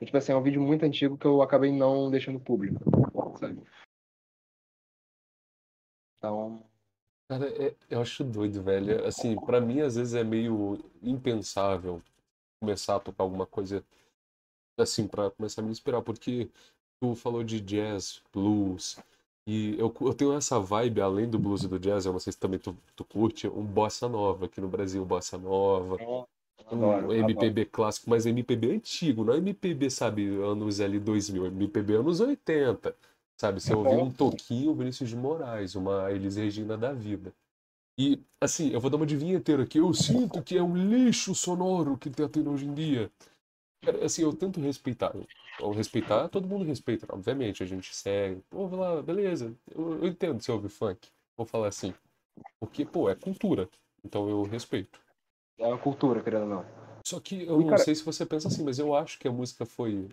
Speaker 2: E, tipo assim, é um vídeo muito antigo que eu acabei não deixando público. Sabe? Então.
Speaker 1: Cara, é- eu acho doido, velho. Assim, pra mim, às vezes é meio impensável começar a tocar alguma coisa assim, pra começar a me inspirar, porque tu falou de jazz, blues, e eu, eu tenho essa vibe, além do blues e do jazz, eu não sei se também tu, tu curte, um bossa nova aqui no Brasil, bossa nova, um
Speaker 2: Adoro, adoro.
Speaker 1: MPB clássico, mas MPB antigo, não é MPB, sabe, anos ali 2000, MPB anos 80, sabe? Se eu ouvir um toquinho, Vinícius de Moraes, uma Elis Regina da vida. E, assim, eu vou dar uma de vinheteiro aqui. Eu sinto que é um lixo sonoro que tá tendo hoje em dia. Cara, assim, eu tento respeitar. Ao respeitar, todo mundo respeita, obviamente. A gente segue. Vai lá, beleza. Eu, eu entendo se ouve funk. Vou falar assim. Porque, pô, é cultura. Então eu respeito.
Speaker 2: É uma cultura, querendo ou não.
Speaker 1: Só que eu
Speaker 2: E,
Speaker 1: não
Speaker 2: cara-
Speaker 1: sei se você pensa assim, mas eu acho que a música foi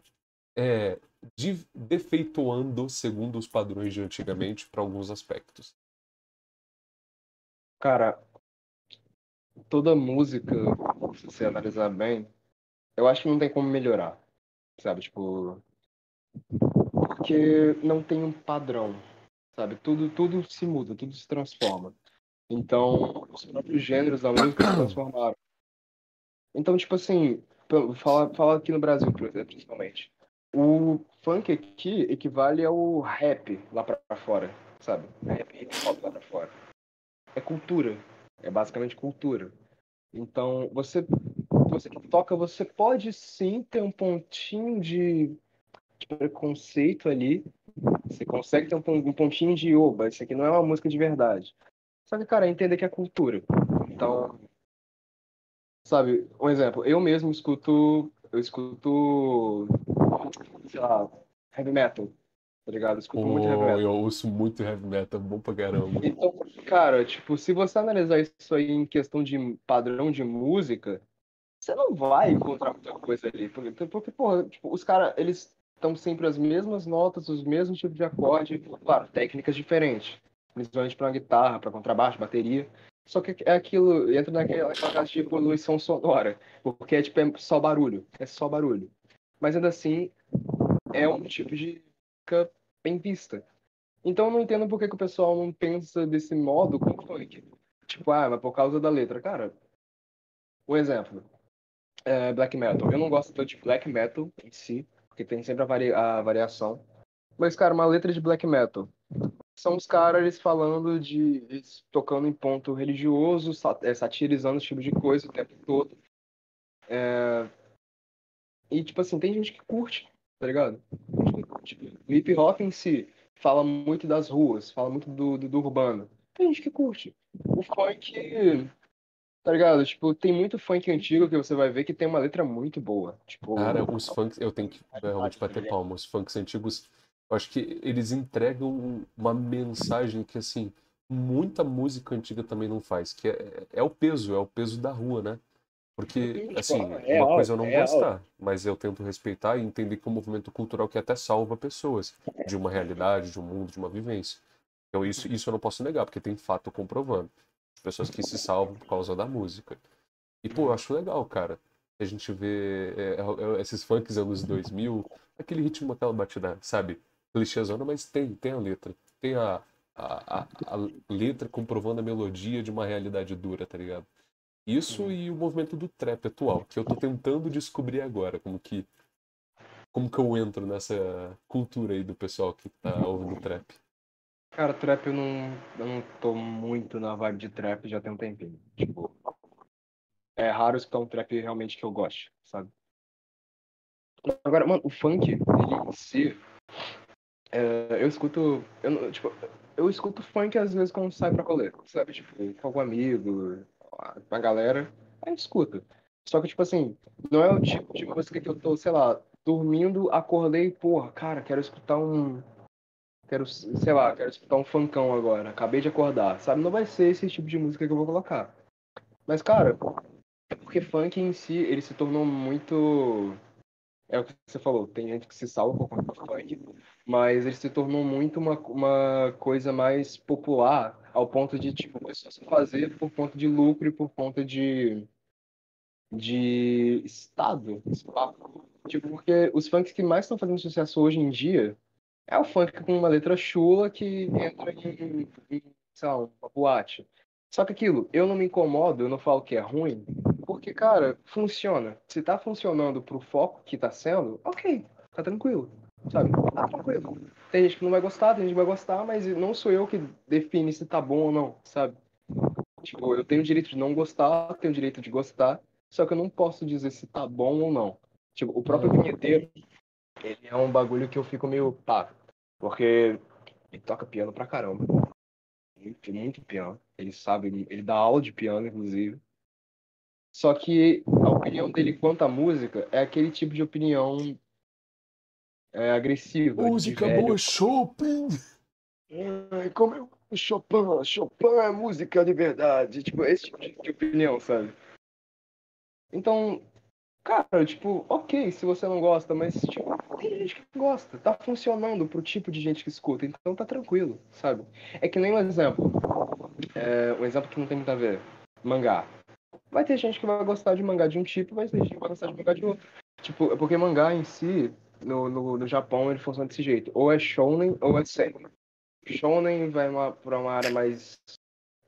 Speaker 1: é, de- defeituando segundo os padrões de antigamente para alguns aspectos.
Speaker 2: Cara, toda música, se você analisar bem, eu acho que não tem como melhorar, sabe? Tipo, porque não tem um padrão, sabe? Tudo, tudo se muda, tudo se transforma. Então, os próprios gêneros da música se transformaram. Então, tipo assim, pelo- fala, aqui no Brasil, principalmente. O funk aqui equivale ao rap lá pra fora, sabe? Rap, hip hop lá pra fora. É cultura. É basicamente cultura. Então, você, você que toca, você pode sim ter um pontinho de, de preconceito ali. Você consegue ter um, um pontinho de oba, isso aqui não é uma música de verdade. Só que, cara, entender que é cultura. Então, sabe, um exemplo, eu mesmo escuto, eu escuto, sei lá, heavy metal, tá ligado? Eu escuto muito heavy metal.
Speaker 1: eu ouço muito heavy metal, bom pra caramba.
Speaker 2: Então, cara, tipo, se você analisar isso aí em questão de padrão de música, você não vai encontrar muita coisa ali. Porque, porque porra, tipo, os caras, eles estão sempre as mesmas notas, os mesmos tipos de acorde, claro, técnicas diferentes. Principalmente pra guitarra, pra contrabaixo, bateria. Só que é aquilo, entra naquela aquela classe de poluição sonora. Porque é tipo, é só barulho. É só barulho. Mas ainda assim, é um tipo de música bem vista. Então eu não entendo por que, que o pessoal não pensa desse modo com o funk. Tipo, ah, mas por causa da letra. Cara, um exemplo. É black metal. Eu não gosto tanto de black metal em si, porque tem sempre a, a variação. Mas, cara, uma letra de black metal. São os caras falando de. eles tocando em ponto religioso, sa- é, satirizando esse tipo de coisa o tempo todo. É, E, tipo assim, tem gente que curte, tá ligado? Curte. O hip hop em si fala muito das ruas, fala muito do, do, do urbano. Tem gente que curte. O funk, tá ligado? Tipo, tem muito funk antigo que você vai ver que tem uma letra muito boa. Tipo,
Speaker 1: Cara, os funks, eu tenho que realmente bater palma. Os funks antigos, eu acho que eles entregam uma mensagem que, assim, muita música antiga também não faz, que é, é o peso, é o peso da rua, né? Porque,
Speaker 2: Tipo,
Speaker 1: assim,
Speaker 2: é
Speaker 1: uma coisa eu não
Speaker 2: é
Speaker 1: gostar, mas eu tento respeitar e entender que é um movimento cultural que até salva pessoas de uma realidade, de um mundo, de uma vivência. Então, isso, isso eu não posso negar, porque tem fato comprovando. Pessoas que se salvam por causa da música. E, pô, eu acho legal, cara. A gente vê é, é, é, esses funks anos 2000, aquele ritmo, aquela batida, sabe? Clichêzona, mas tem, tem a letra. Tem a, a, a, a letra comprovando a melodia de uma realidade dura, tá ligado? Isso e o movimento do trap atual, que eu tô tentando descobrir agora, como que como que eu entro nessa cultura aí do pessoal que tá ouvindo trap.
Speaker 2: Cara, trap eu não, eu não tô muito na vibe de trap já tem um tempinho. Tipo, é raro escutar um trap realmente que eu goste, sabe? Agora, mano, o funk, ele em si, é, eu escuto, eu, tipo, eu escuto funk às vezes quando saio pra rolê, sabe? Tipo, com algum amigo, com a galera, a gente escuta. Só que, tipo assim, não é o tipo de música que eu tô, sei lá, dormindo, acordei, porra, cara, quero escutar um, quero, sei lá, quero escutar um funkão agora, acabei de acordar, sabe? Não vai ser esse tipo de música que eu vou colocar. Mas, cara, porque funk em si, ele se tornou muito. É o que você falou, tem gente que se salva por conta do funk, mas ele se tornou muito uma, uma coisa mais popular, ao ponto de, tipo, pessoas fazer por conta de lucro e por conta de, de estado. Tipo, porque os funks que mais estão fazendo sucesso hoje em dia é o funk com uma letra chula que entra em, em sei lá, uma boate. Só que aquilo, eu não me incomodo, eu não falo que é ruim, porque, cara, funciona. Se tá funcionando pro foco que tá sendo, ok, tá tranquilo, sabe? Tá tranquilo. Tem gente que não vai gostar, tem gente que vai gostar, mas não sou eu que define se tá bom ou não, sabe? Tipo, eu tenho o direito de não gostar, tenho o direito de gostar, só que eu não posso dizer se tá bom ou não. Tipo, o próprio vinheteiro, ele é um bagulho que eu fico meio pá, porque ele toca piano pra caramba. muito, muito piano. Ele sabe, ele dá aula de piano, inclusive. Só que a opinião dele quanto à música é aquele tipo de opinião é, agressiva.
Speaker 1: Música boa, Chopin!
Speaker 2: Ai, como eu... Chopin, Chopin é música de verdade. Tipo, esse tipo de opinião, sabe? Então, cara, tipo, ok, se você não gosta, mas tipo, tem gente que gosta. Tá funcionando pro tipo de gente que escuta, então tá tranquilo, sabe? É que nem um exemplo. É, um exemplo que não tem muito a ver. Mangá. Vai ter gente que vai gostar de mangá de um tipo, vai ter gente que vai gostar de mangá de outro. Tipo, é porque mangá em si, no, no, no Japão, ele funciona desse jeito. Ou é shounen ou é seinen. Shonen vai uma, pra uma área mais,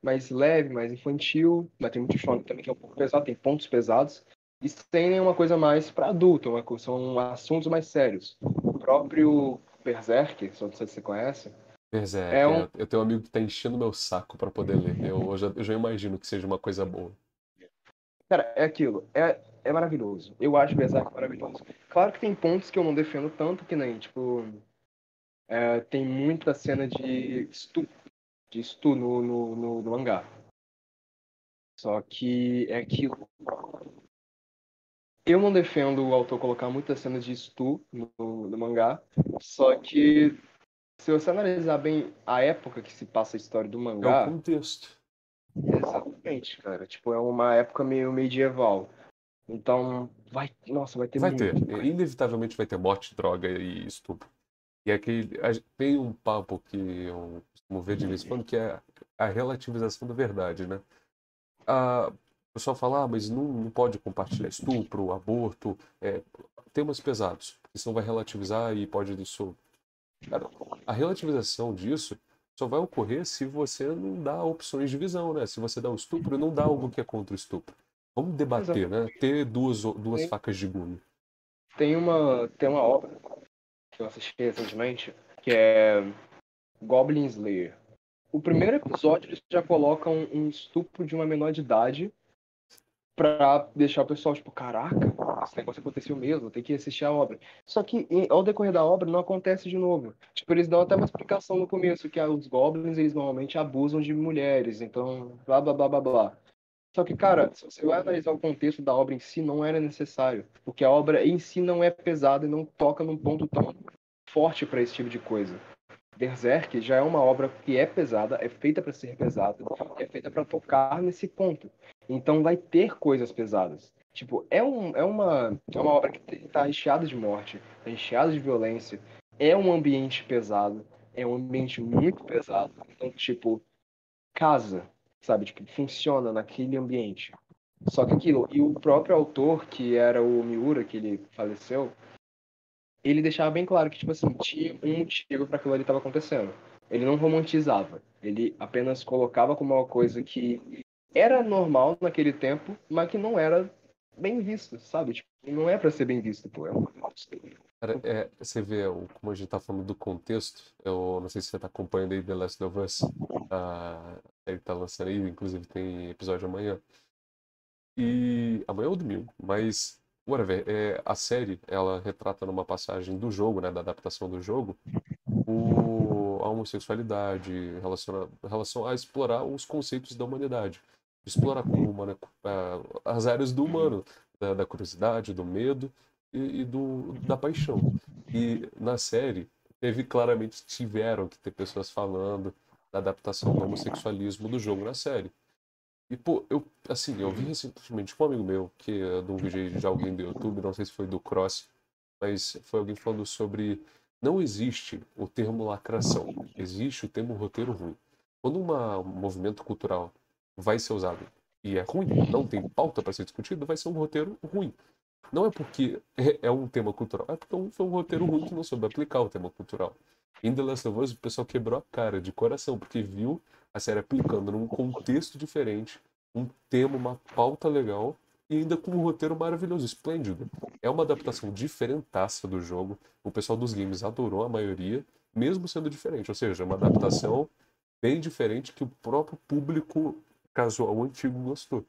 Speaker 2: mais leve, mais infantil, mas tem muito shonen também que é um pouco pesado, tem pontos pesados. E seinen é uma coisa mais para adulto, uma, são assuntos mais sérios. O próprio Berserk, só não sei se você conhece,
Speaker 1: Berserk,
Speaker 2: É um-
Speaker 1: é, eu tenho um amigo que tá enchendo meu saco pra poder ler. Eu, eu já, eu já imagino que seja uma coisa boa.
Speaker 2: cara, é aquilo, é, é maravilhoso. Eu acho Berserk maravilhoso. Claro que tem pontos que eu não defendo tanto, que nem, tipo, é, tem muita cena de stu, de stu no, no, no, no mangá. Só que é aquilo. Eu não defendo o autor colocar muitas cenas de stu no, no mangá, só que se você analisar bem a época que se passa a história do
Speaker 1: É o
Speaker 2: mangá,
Speaker 1: contexto.
Speaker 2: exatamente, cara, tipo, é uma época meio medieval. Então, vai, nossa, vai ter
Speaker 1: Vai
Speaker 2: muito.
Speaker 1: ter. É, Inevitavelmente vai ter morte, droga e estupro. E aqui gen- tem um papo que eu costumo ver de vez em quando, que é a relativização da verdade, né? A, o pessoal fala, ah, mas não, não pode compartilhar estupro, aborto, é, temas pesados, porque senão vai relativizar e pode isso. Cara, a relativização disso só vai ocorrer se você não dá opções de visão, né? Se você dá o estupro, não dá algo que é contra o estupro. Vamos debater, né? Ter duas, duas
Speaker 2: Sim.
Speaker 1: facas de gume.
Speaker 2: Tem uma, tem uma obra que eu assisti recentemente, que é Goblin Slayer. O primeiro episódio eles já colocam um estupro de uma menor de idade pra deixar o pessoal, tipo, caraca, esse negócio aconteceu mesmo, tem que assistir a obra. Só que ao decorrer da obra não acontece de novo. Tipo, eles dão até uma explicação no começo, que ah, os goblins, eles normalmente abusam de mulheres, então, blá, blá, blá, blá, blá. Só que, cara, se você vai analisar o contexto da obra em si, não era necessário. Porque a obra em si não é pesada e não toca num ponto tão forte para esse tipo de coisa. Berserk já é uma obra que é pesada, é feita para ser pesada, é feita para tocar nesse ponto. Então vai ter coisas pesadas. Tipo, é, um, é, uma, é uma obra que está recheada de morte, tá recheada de violência, é um ambiente pesado, é um ambiente muito pesado. Então, tipo, casa, sabe? Tipo, funciona naquele ambiente. Só que aquilo, e o próprio autor, que era o Miura, que ele faleceu, ele deixava bem claro que, tipo assim, tinha um motivo para aquilo ali estava acontecendo. Ele não romantizava, ele apenas colocava como uma coisa que era normal naquele tempo, mas que não era bem visto, sabe? Tipo, não é para ser bem visto, pô. É uma...
Speaker 1: Cara, é, você vê como a gente tá falando do contexto. Eu não sei se você tá acompanhando aí The Last of Us. A série tá lançando aí, inclusive tem episódio amanhã. E amanhã ou domingo, mas whatever. É, a série, ela retrata numa passagem do jogo, né, da adaptação do jogo, o, a homossexualidade, relação a explorar os conceitos da humanidade. Explorar como humano, as áreas do humano, da, da curiosidade, do medo e, e do, da paixão. E na série, teve claramente, tiveram que ter pessoas falando da adaptação do homossexualismo do jogo na série. E, pô, eu, assim, eu vi recentemente com um amigo meu, que é de um vídeo de alguém do YouTube, não sei se foi do Cross, mas foi alguém falando sobre. Não existe o termo lacração, existe o termo roteiro ruim. Quando uma, um movimento cultural vai ser usado e é ruim, não tem pauta para ser discutido, vai ser um roteiro ruim. Não é porque é, é um tema cultural, é porque foi um roteiro ruim que não soube aplicar o tema cultural. Em The Last of Us, o pessoal quebrou a cara de coração, porque viu a série aplicando num contexto diferente, um tema, uma pauta legal, e ainda com um roteiro maravilhoso, esplêndido. É uma adaptação diferentaça do jogo. O pessoal dos games adorou a maioria, mesmo sendo diferente. Ou seja, é uma adaptação bem diferente que o próprio público casual antigo gostou.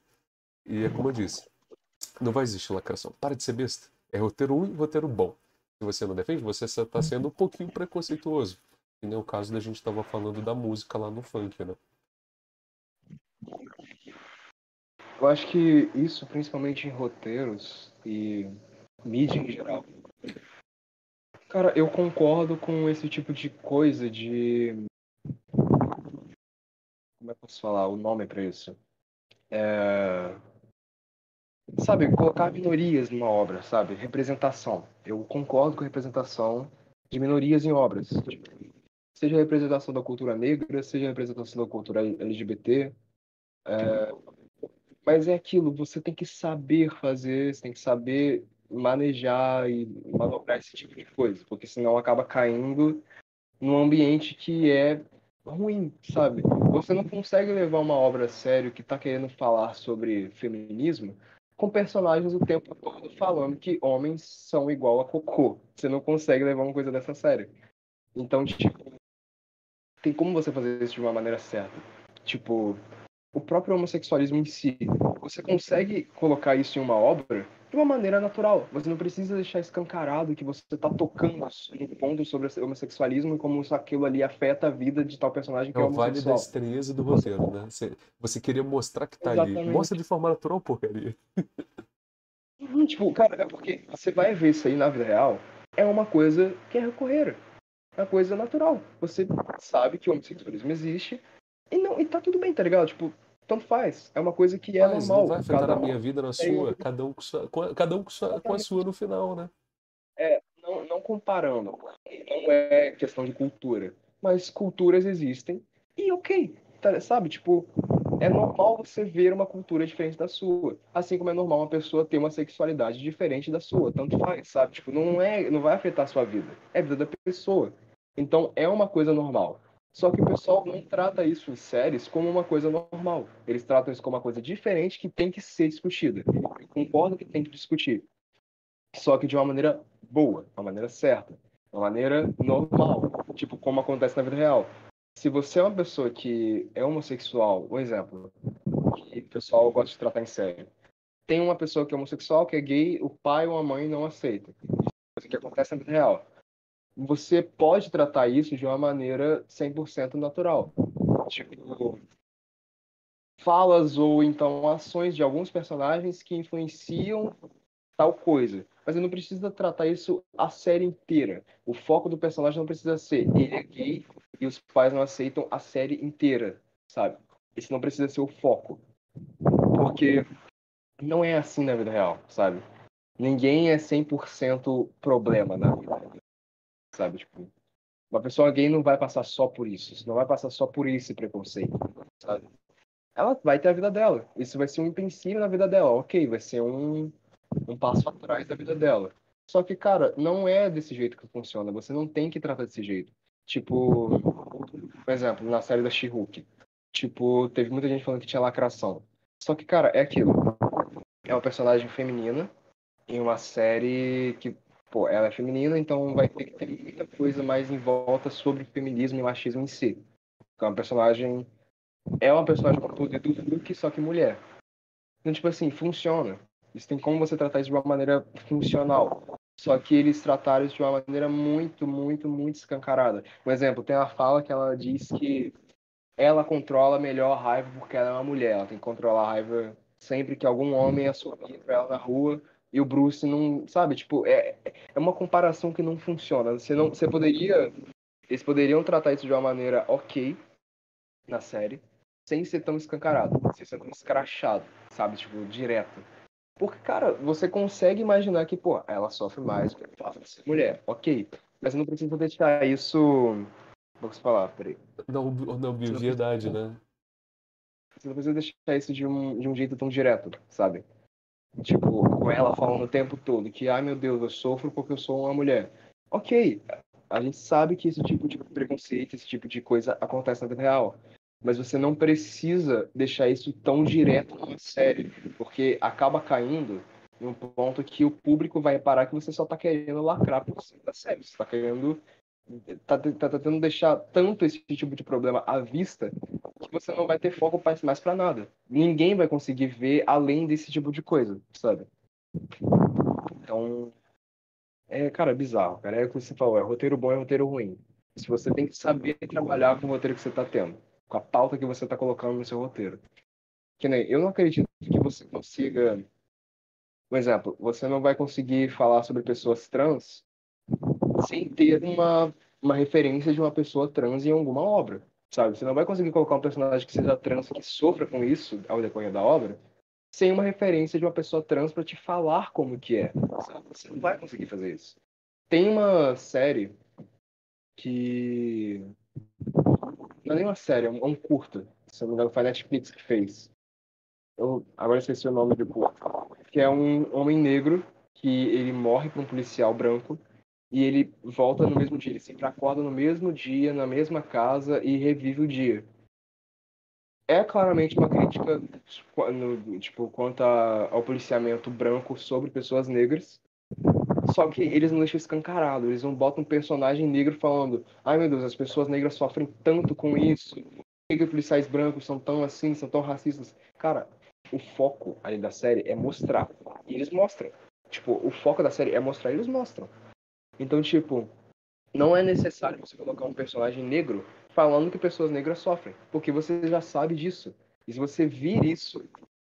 Speaker 1: E é como eu disse, não vai existir lacração. Para de ser besta. É roteiro ruim e roteiro bom. Se você não defende, você está sendo um pouquinho preconceituoso. E nem o caso da gente estava falando da música lá no funk, né?
Speaker 2: Eu acho que isso, principalmente em roteiros e mídia em geral. Cara, eu concordo com esse tipo de coisa de como é que posso falar o nome pra isso? É... Sabe, colocar minorias numa obra, sabe? Representação. Eu concordo com a representação de minorias em obras. Seja a representação da cultura negra, seja a representação da cultura LGBT. É... Mas é aquilo, você tem que saber fazer, você tem que saber manejar e manobrar esse tipo de coisa, porque senão acaba caindo num ambiente que é ruim, sabe? Você não consegue levar uma obra a sério que está querendo falar sobre feminismo com personagens o tempo todo falando que homens são igual a cocô. Você não consegue levar uma coisa dessa a sério. Então, tipo, tem como você fazer isso de uma maneira certa. Tipo, o próprio homossexualismo em si. Você consegue colocar isso em uma obra de uma maneira natural. Você não precisa deixar escancarado que você está tocando no ponto sobre o homossexualismo e como isso, aquilo ali afeta a vida de tal personagem que é,
Speaker 1: é
Speaker 2: o
Speaker 1: vale da estranheza do roteiro, né? Você, você queria mostrar que tá Exatamente. ali. Mostra de forma natural, porcaria.
Speaker 2: Uhum, tipo, cara, é porque você vai ver isso aí na vida real, é uma coisa que é recorrer. É uma coisa natural. Você sabe que o homossexualismo existe e, não, e tá tudo bem, tá ligado? Tipo, tanto faz. É uma coisa que é Mas normal.
Speaker 1: Não vai afetar cada a minha vida na sua, é... cada um, com, sua, cada um com, sua, com a sua no final, né?
Speaker 2: É, não, não comparando. Não é questão de cultura. Mas culturas existem e ok, tá, sabe? Tipo, é normal você ver uma cultura diferente da sua. Assim como é normal uma pessoa ter uma sexualidade diferente da sua. Tanto faz, sabe? Tipo, não, é, não vai afetar a sua vida. É a vida da pessoa. Então é uma coisa normal. Só que o pessoal não trata isso em séries como uma coisa normal. Eles tratam isso como uma coisa diferente que tem que ser discutida. Concordo que tem que discutir. Só que de uma maneira boa, uma maneira certa, uma maneira normal, tipo como acontece na vida real. Se você é uma pessoa que é homossexual, um exemplo, que o pessoal gosta de tratar em sério. Tem uma pessoa que é homossexual, que é gay, o pai ou a mãe não aceitam. Isso é que acontece na vida real você pode tratar isso de uma maneira 100% natural. Tipo, falas ou então ações de alguns personagens que influenciam tal coisa. Mas não precisa tratar isso a série inteira. O foco do personagem não precisa ser ele é gay e os pais não aceitam a série inteira, sabe? Esse não precisa ser o foco. Porque não é assim na vida real, sabe? Ninguém é 100% problema na vida sabe? Tipo, uma pessoa gay não vai passar só por isso, não vai passar só por esse preconceito, sabe? Ela vai ter a vida dela. Isso vai ser um empecilho na vida dela, ok, vai ser um, um passo atrás da vida dela. Só que, cara, não é desse jeito que funciona. Você não tem que tratar desse jeito. Tipo, por exemplo, na série da She-Hulk. Tipo, teve muita gente falando que tinha lacração. Só que, cara, é aquilo. É uma personagem feminina em uma série que pô, ela é feminina, então vai ter que ter muita coisa mais em volta sobre feminismo e machismo em si. Então, a personagem é uma personagem com poder do Hulk, só que mulher. Então, tipo assim, funciona. Isso tem como você tratar isso de uma maneira funcional. Só que eles trataram isso de uma maneira muito, muito, muito escancarada. Por exemplo, tem a fala que ela diz que ela controla melhor a raiva porque ela é uma mulher. Ela tem que controlar a raiva sempre que algum homem assumir pra ela na rua e o Bruce não, sabe, tipo, é, é uma comparação que não funciona. Você não, você poderia, eles poderiam tratar isso de uma maneira ok na série, sem ser tão escancarado, sem ser tão escrachado, sabe, tipo, direto. Porque, cara, você consegue imaginar que, pô, ela sofre mais porque ela ser mulher, ok. Mas você não precisa deixar isso. Vou falar, peraí.
Speaker 1: Não, não, verdade, né?
Speaker 2: Você não precisa deixar isso de um, de um jeito tão direto, sabe? Tipo, com ela falando o tempo todo que, ai meu Deus, eu sofro porque eu sou uma mulher. Ok, a gente sabe que esse tipo de preconceito, esse tipo de coisa acontece na vida real. Mas você não precisa deixar isso tão direto numa série, porque acaba caindo num ponto que o público vai reparar que você só tá querendo lacrar por cima da série. Você tá querendo. Tá, tá tentando deixar tanto esse tipo de problema à vista você não vai ter foco mais para nada. Ninguém vai conseguir ver além desse tipo de coisa, sabe? Então, é, cara, é bizarro, cara. É o que você falou, é roteiro bom e roteiro ruim. Se você tem que saber trabalhar com o roteiro que você tá tendo, com a pauta que você tá colocando no seu roteiro. Que nem, eu não acredito que você consiga. Por exemplo, você não vai conseguir falar sobre pessoas trans sem ter uma, uma referência de uma pessoa trans em alguma obra, sabe? Você não vai conseguir colocar um personagem que seja trans que sofra com isso ao decorrer da obra sem uma referência de uma pessoa trans para te falar como que é. Sabe? Você não vai conseguir fazer isso. Tem uma série que não é nem uma série, é um, é curta. Se não me engano, foi a Netflix que fez. Eu agora esqueci o nome do curta. Que é um homem negro que ele morre para um policial branco e ele volta no mesmo dia. Ele sempre acorda no mesmo dia, na mesma casa e revive o dia é claramente uma crítica tipo quanto ao policiamento branco sobre pessoas negras. Só que eles não deixam escancarado, eles não botam um personagem negro falando: "Ai meu Deus, as pessoas negras sofrem tanto com isso. Por que policiais brancos são tão assim, são tão racistas?". Cara, o foco ali da série é mostrar. E eles mostram. Tipo, o foco da série é mostrar e eles mostram. Então, tipo, não é necessário você colocar um personagem negro falando que pessoas negras sofrem, porque você já sabe disso. E se você vir isso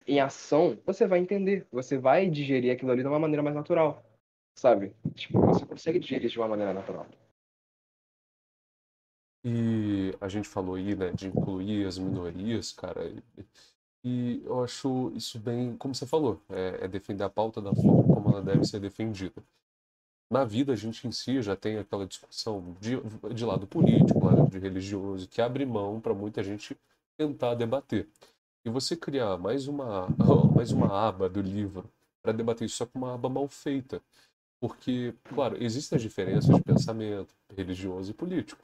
Speaker 2: em ação, você vai entender, você vai digerir aquilo ali de uma maneira mais natural, sabe? Tipo, você consegue digerir de uma maneira natural.
Speaker 1: E a gente falou aí, né, de incluir as minorias, cara. E eu acho isso bem, como você falou, é, é defender a pauta da forma como ela deve ser defendida na vida a gente em si já tem aquela discussão de, de lado político, de religioso, que abre mão para muita gente tentar debater. E você criar mais uma, mais uma aba do livro para debater isso, só com uma aba mal feita. Porque, claro, existem as diferenças de pensamento religioso e político.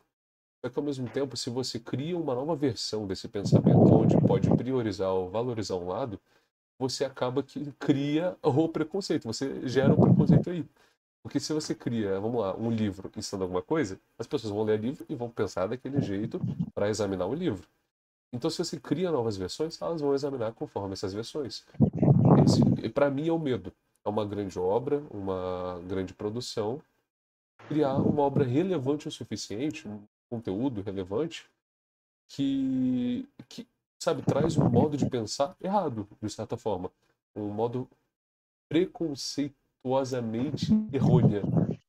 Speaker 1: Só que, ao mesmo tempo, se você cria uma nova versão desse pensamento, onde pode priorizar ou valorizar um lado, você acaba que cria o preconceito, você gera o preconceito aí. Porque se você cria, vamos lá, um livro ensinando alguma coisa, as pessoas vão ler o livro e vão pensar daquele jeito para examinar o livro. Então, se você cria novas versões, elas vão examinar conforme essas versões. Esse, para mim, é o medo. É uma grande obra, uma grande produção. Criar uma obra relevante o suficiente, um conteúdo relevante, que, que sabe, traz um modo de pensar errado, de certa forma. Um modo preconceituoso virtuosamente errônea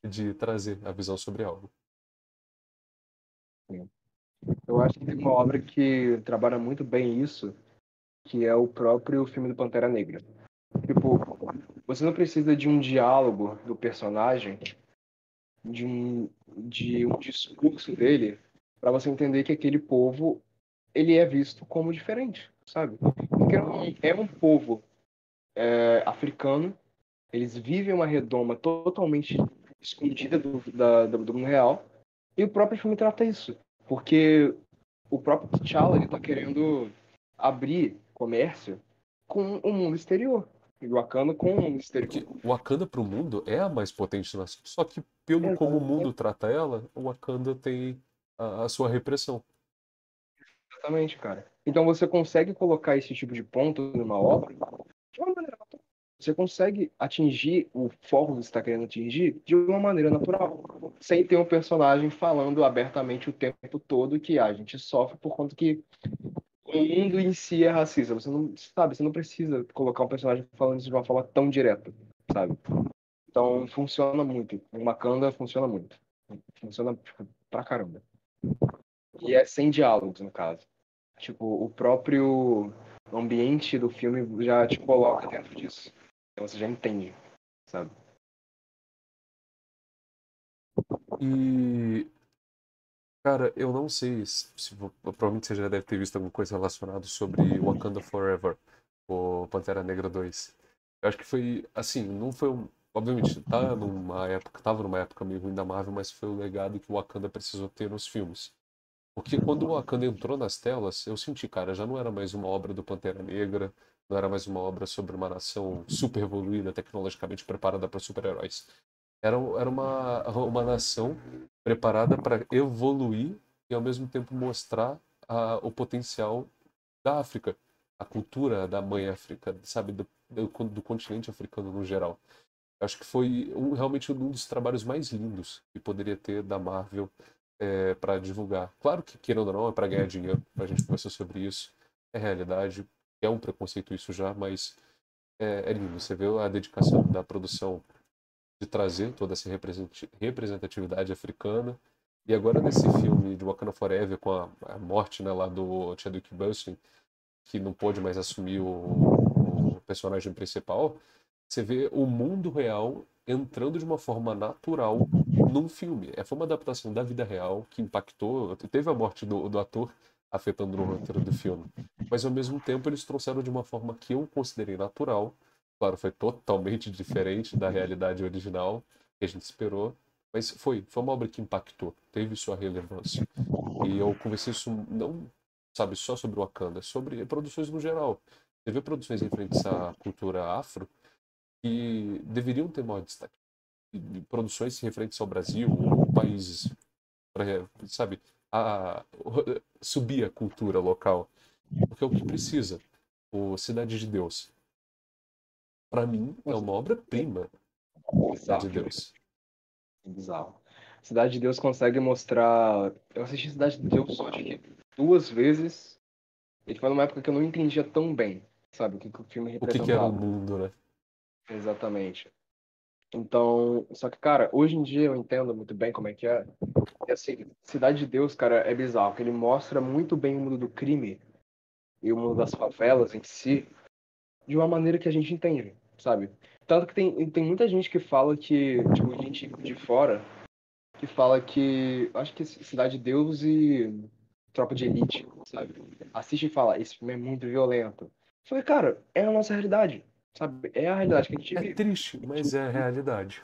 Speaker 1: de trazer a visão sobre algo.
Speaker 2: Eu acho que tem uma obra que trabalha muito bem isso, que é o próprio filme do Pantera Negra. Tipo, você não precisa de um diálogo do personagem, de um, de um discurso dele, para você entender que aquele povo ele é visto como diferente, sabe? Porque é um povo é, africano eles vivem uma redoma totalmente escondida do, da, do, do mundo real. E o próprio filme trata isso. Porque o próprio T'Challa, ele tá querendo abrir comércio com o mundo exterior. E o Wakanda com o mundo exterior. Porque
Speaker 1: o Wakanda pro mundo é a mais potente nação. Só que pelo é, como o mundo trata ela, o Wakanda tem a, a sua repressão.
Speaker 2: Exatamente, cara. Então você consegue colocar esse tipo de ponto numa obra você consegue atingir o foco que você está querendo atingir de uma maneira natural, sem ter um personagem falando abertamente o tempo todo que a gente sofre por conta que o mundo em si é racista. Você não sabe, você não precisa colocar um personagem falando isso de uma forma tão direta, sabe? Então funciona muito. O Makanda funciona muito. Funciona tipo, pra caramba. E é sem diálogos, no caso. Tipo, o próprio ambiente do filme já te coloca dentro disso. Então você já entende, sabe?
Speaker 1: E. Cara, eu não sei se, se provavelmente você já deve ter visto alguma coisa relacionada sobre Wakanda Forever, o Pantera Negra 2. Eu acho que foi, assim, não foi um, obviamente, tá numa época, tava numa época meio ruim da Marvel, mas foi o legado que o Wakanda precisou ter nos filmes. Porque quando o Wakanda entrou nas telas, eu senti, cara, já não era mais uma obra do Pantera Negra, não era mais uma obra sobre uma nação super evoluída, tecnologicamente preparada para super-heróis. Era, era uma, uma nação preparada para evoluir e ao mesmo tempo mostrar a, o potencial da África, a cultura da mãe África, sabe, do, do, do continente africano no geral. Acho que foi um, realmente um dos trabalhos mais lindos que poderia ter da Marvel é, para divulgar. Claro que, querendo ou não, é para ganhar dinheiro, a gente conversou sobre isso, é realidade, é um preconceito isso já, mas é, é lindo. Você vê a dedicação da produção de trazer toda essa representatividade africana. E agora nesse filme de Wakanda Forever, com a, a morte né, lá do Chadwick Boseman, que não pôde mais assumir o, o personagem principal, você vê o mundo real entrando de uma forma natural num filme. É, foi uma adaptação da vida real que impactou. Teve a morte do, do ator afetando no roteiro do filme. Mas ao mesmo tempo eles trouxeram de uma forma que eu considerei natural. Claro, foi totalmente diferente da realidade original que a gente esperou. Mas foi, foi uma obra que impactou, teve sua relevância. E eu conversei isso não, sabe, só sobre o Wakanda, sobre produções no geral. Teve produções referentes à cultura afro que deveriam ter maior destaque. Produções referentes ao Brasil ou países, pra, sabe, a, subir a cultura local. Porque é o que precisa. O Cidade de Deus. Para mim, é uma obra-prima. Cidade de Deus.
Speaker 2: Bizarro. Cidade de Deus consegue mostrar. Eu assisti Cidade de Deus só acho que duas vezes. E foi numa época que eu não entendia tão bem, sabe? O que, que o filme representava.
Speaker 1: O que, que era o mundo, né?
Speaker 2: Exatamente. Então, só que, cara, hoje em dia eu entendo muito bem como é que é. E assim, Cidade de Deus, cara, é bizarro, que ele mostra muito bem o mundo do crime e o mundo das favelas em si de uma maneira que a gente entende, sabe? Tanto que tem, tem muita gente que fala que, tipo, gente de fora, que fala que, acho que Cidade de Deus e Tropa de Elite, sabe? Assiste e fala, esse filme é muito violento. Eu falei, cara, é a nossa realidade. Sabe? É a realidade que a gente
Speaker 1: é
Speaker 2: vive.
Speaker 1: É triste, mas é a realidade.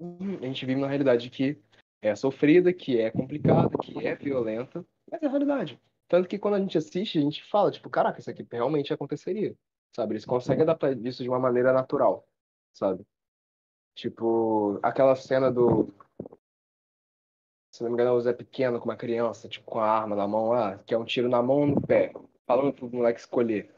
Speaker 2: A gente vive na realidade que é sofrida, que é complicada, que é violenta, mas é a realidade. Tanto que quando a gente assiste, a gente fala, tipo, caraca, isso aqui realmente aconteceria. Sabe? Eles conseguem adaptar isso de uma maneira natural, sabe? Tipo, aquela cena do. Se não me engano, é o Zé Pequeno com uma criança, tipo, com a arma na mão lá, que é um tiro na mão ou no pé, falando pro moleque escolher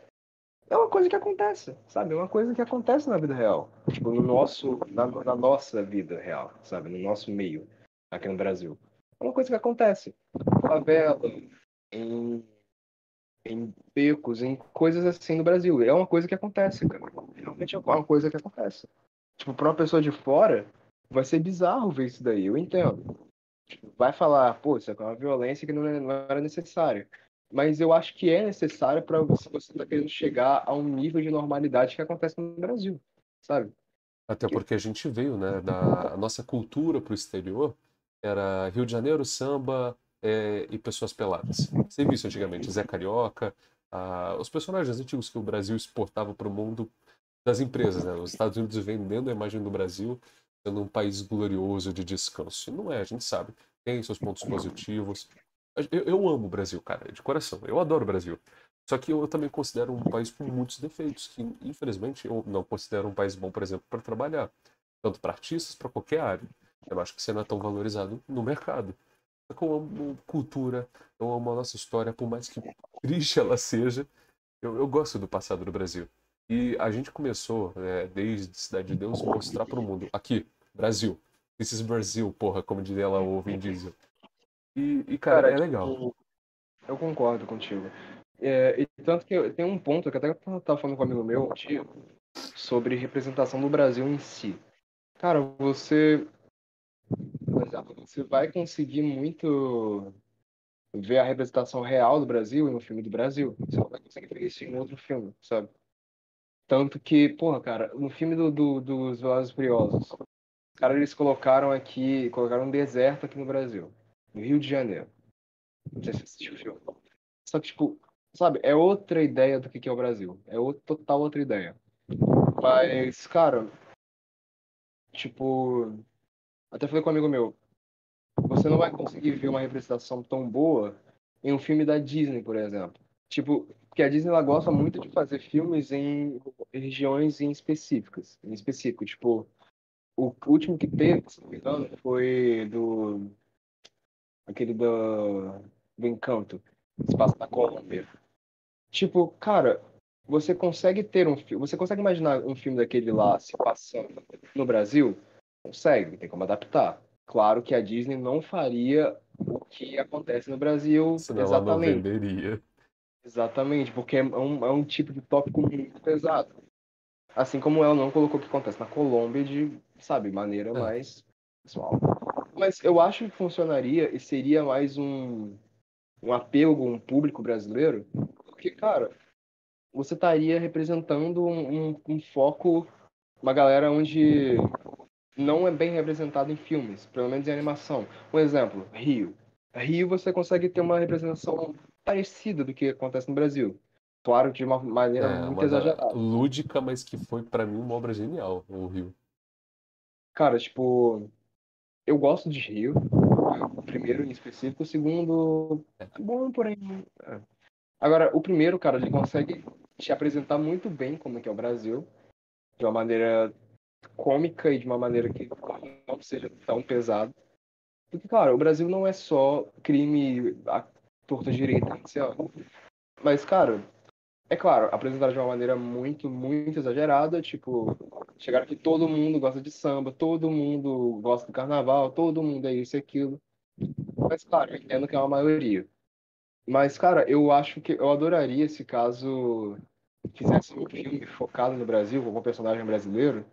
Speaker 2: é uma coisa que acontece, sabe? É uma coisa que acontece na vida real. Tipo, no nosso, na, na, nossa vida real, sabe? No nosso meio, aqui no Brasil. É uma coisa que acontece. Favela, em, em becos, em coisas assim no Brasil. É uma coisa que acontece, cara. Realmente é uma coisa que acontece. Tipo, pra uma pessoa de fora, vai ser bizarro ver isso daí, eu entendo. Tipo, vai falar, pô, isso é uma violência que não é, era necessária mas eu acho que é necessário para você está querendo chegar a um nível de normalidade que acontece no Brasil, sabe?
Speaker 1: Até porque a gente veio, né, da nossa cultura para o exterior era Rio de Janeiro, samba é, e pessoas peladas. Você viu isso antigamente, Zé Carioca, os personagens antigos que o Brasil exportava para o mundo das empresas, né? Os Estados Unidos vendendo a imagem do Brasil sendo um país glorioso de descanso. E não é, a gente sabe. Tem seus pontos positivos, eu, eu amo o Brasil, cara, de coração. Eu adoro o Brasil. Só que eu também considero um país com muitos defeitos, que infelizmente eu não considero um país bom, por exemplo, para trabalhar. Tanto para artistas, para qualquer área. Eu acho que você não é tão valorizado no mercado. Eu amo cultura, eu amo a nossa história, por mais que triste ela seja, eu, eu gosto do passado do Brasil. E a gente começou, é, desde Cidade de Deus, mostrar para o mundo. Aqui, Brasil. This is Brasil, porra, como diria lá o Vin Diesel. E, e cara, cara, é legal. Tipo,
Speaker 2: eu concordo contigo. É, e tanto que tem um ponto que até eu tava falando com um amigo meu, tio, sobre representação do Brasil em si. Cara, você. Você vai conseguir muito ver a representação real do Brasil em um filme do Brasil. Você não vai conseguir ver isso em outro filme, sabe? Tanto que, porra, cara, no filme do, do dos Velozes Furiosos, cara, eles colocaram aqui, colocaram um deserto aqui no Brasil no Rio de Janeiro. Não sei se assistiu o filme. Só que, tipo, sabe, é outra ideia do que é o Brasil. É outra, total outra ideia. Mas, cara, tipo, até falei com um amigo meu, você não vai conseguir ver uma representação tão boa em um filme da Disney, por exemplo. Tipo, porque a Disney ela gosta muito de fazer filmes em regiões em específicas, em específico, tipo, o último que teve, se não me engano, foi do aquele do, do Encanto, espaço da Colômbia. Tipo, cara, você consegue ter um filme, você consegue imaginar um filme daquele lá se passando no Brasil? Consegue, tem como adaptar. Claro que a Disney não faria o que acontece no Brasil
Speaker 1: Senão exatamente. Ela não venderia.
Speaker 2: Exatamente, porque é um, é um tipo de tópico muito pesado. Assim como ela não colocou o que acontece na Colômbia de, sabe, maneira
Speaker 1: É.
Speaker 2: mais pessoal. Mas eu acho que funcionaria e seria mais um, um apelo, um público brasileiro, porque, cara, você estaria representando um, um, um foco, uma galera onde não é bem representado em filmes, pelo menos em animação. Um exemplo, Rio. Rio você consegue ter uma representação parecida do que acontece no Brasil. Claro, de uma maneira
Speaker 1: É,
Speaker 2: muito exagerada.
Speaker 1: lúdica, mas que foi pra mim uma obra genial, o Rio.
Speaker 2: Cara, tipo, eu gosto de Rio. O primeiro em específico, o segundo é bom, porém. é. Agora, o primeiro, cara, ele consegue te apresentar muito bem como é que é o Brasil, de uma maneira cômica e de uma maneira que não seja tão pesado. Porque, cara, o Brasil não é só crime à torta direita, lá. Mas, cara, é claro, apresentado de uma maneira muito, muito exagerada, tipo, chegaram que todo mundo gosta de samba, todo mundo gosta do carnaval, todo mundo é isso e aquilo. Mas, claro, eu entendo que é uma maioria. Mas, cara, eu acho que eu adoraria se caso fizesse um filme focado no Brasil, com algum personagem brasileiro.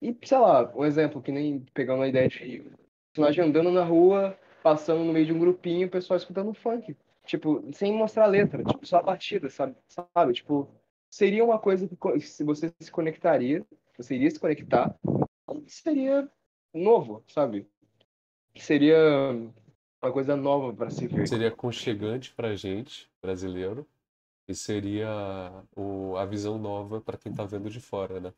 Speaker 2: E, sei lá, um exemplo, que nem pegando a ideia de. Personagem andando na rua, passando no meio de um grupinho, o pessoal escutando funk. Tipo, sem mostrar a letra, tipo, só a batida, sabe? Sabe? Tipo, seria uma coisa que se você se conectaria, você iria se conectar, seria novo, sabe? Seria uma coisa nova para se ver.
Speaker 1: Seria aconchegante pra gente, brasileiro, e seria o, a visão nova pra quem tá vendo de fora, né?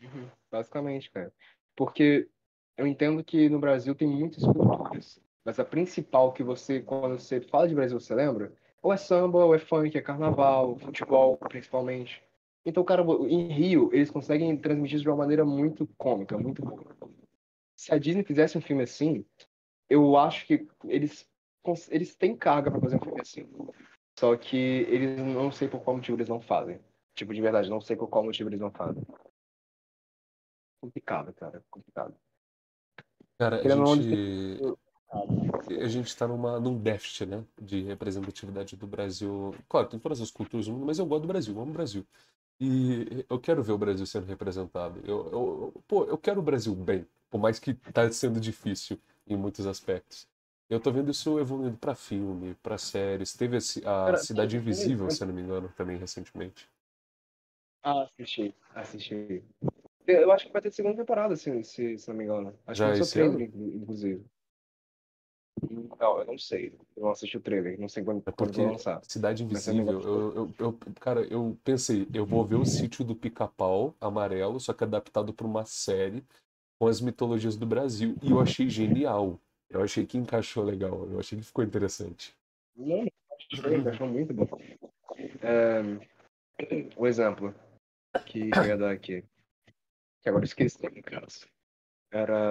Speaker 2: Uhum, Basicamente, cara. Porque eu entendo que no Brasil tem muitas culturas, mas a principal que você, quando você fala de Brasil, você lembra? Ou é samba, ou é funk, é carnaval, futebol, principalmente. Então, cara, em Rio, eles conseguem transmitir isso de uma maneira muito cômica, muito boa. Se a Disney fizesse um filme assim, eu acho que eles, eles têm carga pra fazer um filme assim. Só que eles não sei por qual motivo eles não fazem. Tipo, de verdade, não sei por qual motivo eles não fazem. Complicado, cara, complicado.
Speaker 1: Cara, a
Speaker 2: ou não,
Speaker 1: gente, a gente tá numa, num déficit, né, de representatividade do Brasil. Claro, tem todas as culturas do mundo, mas eu gosto do Brasil, amo o Brasil. E eu quero ver o Brasil sendo representado. Eu, eu, pô, eu quero o Brasil bem, por mais que tá sendo difícil em muitos aspectos. Eu tô vendo isso evoluindo pra filme, pra séries. Teve a
Speaker 2: Cara,
Speaker 1: Cidade Invisível, se eu não me engano, também recentemente.
Speaker 2: Ah, assisti, assisti. Eu acho que vai ter segunda temporada, se, se, se não me engano. Acho
Speaker 1: Já
Speaker 2: que
Speaker 1: esse
Speaker 2: trailer, inclusive. Não, eu não sei. Eu não assisti o trailer, não sei quando,
Speaker 1: É
Speaker 2: quando vai lançar.
Speaker 1: Cidade
Speaker 2: é
Speaker 1: Invisível, eu, eu, eu- cara, eu pensei, eu vou ver o sítio do Pica-Pau amarelo, só que adaptado para uma série com as mitologias do Brasil. E eu achei genial. Eu achei que encaixou legal. Eu achei que ficou interessante.
Speaker 2: Não, achou muito bom. É, um exemplo que eu ia dar aqui, que agora eu esqueci, no caso. Era.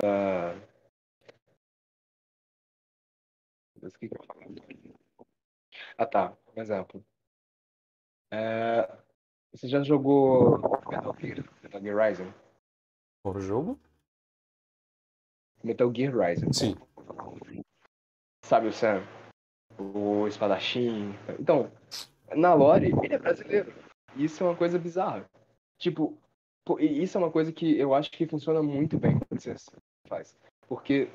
Speaker 2: Deus, o que que eu falar? Ah, tá. Um exemplo. É, Você já jogou Metal Gear, Metal Gear Rising?
Speaker 1: Qual jogo?
Speaker 2: Metal Gear Rising.
Speaker 1: Sim.
Speaker 2: Sabe o Sam? O espadachim. Então, na lore, ele é brasileiro. Isso é uma coisa bizarra. Tipo, isso é uma coisa que eu acho que funciona muito bem quando você faz. Porque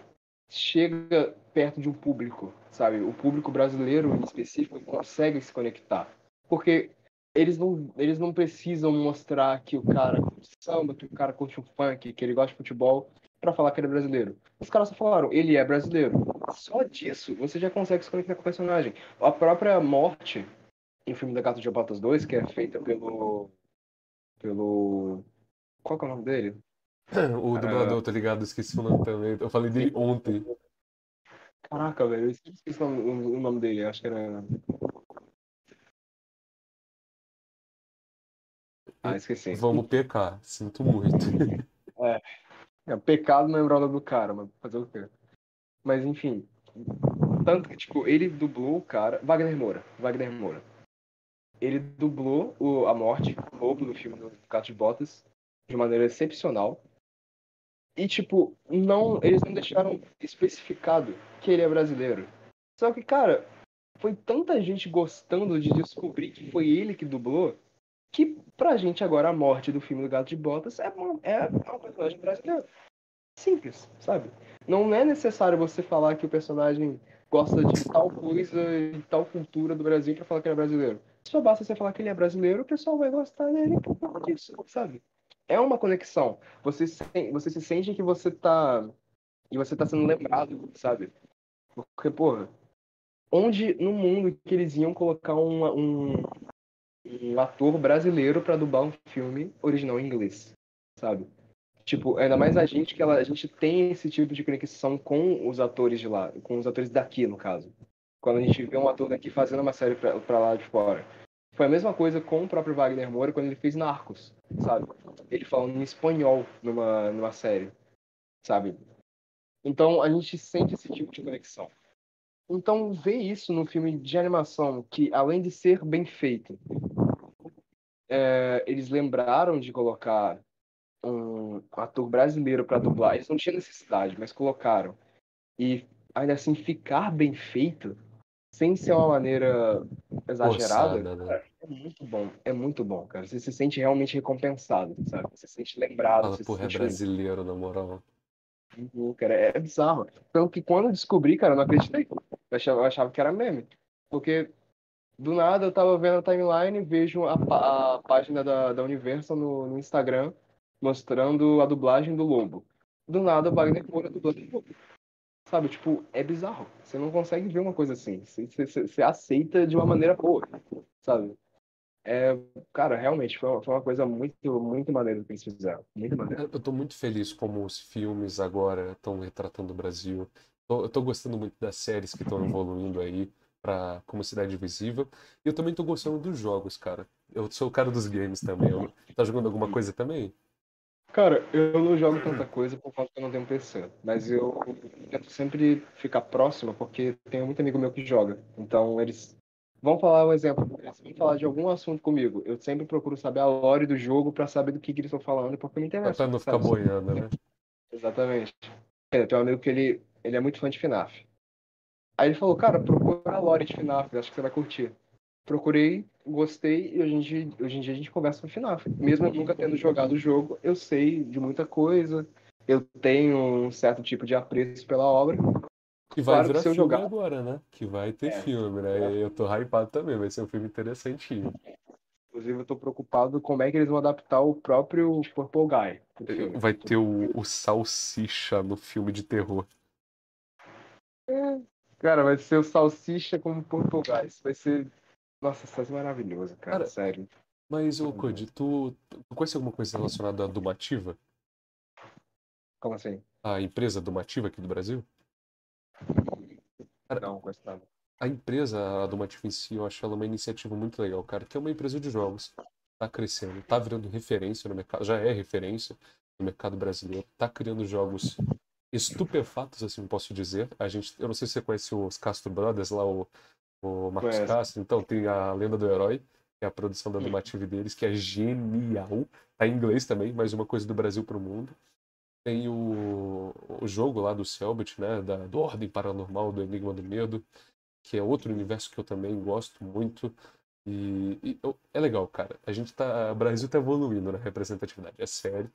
Speaker 2: chega perto de um público, sabe? O público brasileiro, em específico, consegue se conectar. Porque eles não, eles não precisam mostrar que o cara curte samba, que o cara curte um funk, que ele gosta de futebol, pra falar que ele é brasileiro. Os caras só falaram, ele é brasileiro. Só disso você já consegue se conectar com o personagem. A própria morte em filme da Gato de Botas 2, que é feita pelo. pelo. Qual é o nome dele?
Speaker 1: O dublador, tá ligado? Esqueci o nome também. Eu falei dele ontem.
Speaker 2: Caraca, velho, eu esqueci o nome, o nome dele, acho que era. Ah, esqueci.
Speaker 1: Vamos pecar. Sinto muito.
Speaker 2: É pecado não lembrar o nome do cara, mas fazer o quê? Mas enfim. Tanto que, tipo, ele dublou o cara. Wagner Moura. Wagner Moura. Ele dublou o, a morte, o lobo no filme do Gato de Botas, de maneira excepcional. E, tipo, não, eles não deixaram especificado que ele é brasileiro. Só que, cara, foi tanta gente gostando de descobrir que foi ele que dublou, que pra gente agora a morte do filme do Gato de Botas é uma, é uma personagem brasileira. Simples, sabe? Não é necessário você falar que o personagem gosta de tal coisa e tal cultura do Brasil para falar que ele é brasileiro. Só basta você falar que ele é brasileiro, o pessoal vai gostar dele por causa disso, sabe? É uma conexão. Você se, você se sente que você tá. E você tá sendo lembrado, sabe? Porque, porra, onde no mundo que eles iam colocar um, um ator brasileiro para dublar um filme original em inglês, sabe? Tipo, ainda mais a gente que ela, a gente tem esse tipo de conexão com os atores de lá, com os atores daqui, no caso. Quando a gente vê um ator daqui fazendo uma série pra lá de fora. Foi a mesma coisa com o próprio Wagner Moura quando ele fez Narcos, sabe? Ele falando em espanhol numa, numa série, sabe? Então a gente sente esse tipo de conexão. Então ver isso num filme de animação que, além de ser bem feito, é, eles lembraram de colocar um ator brasileiro para dublar. Eles não tinham necessidade, mas colocaram. E ainda assim ficar bem feito, sem ser uma maneira exagerada, Forçada, né? é muito bom. É muito bom, cara. Você se sente realmente recompensado, sabe? Você se sente lembrado.
Speaker 1: Fala, porra, é brasileiro, na moral.
Speaker 2: Uhum, cara, é bizarro. Então que quando eu descobri, cara, eu não acreditei. Eu achava, eu achava que era meme. Porque do nada eu tava vendo a timeline, vejo a, a página da, da Universal no, no Instagram mostrando a dublagem do Lobo. Do nada, o Wagner Moura dublando o Lobo. Sabe, tipo, é bizarro. Você não consegue ver uma coisa assim. Você, você, você aceita de uma maneira boa, sabe? É, cara, realmente foi uma, foi uma, coisa muito, muito maneira que eles fizeram. Muito maneiro.
Speaker 1: Eu tô muito feliz como os filmes agora estão retratando o Brasil. eu tô gostando muito das séries que estão evoluindo aí pra como cidade visível. E eu também tô gostando dos jogos, cara. Eu sou o cara dos games também. Eu, tá jogando alguma coisa também?
Speaker 2: Cara, eu não jogo tanta coisa por conta que eu não tenho PC. Mas eu tento sempre ficar próximo, porque tenho muito amigo meu que joga. Então eles vão falar um exemplo, eles vão falar de algum assunto comigo. Eu sempre procuro saber a lore do jogo para saber do que, que eles estão falando, porque me interessa.
Speaker 1: Pra não ficar boiando, né?
Speaker 2: Exatamente. É, tem um amigo que ele, ele é muito fã de FNAF. Aí ele falou, cara, procura a lore de FNAF, acho que você vai curtir procurei, gostei e hoje em dia, hoje em dia a gente conversa no final. Mesmo nunca tendo jogado o jogo, eu sei de muita coisa, eu tenho um certo tipo de apreço pela obra.
Speaker 1: Que vai claro virar filme jogar... agora, né? Que vai ter é, filme, né? É. Eu tô hypado também, vai ser um filme interessantinho.
Speaker 2: Inclusive, eu tô preocupado como é que eles vão adaptar o próprio Purple
Speaker 1: Guy. Vai ter o, o Salsicha no filme de terror.
Speaker 2: É. Cara, vai ser o Salsicha como Purple Guy. Vai ser nossa, isso é maravilhoso, cara, cara sério.
Speaker 1: Mas, ô Cody, tu, tu conhece alguma coisa relacionada à Dumativa?
Speaker 2: Como assim?
Speaker 1: A empresa Dumativa aqui do Brasil?
Speaker 2: Cara, não, nada.
Speaker 1: A empresa, a Dumativa em si, eu acho ela uma iniciativa muito legal, cara, que é uma empresa de jogos. Tá crescendo, tá virando referência no mercado, já é referência no mercado brasileiro, tá criando jogos estupefatos, assim posso dizer. A gente, eu não sei se você conhece os Castro Brothers, lá o o Marcos Conhece. Castro. Então, tem a Lenda do Herói, que é a produção da Domative deles, que é genial. Tá em inglês também, mais uma coisa do Brasil pro mundo. Tem o, o jogo lá do Selbit, né? Da, do Ordem Paranormal, do Enigma do Medo, que é outro universo que eu também gosto muito. E, e é legal, cara. A gente tá. O Brasil tá evoluindo na representatividade. É sério.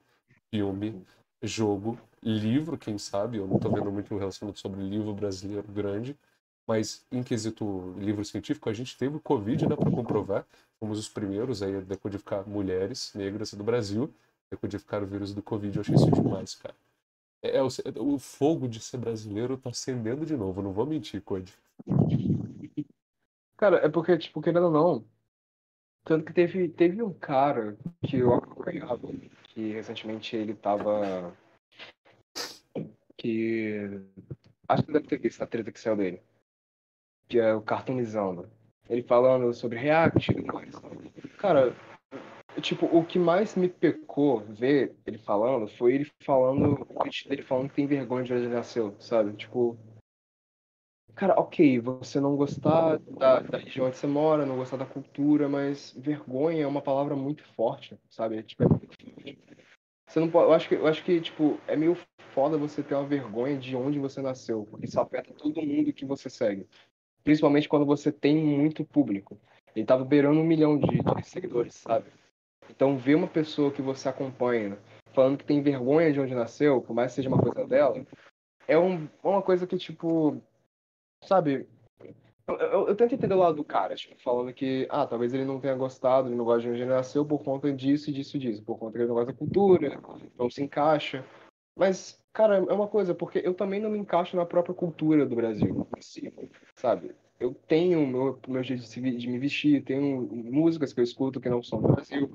Speaker 1: Filme, jogo, livro, quem sabe. Eu não tô vendo muito relacionamento sobre livro brasileiro grande mas em quesito livro científico, a gente teve o Covid, né, para comprovar. Fomos os primeiros aí a decodificar mulheres negras do Brasil, decodificar o vírus do Covid. Eu achei isso demais, cara. É, é o, o, fogo de ser brasileiro tá acendendo de novo, não vou mentir, Code.
Speaker 2: Cara, é porque, tipo, querendo ou não, tanto que teve, teve um cara que eu acompanhava, que recentemente ele tava. Que. Acho que deve ter visto a treta que saiu dele que é o cartunizando. Ele falando sobre React. Cara, tipo, o que mais me pecou ver ele falando foi ele falando, ele falando que tem vergonha de onde ele nasceu, sabe? Tipo, cara, ok, você não gostar da, da região onde você mora, não gostar da cultura, mas vergonha é uma palavra muito forte, sabe? Tipo, é. Você não pode, eu acho que, eu acho que tipo, é meio foda você ter uma vergonha de onde você nasceu, porque isso afeta todo mundo que você segue Principalmente quando você tem muito público. Ele tava beirando um milhão de, de seguidores, sabe? Então, ver uma pessoa que você acompanha falando que tem vergonha de onde nasceu, por mais que seja uma coisa dela, é um, uma coisa que, tipo, sabe? Eu, eu, eu, tento entender o lado do cara, tipo, falando que, ah, talvez ele não tenha gostado, ele não gosta de onde ele nasceu por conta disso, disso, disso, por conta que ele não gosta da cultura, não se encaixa. Mas, cara, é uma coisa, porque eu também não me encaixo na própria cultura do Brasil, sabe? Eu tenho meu, meu jeito de me vestir, tenho músicas que eu escuto que não são do Brasil,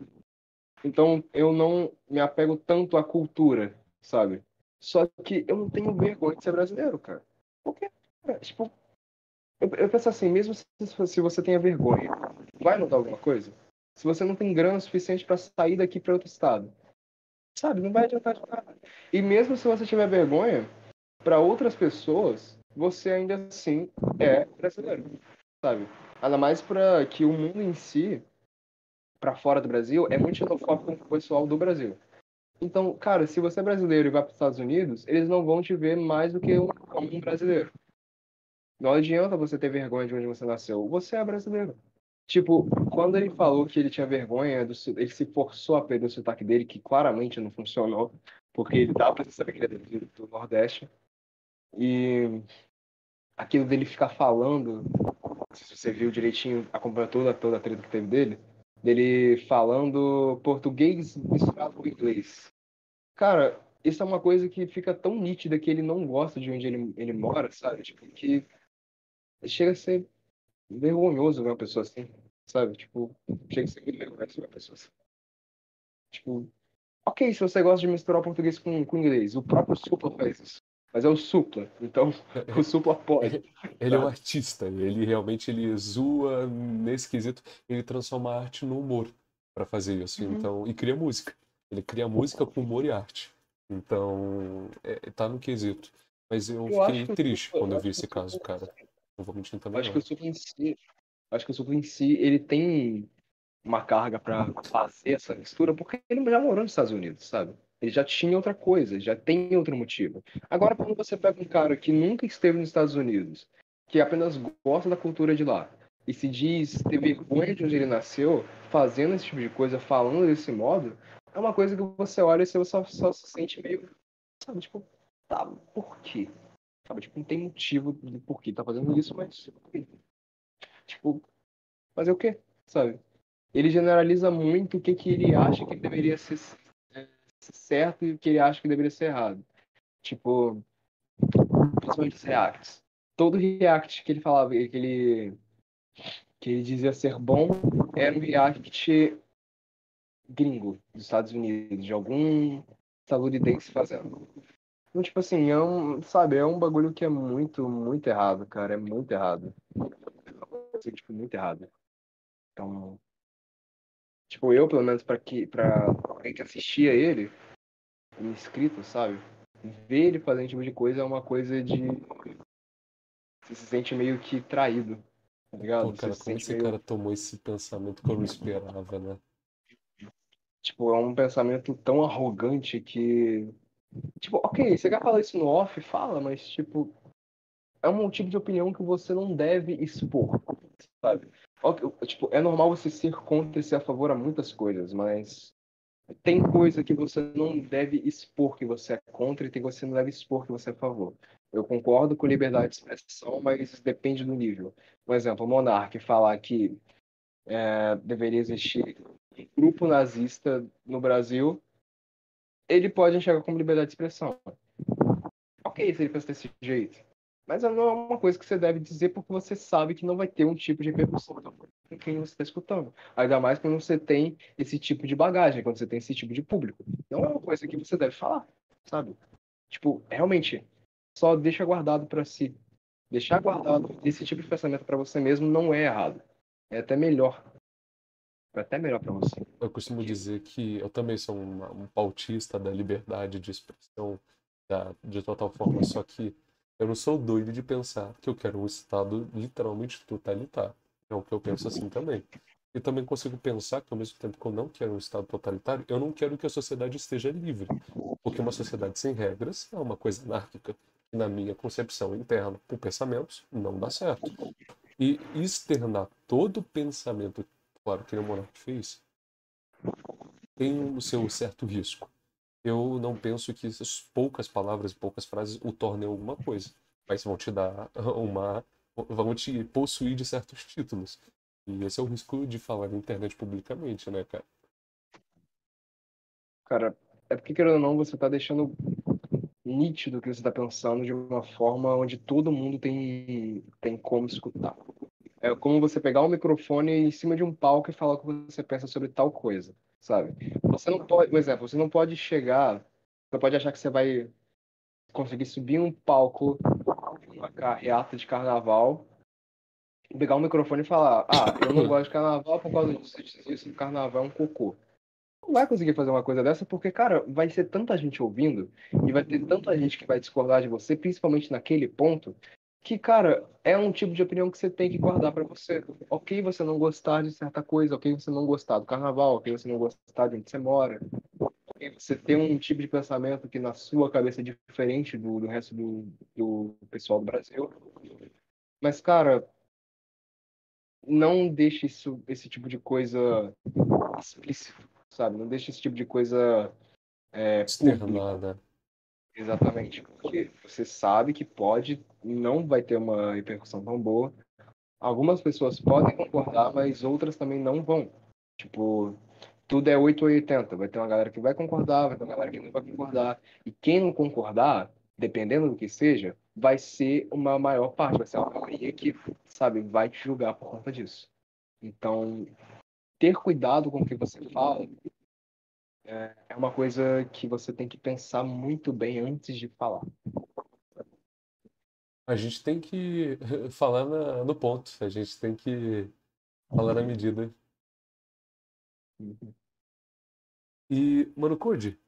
Speaker 2: então eu não me apego tanto à cultura, sabe? Só que eu não tenho vergonha de ser brasileiro, cara. Porque, cara, tipo, eu, eu, penso assim, mesmo se, se você tenha vergonha, vai mudar alguma coisa? Se você não tem grana suficiente para sair daqui para outro estado, sabe? Não vai adiantar de nada. E mesmo se você tiver vergonha, para outras pessoas, você ainda assim é brasileiro, sabe? Ainda mais para que o mundo em si para fora do Brasil é muito xenofóbico com o pessoal do Brasil. Então, cara, se você é brasileiro e vai para os Estados Unidos, eles não vão te ver mais do que um, um brasileiro. Não adianta você ter vergonha de onde você nasceu. Você é brasileiro. Tipo, quando ele falou que ele tinha vergonha, do, ele se forçou a perder o sotaque dele, que claramente não funcionou, porque ele dá pra saber que ele do, do Nordeste. E aquilo dele ficar falando, se você viu direitinho, acompanhou toda, toda a treta que teve dele, dele falando português misturado com inglês. Cara, isso é uma coisa que fica tão nítida que ele não gosta de onde ele, ele mora, sabe? Tipo, que chega a ser vergonhoso ver uma pessoa assim, sabe? Tipo, chega a ser muito vergonhoso ver uma pessoa assim. Tipo, ok, se você gosta de misturar o português com, com inglês, o próprio Supla faz isso. Mas é o Supla, então o Supla pode.
Speaker 1: Ele é um artista, ele realmente ele zoa nesse quesito, ele transforma a arte no humor para fazer isso, uhum. então e cria música. Ele cria música com humor e arte. Então, é, tá no quesito. Mas eu, eu fiquei triste quando eu vi esse caso, cara. Também.
Speaker 2: Acho não. que o Supla em si, acho que o Supla em si, ele tem uma carga para fazer essa mistura, porque ele já morou nos Estados Unidos, sabe? Ele já tinha outra coisa, já tem outro motivo. Agora, quando você pega um cara que nunca esteve nos Estados Unidos, que apenas gosta da cultura de lá, e se diz ter vergonha de onde ele nasceu, fazendo esse tipo de coisa, falando desse modo, é uma coisa que você olha e você só, só se sente meio. Sabe, tipo, tá, por quê? Sabe, tipo, não tem motivo do porquê tá fazendo isso, mas. Tipo, fazer o quê? Sabe? Ele generaliza muito o que, que ele acha que deveria ser certo e o que ele acha que deveria ser errado. Tipo, principalmente os reacts. Todo react que ele falava, que ele, que ele dizia ser bom, era um react gringo dos Estados Unidos, de algum estadunidense fazendo. Então, tipo assim, é um, sabe, é um bagulho que é muito, muito errado, cara, é muito errado. É tipo, muito errado. Então, tipo, eu, pelo menos, para que, pra alguém que assistia ele, inscrito, sabe? Ver ele fazendo esse tipo de coisa é uma coisa de. Você se sente meio que traído, tá ligado?
Speaker 1: Pô, cara, como esse meio... cara tomou esse pensamento que eu não esperava, né?
Speaker 2: Tipo, é um pensamento tão arrogante que. Tipo, ok, você quer falar isso no off, fala, mas, tipo, é um tipo de opinião que você não deve expor, sabe? Tipo, é normal você ser contra e ser a favor a muitas coisas, mas tem coisa que você não deve expor que você é contra e tem coisa que você não deve expor que você é a favor. Eu concordo com liberdade de expressão, mas depende do nível. Por exemplo, o Monark falar que é, deveria existir grupo nazista no Brasil, ele pode enxergar como liberdade de expressão. Ok, se ele fosse desse jeito. Mas não é uma coisa que você deve dizer porque você sabe que não vai ter um tipo de repercussão com quem você está escutando. Ainda mais quando você tem esse tipo de bagagem, quando você tem esse tipo de público. Não é uma coisa que você deve falar, sabe? Tipo, realmente, só deixa guardado para si. Deixar guardado esse tipo de pensamento para você mesmo não é errado. É até melhor. Até melhor para você.
Speaker 1: Eu costumo dizer que eu também sou um, um pautista da liberdade de expressão da, de total forma, só que eu não sou doido de pensar que eu quero um Estado literalmente totalitário. É o que eu penso assim também. E também consigo pensar que, ao mesmo tempo que eu não quero um Estado totalitário, eu não quero que a sociedade esteja livre. Porque uma sociedade sem regras é uma coisa anárquica. na minha concepção interna, por pensamentos, não dá certo. E externar todo pensamento, claro que o Monark fez, tem o seu certo risco. Eu não penso que essas poucas palavras, poucas frases o tornem alguma coisa, mas vão te dar uma. vão te possuir de certos títulos. E esse é o risco de falar na internet publicamente, né, cara?
Speaker 2: Cara, é porque, querendo ou não, você tá deixando nítido o que você tá pensando de uma forma onde todo mundo tem, tem como escutar. É como você pegar um microfone em cima de um palco e falar o que você pensa sobre tal coisa, sabe? Você não pode, por exemplo, você não pode chegar, você pode achar que você vai conseguir subir um palco, uma carreata de carnaval, pegar um microfone e falar: Ah, eu não gosto de carnaval por causa disso, disso, carnaval é um cocô. Não vai conseguir fazer uma coisa dessa porque, cara, vai ser tanta gente ouvindo e vai ter tanta gente que vai discordar de você, principalmente naquele ponto, que, cara, é um tipo de opinião que você tem que guardar para você. Ok, você não gostar de certa coisa, ok, você não gostar do carnaval, ok, você não gostar de onde você mora, ok, você tem um tipo de pensamento que na sua cabeça é diferente do, do resto do, do pessoal do Brasil. Mas, cara, não deixe isso, esse tipo de coisa explícito, sabe? Não deixe esse tipo de coisa é,
Speaker 1: Externada.
Speaker 2: Exatamente, porque você sabe que pode, não vai ter uma repercussão tão boa. Algumas pessoas podem concordar, mas outras também não vão. Tipo, tudo é 8 ou 80. Vai ter uma galera que vai concordar, vai ter uma galera que não vai concordar. E quem não concordar, dependendo do que seja, vai ser uma maior parte, vai ser uma maioria que, sabe, vai te julgar por conta disso. Então, ter cuidado com o que você fala é uma coisa que você tem que pensar muito bem antes de falar.
Speaker 1: A gente tem que falar na, no ponto, a gente tem que falar na medida.
Speaker 2: Uhum.
Speaker 1: E, mano, Code,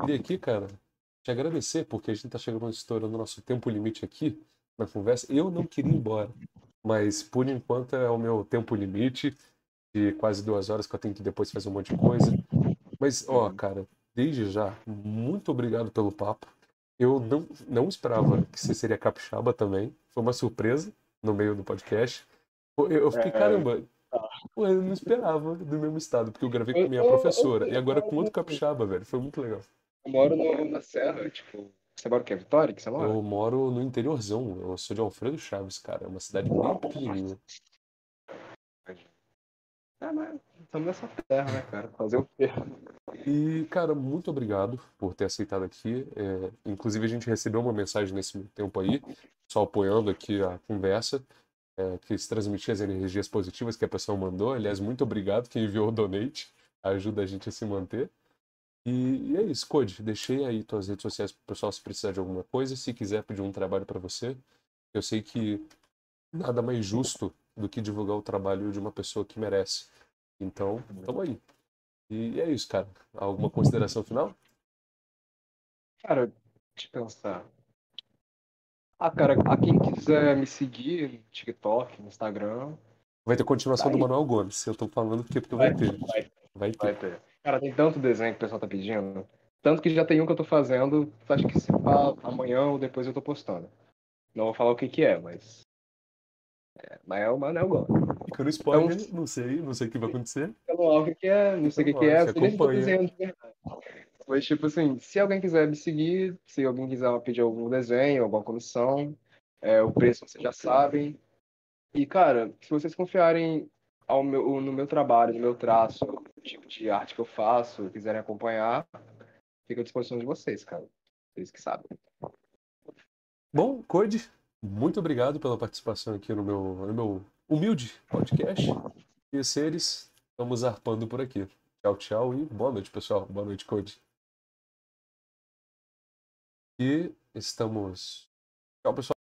Speaker 1: queria aqui, cara, te agradecer, porque a gente tá chegando estourando nosso tempo limite aqui na conversa. Eu não queria ir embora, mas por enquanto é o meu tempo limite de quase duas horas que eu tenho que depois fazer um monte de coisa. Mas, ó, cara, desde já, muito obrigado pelo papo. Eu não, não esperava que você seria capixaba também. Foi uma surpresa no meio do podcast. Eu fiquei, é, caramba, tá. eu não esperava do mesmo estado, porque eu gravei com minha professora. E agora com outro capixaba, velho. Foi muito legal.
Speaker 2: Eu moro no, na Serra, tipo. Você mora o quê? Vitória? Que você mora?
Speaker 1: Eu moro no interiorzão. Eu sou de Alfredo Chaves, cara. É uma cidade bem pequenininha.
Speaker 2: É, mas estamos nessa terra, né, cara? Fazer o quê?
Speaker 1: E, cara, muito obrigado por ter aceitado aqui. É, inclusive, a gente recebeu uma mensagem nesse tempo aí, só apoiando aqui a conversa, é, que se transmitia as energias positivas que a pessoa mandou. Aliás, muito obrigado quem enviou o donate, ajuda a gente a se manter. E, e é isso, Code. Deixei aí tuas redes sociais para o pessoal se precisar de alguma coisa, se quiser pedir um trabalho para você. Eu sei que nada mais justo do que divulgar o trabalho de uma pessoa que merece. Então, tamo aí. E é isso, cara. Alguma consideração final?
Speaker 2: Cara, deixa eu pensar. Ah, cara, a quem quiser me seguir no TikTok, no Instagram.
Speaker 1: Vai ter continuação tá do Manuel Gomes. Eu tô falando porque, porque vai, vai ter.
Speaker 2: Vai, vai, ter. vai ter. Cara, tem tanto desenho que o pessoal tá pedindo. Tanto que já tem um que eu tô fazendo. Acho que se pá, amanhã ou depois eu tô postando. Não vou falar o que que é, mas é, mas é o Manel Gomes.
Speaker 1: Fica no spoiler, então, não sei, não sei o que vai acontecer.
Speaker 2: Eu não sei o que é, não sei o que, que é, você nem desenhando verdade. Mas, tipo assim, se alguém quiser me seguir, se alguém quiser pedir algum desenho, alguma comissão, é, o preço vocês já sabem. E, cara, se vocês confiarem ao meu, no meu trabalho, no meu traço, o tipo de arte que eu faço, quiserem acompanhar, fica à disposição de vocês, cara. Vocês que sabem.
Speaker 1: Bom, Code, muito obrigado pela participação aqui no meu, no meu humilde podcast. E seres, estamos arpando por aqui. Tchau, tchau e boa noite, pessoal. Boa noite, Code. E estamos. Tchau, pessoal.